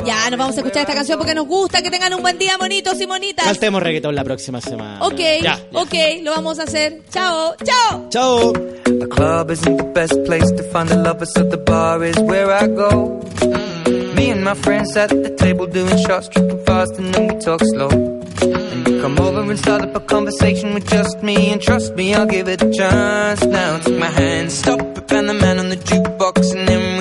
Ya, nos vamos a escuchar esta canción porque nos gusta. Que tengan un buen día, bonitos y monitas. Cantemos reggaetón la próxima semana. Ok, Ya. ok, lo vamos a hacer. Chao, chao. Chao. The club isn't the best place to find a lover, so the bar is where I go. Me and my friends at the table doing shots, tripping fast, and then we talk slow. And you come over and start up a conversation with just me, and trust me, I'll give it a chance. Now take my hand, stop it, and the man on the jukebox, and